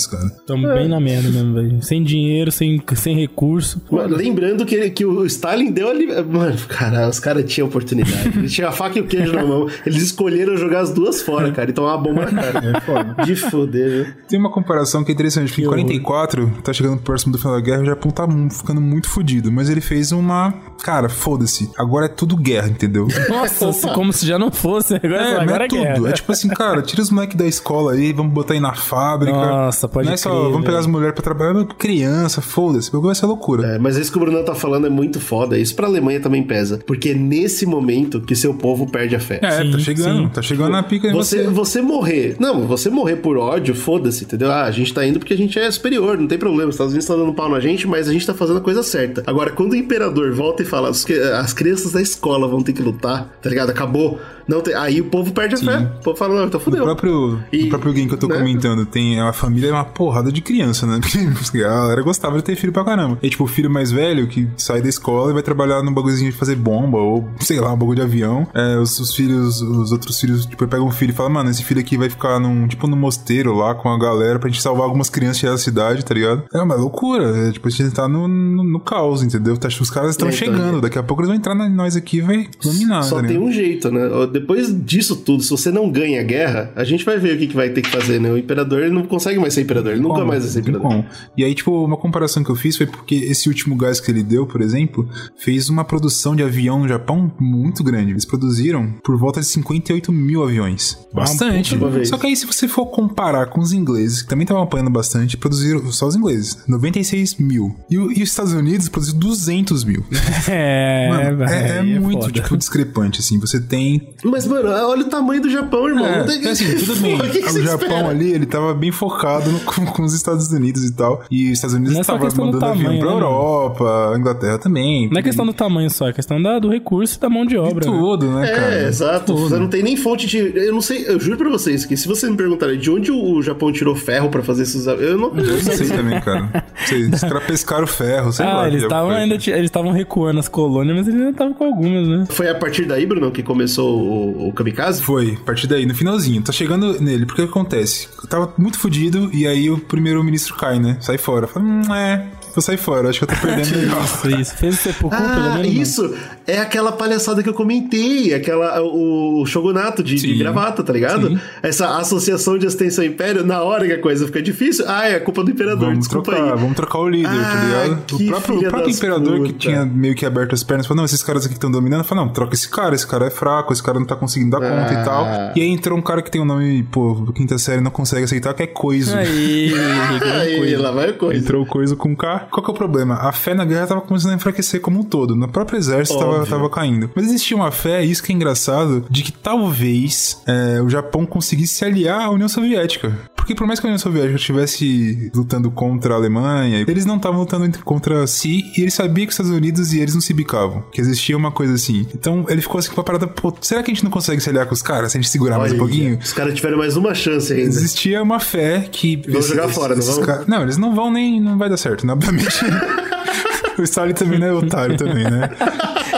Tamo bem na merda mesmo, velho. Sem dinheiro, sem, sem recurso. Mano, Lembrando que, que o Stalin deu ali. Mano, cara, os caras tinham oportunidade. Eles tinham a faca e o queijo na mão. Eles escolheram jogar as duas fora, cara, e tomar uma bomba na cara. É foda. De foder, viu? Tem uma comparação que é interessante, porque em 44, tá chegando próximo do final da guerra, o Japão tá ficando muito fodido, mas ele fez uma. Cara, foda-se, agora é tudo guerra, entendeu? Nossa, se- como se já não fosse. Agora É, é, mas agora é é guerra. tudo. É tipo assim, cara, tira os moleques da escola aí, vamos botar aí na fábrica. Nossa, pode Não é só, crer, vamos pegar as mulheres pra trabalhar, criança, foda-se, o bagulho vai ser loucura. É, mas isso que o Brunão tá falando é muito foda. Isso pra Alemanha também pesa. Porque é nesse momento que seu povo perde a fé. É, Sim, tá chegando, sim. tá chegando na pica Você, você. você morrer. Não, você morrer por ódio, foda-se, entendeu? Ah, a gente tá indo porque a gente é superior, não tem problema. Os Estados Unidos tá dando pau na gente, mas a gente tá fazendo a coisa certa. Agora, quando o imperador volta e fala, as crianças da escola vão ter que lutar, tá ligado? Acabou. Não tem- aí o povo perde a fé. O povo fala, não, então O fudeu. próprio, E- o próprio game que eu tô né? comentando tem a família é uma porrada de criança, né? Porque a galera gostava de ter filho pra caramba. E tipo, o filho mais velho que sai da escola e vai trabalhar num bagulhozinho de fazer bomba, ou sei lá, um bagulho de avião. É, os, os filhos, os outros filhos, tipo, pegam um filho e falam, mano, esse filho aqui vai ficar num, tipo, num mosteiro lá com a galera pra gente salvar algumas crianças da cidade, tá ligado? É uma loucura. É, tipo, a gente tá no, no, no caos, entendeu? Tá, os caras estão É, então, chegando. Daqui a pouco eles vão entrar na nós aqui e vai dominar, Só tá tem um jeito, né? Depois disso tudo, se você não ganha a guerra, a gente vai ver o que, que vai ter que fazer, né? O imperador ele não consegue mais ser imperador, ele nunca Como? mais vai ser imperador. como. E aí, tipo, uma comparação que eu fiz foi porque esse último gás que ele deu, por exemplo, fez uma produção de avião no Japão muito grande. Eles produziram por volta de 58 mil aviões. Bastante. Só que aí, se você for comparar com os ingleses, que também estavam apanhando bastante, produziram só os ingleses, 96 mil. E, e os Estados Unidos produziram 200 mil. É, Mano, é, é velho, muito, foda. tipo, discrepante, assim. Você tem Mas, mano, olha o tamanho do Japão, irmão. é, Não tem- assim, tudo bem. O que que o Japão espera? ali, ele tava bem focado no- com, com os Estados Unidos e tal. E os Estados Unidos é estavam do mandando avião tamanho, pra né? Europa, a Inglaterra também. Não é questão do tamanho só, é questão da, do recurso e da mão de de obra. né? tudo, né, cara? É, exato. Tudo. Você não tem nem fonte de. Eu não sei, eu juro pra vocês que se você me perguntarem de onde o Japão tirou ferro pra fazer esses. Eu não Eu não sei também, cara. Não sei, os caras pescaram ferro, sei lá. Ah, eles que estavam ainda eles estavam recuando as colônias, mas eles ainda estavam com algumas, né? Foi a partir daí, Bruno, que começou o, o Kamikaze? Foi, a partir daí, no finalzinho. Tá chegando nele, porque o que acontece? Eu tava muito fudido e aí o primeiro-ministro cai, né? Sai fora. Fala, hum, é, vou sair fora, acho que eu tô perdendo. Isso, isso. Fez o sepulcro, pelo Ah, menos. isso é aquela palhaçada que eu comentei, aquela o shogunato de, de gravata, tá ligado? Sim. Essa associação de assistência ao império, na hora que a coisa fica difícil, ah, é culpa do imperador, Vamos desculpa trocar, aí. vamos trocar o líder, tá Ah, ligado? que O próprio, o próprio imperador que puta. tinha meio que aberto as pernas falou: não, esses caras aqui que estão dominando, falou: não, troca esse cara, esse cara é fraco, esse cara não tá conseguindo dar conta Ah. e tal. E aí entrou um cara que tem um nome, pô, quinta série não consegue aceitar, que é Coiso. Aí, Aí, coisa. lá vai a coisa. Entrou coisa com K. Qual que é o problema? A fé na guerra tava começando a enfraquecer como um todo. No próprio exército tava, Óbvio. tava caindo. Mas existia uma fé, isso que é engraçado, de que talvez é, o Japão conseguisse se aliar à União Soviética. Porque por mais que a União Soviética estivesse lutando contra a Alemanha, eles não estavam lutando contra si e ele sabia que os Estados Unidos e eles não se bicavam. Que existia uma coisa assim. Então ele ficou assim com a parada, pô, será que a gente não consegue se aliar com os caras se a gente segurar mais um Olha, pouquinho? Os caras tiveram mais uma chance ainda. Existia uma fé que. Vão jogar fora, não vão? ca- Não, eles não vão nem. Não vai dar certo, né? Obviamente. o Stalin também não é otário também, né?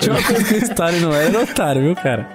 Uma coisa que o Stalin não era, era otário, viu, cara?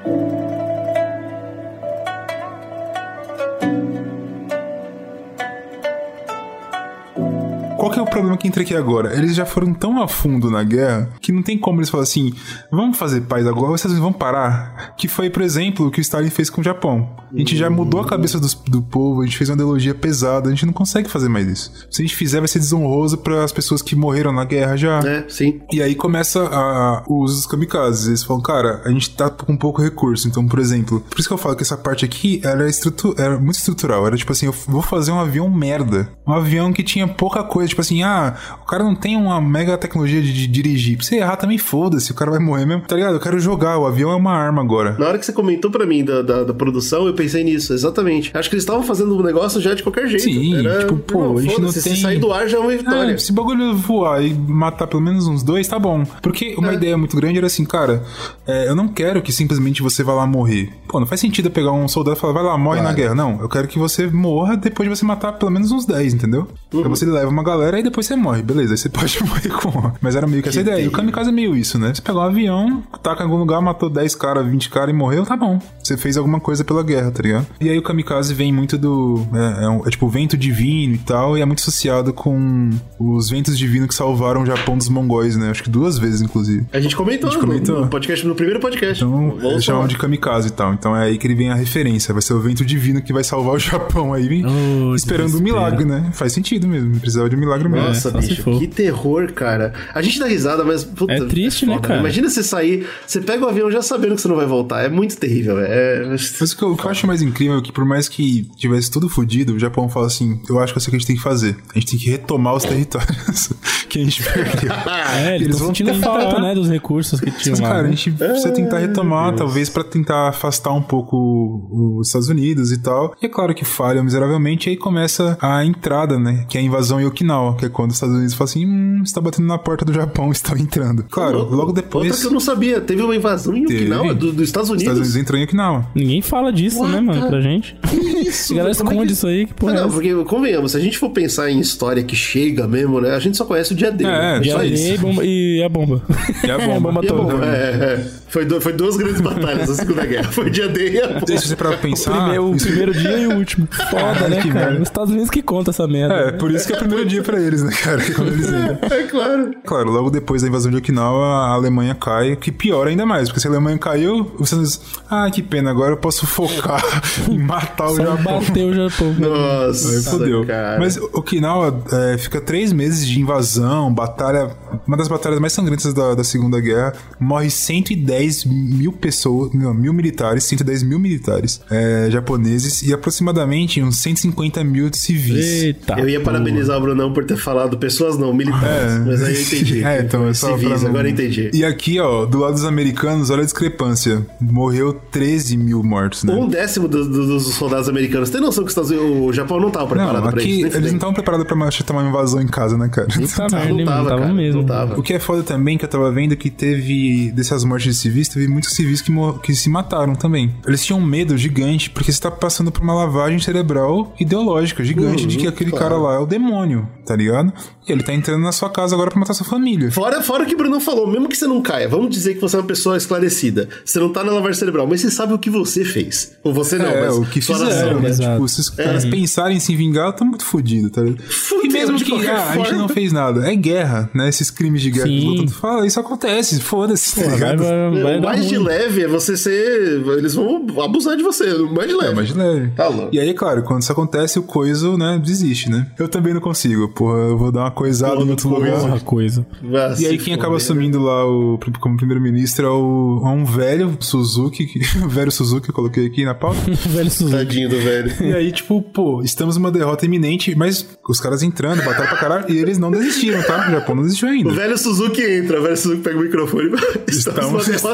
Qual que é o problema que entra aqui agora? Eles já foram tão a fundo na guerra que não tem como eles falarem assim: vamos fazer paz agora, vocês vão parar. Que foi, por exemplo, o que o Stalin fez com o Japão. A gente já mudou a cabeça dos- do, povo, a gente fez uma ideologia pesada, a gente não consegue fazer mais isso. Se a gente fizer, vai ser desonroso para as pessoas que morreram na guerra já. É, sim. E aí começa a, o uso dos kamikazes. Eles falam, cara, a gente tá com pouco recurso. Então, por exemplo, por isso que eu falo que essa parte aqui era, estrutu era muito estrutural. Era tipo assim, eu vou fazer um avião merda. Um avião que tinha pouca coisa. Tipo assim, ah, o cara não tem uma mega tecnologia de, de dirigir. Pra você errar também, foda-se, o cara vai morrer mesmo. Tá ligado? Eu quero jogar, o avião é uma arma agora. Na hora que você comentou pra mim da, da, da produção, eu pensei nisso, exatamente. Acho que eles estavam fazendo um negócio já de qualquer jeito. Sim, tipo, pô, a gente não tem- Se sair do ar já é uma vitória. Ah, se o bagulho voar e matar pelo menos uns dois, tá bom. Porque uma ideia muito grande era assim, cara, é, eu não quero que simplesmente você vá lá morrer. Pô, não faz sentido eu pegar um soldado e falar, vai lá, morre na guerra. Não, eu quero que você morra depois de você matar pelo menos uns 10, entendeu? Uhum. Então você leva uma galera e depois você morre, beleza. Aí você pode morrer com. Mas era meio que essa ideia. E o kamikaze é meio isso, né? Você pegou um avião, taca em algum lugar, matou 10 caras, 20 caras e morreu, tá bom. Você fez alguma coisa pela guerra, tá ligado? E aí o kamikaze vem muito do. É, é, um- é tipo vento divino e tal, e é muito associado com os ventos divinos que salvaram o Japão dos mongóis, né? Acho que duas vezes, inclusive. A gente comentou, A gente no- comentou. No, podcast, no primeiro podcast. Então, eles chamam de kamikaze e tal. Então é aí que ele vem a referência. Vai ser o vento divino que vai salvar o Japão aí, vem Oh, esperando um milagre, né? Faz sentido mesmo. Precisava de um milagre mesmo. Nossa, se bicho, que terror, cara. A gente dá risada, mas. Puta, É triste, né, foda, cara? Imagina você sair, você pega o avião já sabendo que você não vai voltar. É muito terrível, velho. É... Mas o que, eu, o que eu acho mais incrível é que, por mais que tivesse tudo fodido, o Japão fala assim: eu acho que é isso que a gente tem que fazer. A gente tem que retomar os territórios que a gente perdeu. É, eles Eles estão vão sentindo tentar. falta, né, dos recursos que tinham Mas, lá. cara, a né? gente precisa tentar retomar, talvez pra tentar afastar um pouco os Estados Unidos e tal. E é claro que falha miseravelmente, e aí começa a entrada, né? Que é a invasão em Okinawa, que é quando os Estados Unidos falam assim: hum, você tá batendo na porta do Japão, estão entrando. Claro, logo depois. Outra que eu não sabia. Teve uma invasão em Teve. Okinawa do- dos Estados Os Unidos. Estados Unidos entrou em Okinawa. Ninguém fala disso, What né, mano, the- pra gente. Isso, A galera é esconde que- isso aí, que porra Ah, é não, porque, convenhamos, se a gente for pensar em história que chega mesmo, né? A gente só conhece o dia dele. É, né? E só a, isso. e a bomba. E a bomba. E a bomba. bomba E é bom, toda. é, é. Foi, du- foi duas grandes batalhas na Segunda Guerra. Foi o dia D e a Não sei se você pra pensar. Primeiro- o primeiro dia e o último. Foda, né, cara? merda. Os Estados Unidos que conta essa merda. É, por isso que é o primeiro dia pra eles, né, cara? Quando eles entram. É claro. Claro, logo depois da invasão de Okinawa, a Alemanha cai, que piora ainda mais, porque se a Alemanha caiu, Estados Unidos, ah, que pena, agora eu posso focar em matar o Só Japão. bateu o Japão. Nossa, Aí fodeu. cara. Mas Okinawa é, fica três meses de invasão, batalha, uma das batalhas mais sangrentas da, da Segunda Guerra. Morre 110 mil pessoas, não, mil militares, 110 mil militares é, japoneses e aproximadamente uns 150 mil civis. Eita. Eu ia parabenizar o Brunão por ter falado pessoas não, militares. Mas aí eu entendi. É, então é só Civis, não- agora eu entendi. E aqui, ó, do lado dos americanos, olha a discrepância. Morreu 13 mil mortos, né? Um décimo do- do- dos soldados americanos. Tem noção que os Estados Unidos- o Japão não tava preparado Não, pra aqui isso? Eles não estavam preparados pra machutar uma invasão em casa, né, cara? Não hein, tava, mano, tava cara, mesmo. não tava. O que é foda também, que eu tava vendo, é que teve, dessas mortes de civis, teve muitos civis que, que se mataram também. Eles tinham um medo gigante, porque você tá passando por uma lavagem cerebral ideológica gigante Uhum, de que aquele claro. cara lá é o demônio, tá ligado? E ele tá entrando na sua casa agora pra matar sua família. Fora, fora o que o Bruno falou, mesmo que você não caia, vamos dizer que você é uma pessoa esclarecida. Você não tá na lavagem cerebral, mas você sabe o que você fez. Ou você não, é, mas o que sua fizeram, né? né? Tipo, se os caras pensarem em se vingar, eu tô muito fodido, tá ligado? Fudeu, e mesmo que ah, a gente não fez nada, é guerra, né? Esses crimes de guerra que Sim. o Lutan fala, isso acontece, foda-se, tá Vai, ligado? vai, vai o dar mais de leve é você ser. Eles vão abusar de você. O mais de leve. É, mas de leve. Tá louco. E aí, claro, quando isso acontece, o coiso, né, desiste, né? Eu também não consigo, porra, eu vou dar uma coisada Porra, em outro lugar. Porra, coisa. Vai E aí quem acaba assumindo lá o, como primeiro-ministro é, o, é um velho Suzuki, que, o velho Suzuki eu coloquei aqui na pauta. Velho Suzuki. Tadinho do velho. E aí, tipo, pô, estamos numa derrota iminente, mas os caras entrando, batalha pra caralho, e eles não desistiram, tá? O Japão não desistiu ainda. O velho Suzuki entra, o velho Suzuki pega o microfone e Estamos, numa derrota estamos.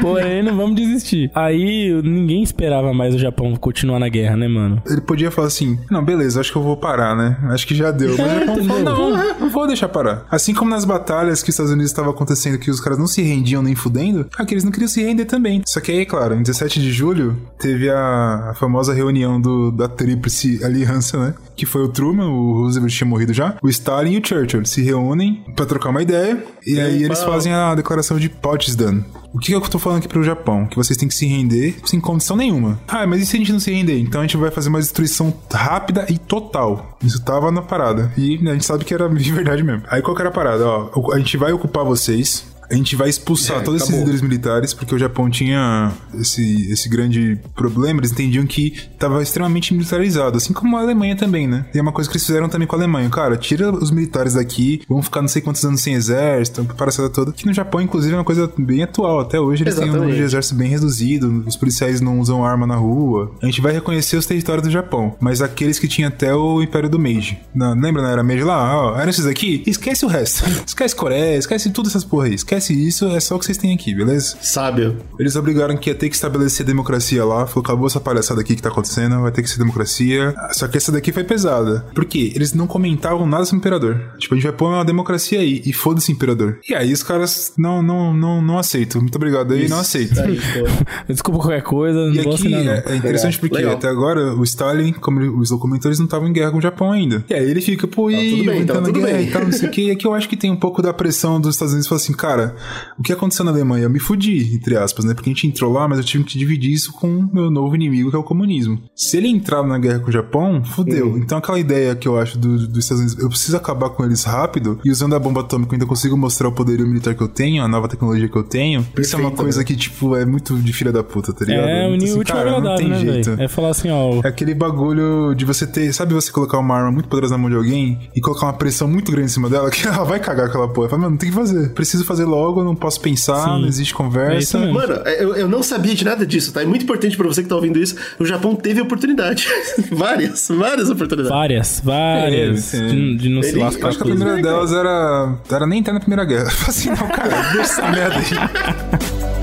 Porém, não vamos desistir. Aí ninguém esperava mais o Japão continuar na guerra, né, mano? Ele podia falar assim: Não, beleza, acho que eu vou parar, né? Acho que já deu. Mas É, o Japão falou? Não, não vou deixar parar. Assim como nas batalhas que os Estados Unidos estavam acontecendo, que os caras não se rendiam nem fudendo, aqui eles não queriam se render também. Só que aí, claro, em 17 de julho, teve a, a famosa reunião do, da Tríplice Aliança, né? Que foi o Truman, o Roosevelt tinha morrido já, o Stalin e o Churchill. Se reúnem pra trocar uma ideia, e aí eles pau. fazem a declaração de Potsdam. O que eu tô falando aqui pro Japão? Que vocês têm que se render sem condição nenhuma. Ah, mas e se a gente não se render? Então a gente vai fazer uma destruição rápida e total. Isso tava na parada. E a gente sabe que era de verdade mesmo. Aí qual que era a parada? Ó, a gente vai ocupar vocês. A gente vai expulsar É, todos esses acabou. líderes militares, porque o Japão tinha esse, esse grande problema. Eles entendiam que estava extremamente militarizado, assim como a Alemanha também, né? E é uma coisa que eles fizeram também com a Alemanha. Cara, tira os militares daqui, vão ficar não sei quantos anos sem exército, palhaçada toda. Que no Japão, inclusive, é uma coisa bem atual. Até hoje eles têm um número de Exatamente. exército bem reduzido, os policiais não usam arma na rua. A gente vai reconhecer os territórios do Japão, mas aqueles que tinha até o Império do Meiji. Lembra na era Meiji lá? Ó, eram esses aqui? Esquece o resto. esquece Coreia, esquece tudo essas porra aí. Esquece isso, é só o que vocês têm aqui, beleza? Sábio. Eles obrigaram que ia ter que estabelecer democracia lá. Falou, acabou essa palhaçada aqui que tá acontecendo, vai ter que ser democracia. Só que essa daqui foi pesada. Por quê? Eles não comentavam nada sobre o imperador. Tipo, a gente vai pôr uma democracia aí e foda-se imperador. E aí os caras não, não, não, não aceitam. Muito obrigado aí, não aceito. Aí, pô. Desculpa qualquer coisa, E não vou aqui assinar, não. é, é interessante porque Legal. até agora o Stalin, como ele- os documentários não estavam em guerra com o Japão ainda. E aí ele fica, pô, e tudo bem, então na tudo guerra bem. e tal, não sei o que. E aqui eu acho que tem um pouco da pressão dos Estados Unidos falar assim, cara, o que aconteceu na Alemanha? Eu me fudi, entre aspas, né? Porque a gente entrou lá, mas eu tive que dividir isso com o meu novo inimigo, que é o comunismo. Se ele entrar na guerra com o Japão, fudeu. Então aquela ideia que eu acho do- dos Estados Unidos, eu preciso acabar com eles rápido e usando a bomba atômica eu ainda consigo mostrar o poderio militar que eu tenho, a nova tecnologia que eu tenho. isso é uma Perfeito, coisa né? que, tipo, é muito de filha da puta, tá ligado? É, o Então, assim, último cara, não tem né, jeito. velho? É falar assim, ó. É aquele bagulho de você ter. Sabe você colocar uma arma muito poderosa na mão de alguém e colocar uma pressão muito grande em cima dela que ela vai cagar aquela porra. Fala, mano, tem que fazer. Preciso fazer logo, não posso pensar, Sim. não existe É conversa. mesmo. Mano, eu, eu não sabia de nada disso, tá? É muito importante pra você que tá ouvindo isso. O Japão teve oportunidade. várias, várias oportunidades. Várias, várias. É, de, de não se lascar Acho que a primeira delas era. Era nem entrar na Primeira Guerra. Assim, não, cara, deixa essa merda aí.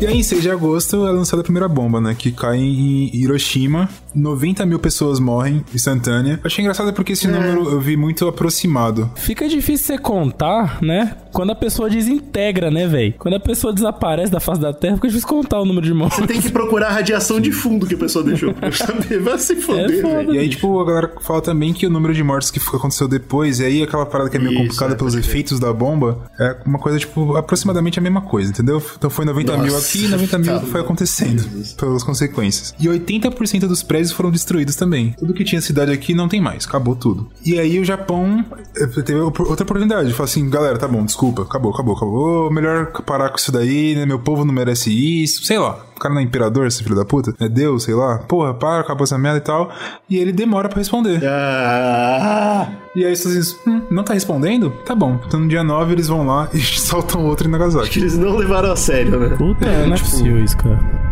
E aí, em 6 de agosto, é lançada a primeira bomba, né? Que cai em Hiroshima. 90 mil pessoas morrem instantânea. Achei engraçado porque esse número eu vi muito aproximado. Fica difícil você contar, né? Quando a pessoa desintegra, né, velho? Quando a pessoa desaparece da face da Terra, fica difícil contar o número de mortes. Você tem que procurar a radiação de fundo que a pessoa deixou pra saber. Vai se foder, É. E aí, tipo, a galera fala também que o número de mortes que aconteceu depois, e aí aquela parada que é meio Isso, complicada é, pelos efeitos da bomba, é uma coisa, tipo, aproximadamente a mesma coisa, entendeu? Então foi 90 mil Nossa, aqui e 90 mil tá foi acontecendo, pelas consequências. E 80% dos prédios foram destruídos também. Tudo que tinha cidade aqui não tem mais, acabou tudo. E aí o Japão eh, teve outra oportunidade, falou assim, galera, tá bom, desculpa, acabou, acabou, acabou, melhor parar com isso daí, né? Meu povo não merece isso, sei lá. O cara não é imperador, esse filho da puta? É Deus, sei lá. Porra, para, acabou essa merda e tal. E ele demora pra responder. Ah, E aí você diz, hum, não tá respondendo? Tá bom. Então no dia 9 eles vão lá e soltam outro em que Nagasaki. eles não levaram a sério, né? Puta, não é tipo- possível isso, cara.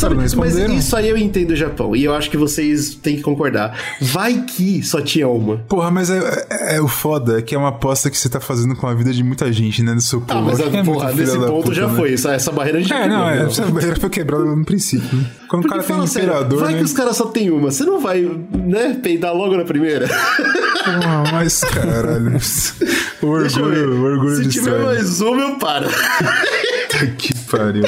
Sabe, mas isso aí eu entendo o Japão. E eu acho que vocês têm que concordar. Vai que só tinha uma. Porra, mas é, é- é o foda, é que é uma aposta que você tá fazendo com a vida de muita gente, né? No seu povo. Ah, mas que é porra, nesse ponto puta, já né? foi. Essa, essa barreira a gente É, não, é, essa barreira foi quebrada no princípio. né? Quando o Porque cara tem um fala sério, imperador, vai né? que os caras só tem uma. Você não vai, né, peidar logo na primeira? Porra, mas caralho. o orgulho, o orgulho Se de tiver mais uma, eu paro. Que pariu.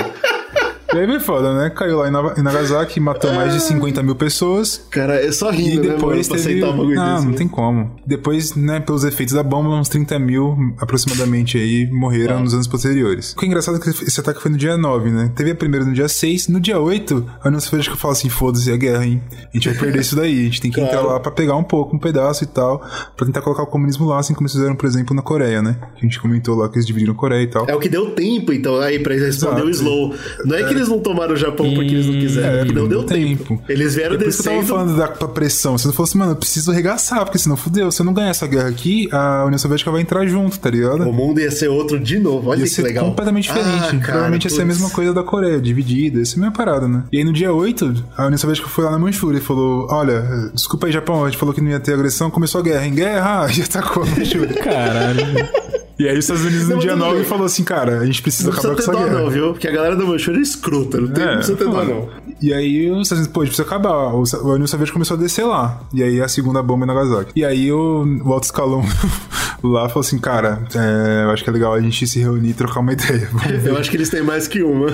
E aí foi foda, né? Caiu lá em Nagasaki, matou mais de 50 mil pessoas. Cara, é só E rindo, né, mano, depois pra teve... aceitar um bagulho Não, desse. não né? tem como. Depois, né, pelos efeitos da bomba, uns 30 mil aproximadamente aí morreram nos anos posteriores. O que é engraçado é que esse ataque foi no dia 9, né? Teve a primeira no dia 6. No dia 8, a União Soviética fala assim, foda-se a guerra, hein? A gente vai perder isso daí. A gente tem que entrar Claro. lá pra pegar um pouco, um pedaço e tal, pra tentar colocar o comunismo lá, assim como eles fizeram, por exemplo, na Coreia, né? Que a gente comentou lá que eles dividiram a Coreia e tal. É o que deu tempo, então, aí, pra eles responder Exato. o Slow. Não é que eles não tomaram o Japão porque eles não quiseram, é porque não deu tempo. Eles vieram É por isso que eu tava descendo. falando da da pressão. Se não fosse, mano, eu preciso arregaçar, porque senão fudeu. Se eu não ganhar essa guerra aqui, a União Soviética vai entrar junto, tá ligado? O mundo ia ser outro de novo. Olha Ia que ser legal. completamente Ah, diferente. cara, Provavelmente ia ser a putz. mesma coisa da Coreia, dividida. Essa é a minha parada, né? E aí no dia 8, a União Soviética foi lá na Manchúria e falou: Olha, desculpa aí, Japão, a gente falou que não ia ter agressão, começou a guerra. Em guerra, e atacou a Manchúria. Caralho. E aí os Estados Unidos no dia mas tudo 9 bem. falou assim: Cara, a gente precisa Não acabar com precisa essa ter dó, guerra. não, viu? Porque a galera da Manchúria é escrota. Não, tem, não precisa ter dó, não. E aí os Estados Unidos, pô, a gente precisa acabar. O, a União Soviética começou a descer lá. E aí a segunda bomba em Nagasaki. E aí o, o alto escalão lá falou assim, cara, é, eu acho que é legal a gente se reunir e trocar uma ideia. Ver. Eu acho que eles têm mais que uma.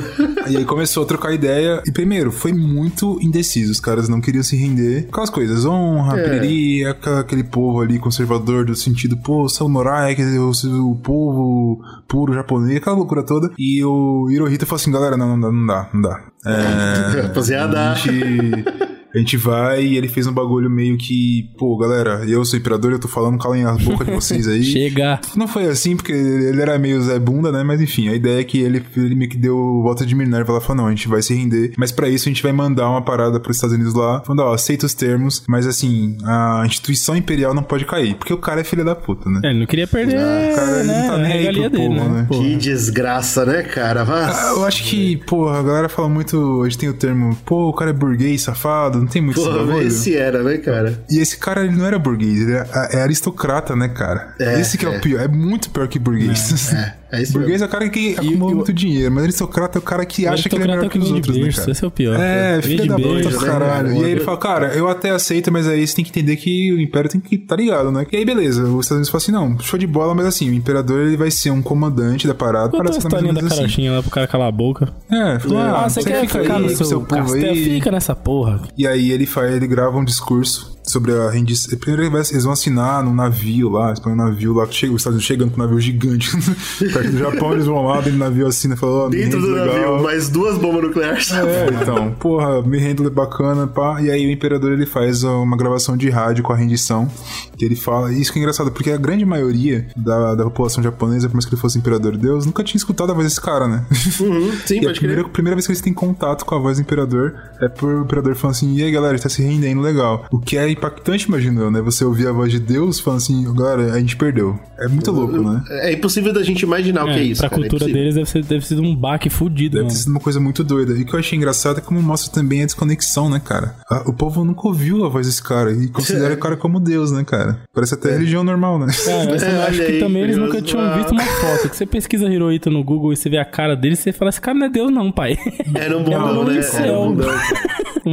E aí começou a trocar ideia. E primeiro, foi muito indeciso. Os caras não queriam se render. Aquelas coisas, honra, É. piriri, aquele povo ali conservador do sentido, pô, samurai, quer dizer, o, o povo puro japonês, aquela loucura toda. E o Hirohito falou assim, galera, não, não dá, não dá, não dá. É, Rapaziada. a gente... A gente vai e ele fez um bagulho meio que, pô, galera, eu sou imperador, eu tô falando, calem as bocas de vocês aí. Chega. Não foi assim, porque ele era meio Zé Bunda, né? Mas enfim, a ideia é que ele, ele meio que deu volta de Minerva lá, falou, não, a gente vai se render, mas pra isso a gente vai mandar uma parada pros Estados Unidos lá, falando, ó, aceita os termos, mas assim, a instituição imperial não pode cair, porque o cara é filho da puta, né? É, ele não queria perder, o cara né, não tá a nem aí pro dele, povo, né? né? Porra. Que desgraça, né, cara? Vá. Ah, Eu acho que, porra, a galera fala muito, a gente tem o termo, pô, o cara é burguês, safado, não tem muito esse Porra, bagulho. esse era, né, cara? E esse cara, ele não era burguês, ele é, é aristocrata, né, cara? É, esse que é, é. o pior, é muito pior que burguês. É, é isso burguês é o cara que acumula e o- muito dinheiro, mas aristocrata é o cara que acha que ele é melhor que os vem de outros, né, cara? Esse é o pior. É, filha de da puta do né, caralho. cara? E aí ele fala, cara, eu até aceito, mas aí você tem que entender que o Império tem que tá ligado, né? E aí, beleza, os Estados Unidos falam assim, não, show de bola, mas assim, o Imperador ele vai ser um comandante da parada. Conta a parece que tá mais ou historinha da menos assim. carochinha lá pro cara calar a boca. É, falou, ah, Ah, você quer fica ficar aí no seu, seu povo aí. Fica nessa porra. E aí ele faz, ele grava um discurso sobre a rendição. Primeiro ele eles vão assinar num navio lá, eles põem um navio lá, chega, os Estados Unidos chegando com um navio gigante perto do Japão, eles vão lá, dentro do navio assina e falam, me Dentro do legal. navio, mais duas bombas nucleares. É, então, porra, me rendo bacana, pá. E aí o imperador ele faz uma gravação de rádio com a rendição. Que ele fala. Isso que é engraçado, porque a grande maioria da, da população japonesa, por mais que ele fosse imperador Deus, nunca tinha escutado a voz desse cara, né? Uhum, sim, E a pode primeira, crer. primeira vez que eles têm contato com a voz do imperador é por o imperador falando assim: e aí galera, tá se rendendo legal. O que é impactante, imagino eu, né? Você ouvir a voz de Deus falando assim, agora a gente perdeu. É muito louco, né? É impossível da gente imaginar o que é isso. Pra cara, é cultura impossível. deles deve, ser, deve ser um baque fudido, Deve mano. ter sido uma coisa muito doida. E o que eu achei engraçado é como mostra também a desconexão, né, cara? O povo nunca ouviu a voz desse cara e considera o cara como Deus, né, cara? Parece até religião normal, né? Cara, eu É, acho que aí, também eles nunca tinham visto uma foto. Que você pesquisa Hirohito no Google e você vê a cara dele, você fala, esse cara não é Deus não, pai. Era um É bundão, um né? Era um bundão.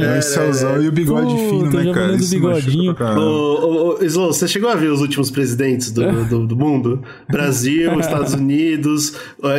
É, o céuzão e o bigode Puta, fino, né, cara? Isso bigodinho. Ô, ô, ô, Slow, você chegou a ver os últimos presidentes do, do, do mundo? Brasil, Estados Unidos,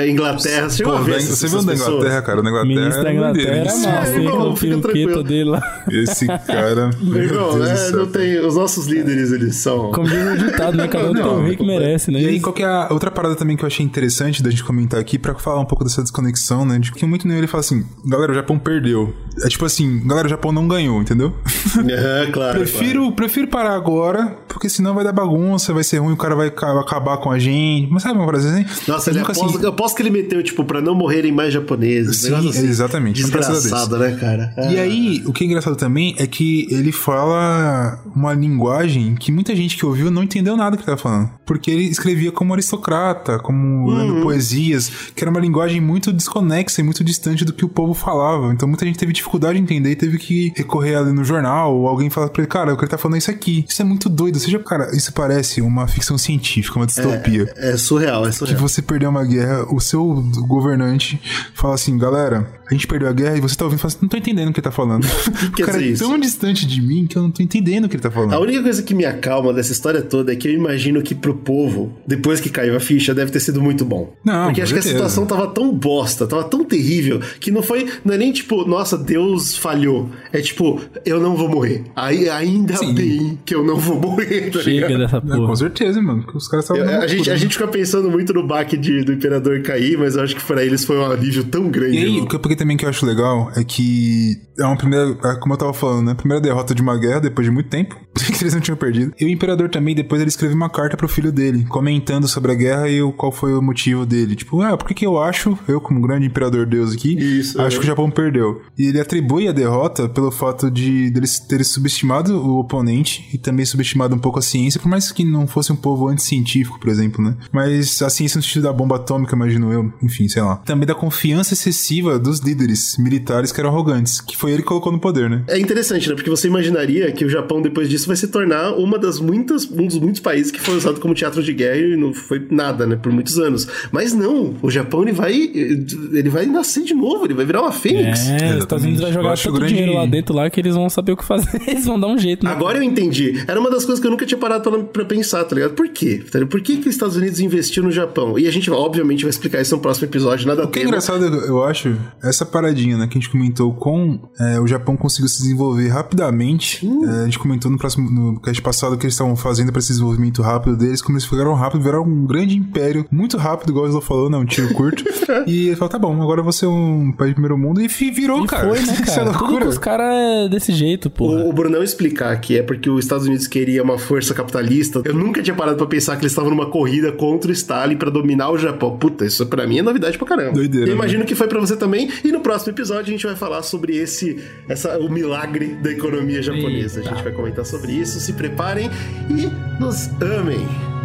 Inglaterra. Você chegou Pô, a ver você viu da? Inglaterra, cara? O da O Inglaterra ministro da é Inglaterra massa, É, hein? irmão, fica tranquilo. dele lá. Esse cara. Meu irmão, é, não tem, os nossos líderes, eles são... Como diz o ditado, né? Cada um tem o rei que merece, né? E aí, qual que é a outra parada também que eu achei interessante da gente comentar aqui pra falar um pouco dessa desconexão, né? De que muito nem ele fala assim, galera, o Japão perdeu. É tipo assim, galera, o Japão não ganhou, entendeu? Aham, claro. prefiro, prefiro parar agora, porque senão vai dar bagunça, vai ser ruim, o cara vai ca- acabar com a gente. Mas sabe uma frase assim? Nossa, ele aposta, eu aposto que ele meteu, tipo, pra não morrerem mais japoneses. Sim, assim. exatamente, Desgraçado, né, cara? E aí, o que é engraçado também é que ele fala uma linguagem que muita gente que ouviu não entendeu nada que ele tava falando. Porque ele escrevia como aristocrata, como lendo poesias, que era uma linguagem muito desconexa e muito distante do que o povo falava. Então muita gente teve dificuldade de entender e teve que recorrer ali no jornal, ou alguém falar pra ele, cara, o que ele tá falando é isso aqui. Isso é muito doido. Seja, cara, isso parece uma ficção científica, uma distopia É surreal, é que surreal. você perdeu uma guerra, o seu governante fala assim, galera, a gente perdeu a guerra e você tá ouvindo e fala assim, não tô entendendo o que ele tá falando. o cara é isso? tão distante de mim que eu não tô entendendo o que ele tá falando. A única coisa que me acalma dessa história toda é que eu imagino que pro povo, depois que caiu a ficha, deve ter sido muito bom. Não, Porque acho que a situação tava tão bosta, tava tão terrível, que não foi. Não é nem tipo, nossa, Deus falhou. É tipo, eu não vou morrer. Aí ainda Sim. bem que eu não vou morrer, tá Chega ligado? dessa É, com porra. certeza, mano. Os caras estavam. A, gente, a né? gente fica pensando muito no baque de- do imperador cair, mas eu acho que pra eles foi um alívio tão grande. E aí, o que eu peguei também que eu acho legal é que é uma primeira, é como eu tava falando, né? Primeira derrota de uma guerra depois de muito tempo, que eles não tinham perdido. E o imperador também, depois ele escreveu uma carta pro filho dele, comentando sobre a guerra e o, qual foi o motivo dele. Tipo, ah, por que que eu acho, eu como grande imperador deus aqui, Isso, acho é. que o Japão perdeu. E ele atribui a derrota pelo fato de deles terem subestimado o oponente e também subestimado um pouco a ciência, por mais que não fosse um povo anticientífico, por exemplo, né? Mas a ciência no sentido da bomba atômica, imagino eu, enfim, sei lá. Também da confiança excessiva dos líderes militares que eram arrogantes, que foi ele que colocou no poder, né? É interessante, né? Porque você imaginaria que o Japão, depois disso, vai se tornar uma das muitas, um dos muitos países que foi usado como teatro de guerra e não foi nada, né? Por muitos anos. Mas não, o Japão ele vai. Ele vai nascer de novo, ele vai virar uma fênix. É, os Estados Unidos vai jogar tanto grande- dinheiro lá dentro lá que eles vão saber o que fazer. Eles vão dar um jeito, né? Agora eu entendi. Era uma das coisas que eu nunca tinha parado pra, pensar, tá ligado? Por quê? Tá? Por que, que os Estados Unidos investiu no Japão? E a gente, obviamente, vai explicar isso no próximo episódio, nada O que é engraçado, eu acho, essa paradinha, né, que a gente comentou com é, o Japão conseguiu se desenvolver rapidamente. É, a gente comentou no próximo, no cast passado que eles estavam fazendo para esse desenvolvimento rápido deles, como eles ficaram rápido, viraram um grande império, muito rápido, igual o Slow falou, né, um tiro curto. e ele falou, tá bom, agora eu vou ser um país de primeiro mundo, e virou, E cara. foi, né, Isso é cara? Tudo os caras é desse jeito, pô. O, o Brunão explicar que é porque os Estados Unidos queria uma força capitalista. Eu nunca tinha parado pra pensar que eles estavam numa corrida contra o Stalin pra dominar o Japão. Puta, isso pra mim é novidade pra caramba. Doideira, Eu né? imagino que foi pra você também. E no próximo episódio a gente vai falar sobre esse, essa, o milagre da economia japonesa. A gente vai comentar sobre isso. Se preparem e nos amem.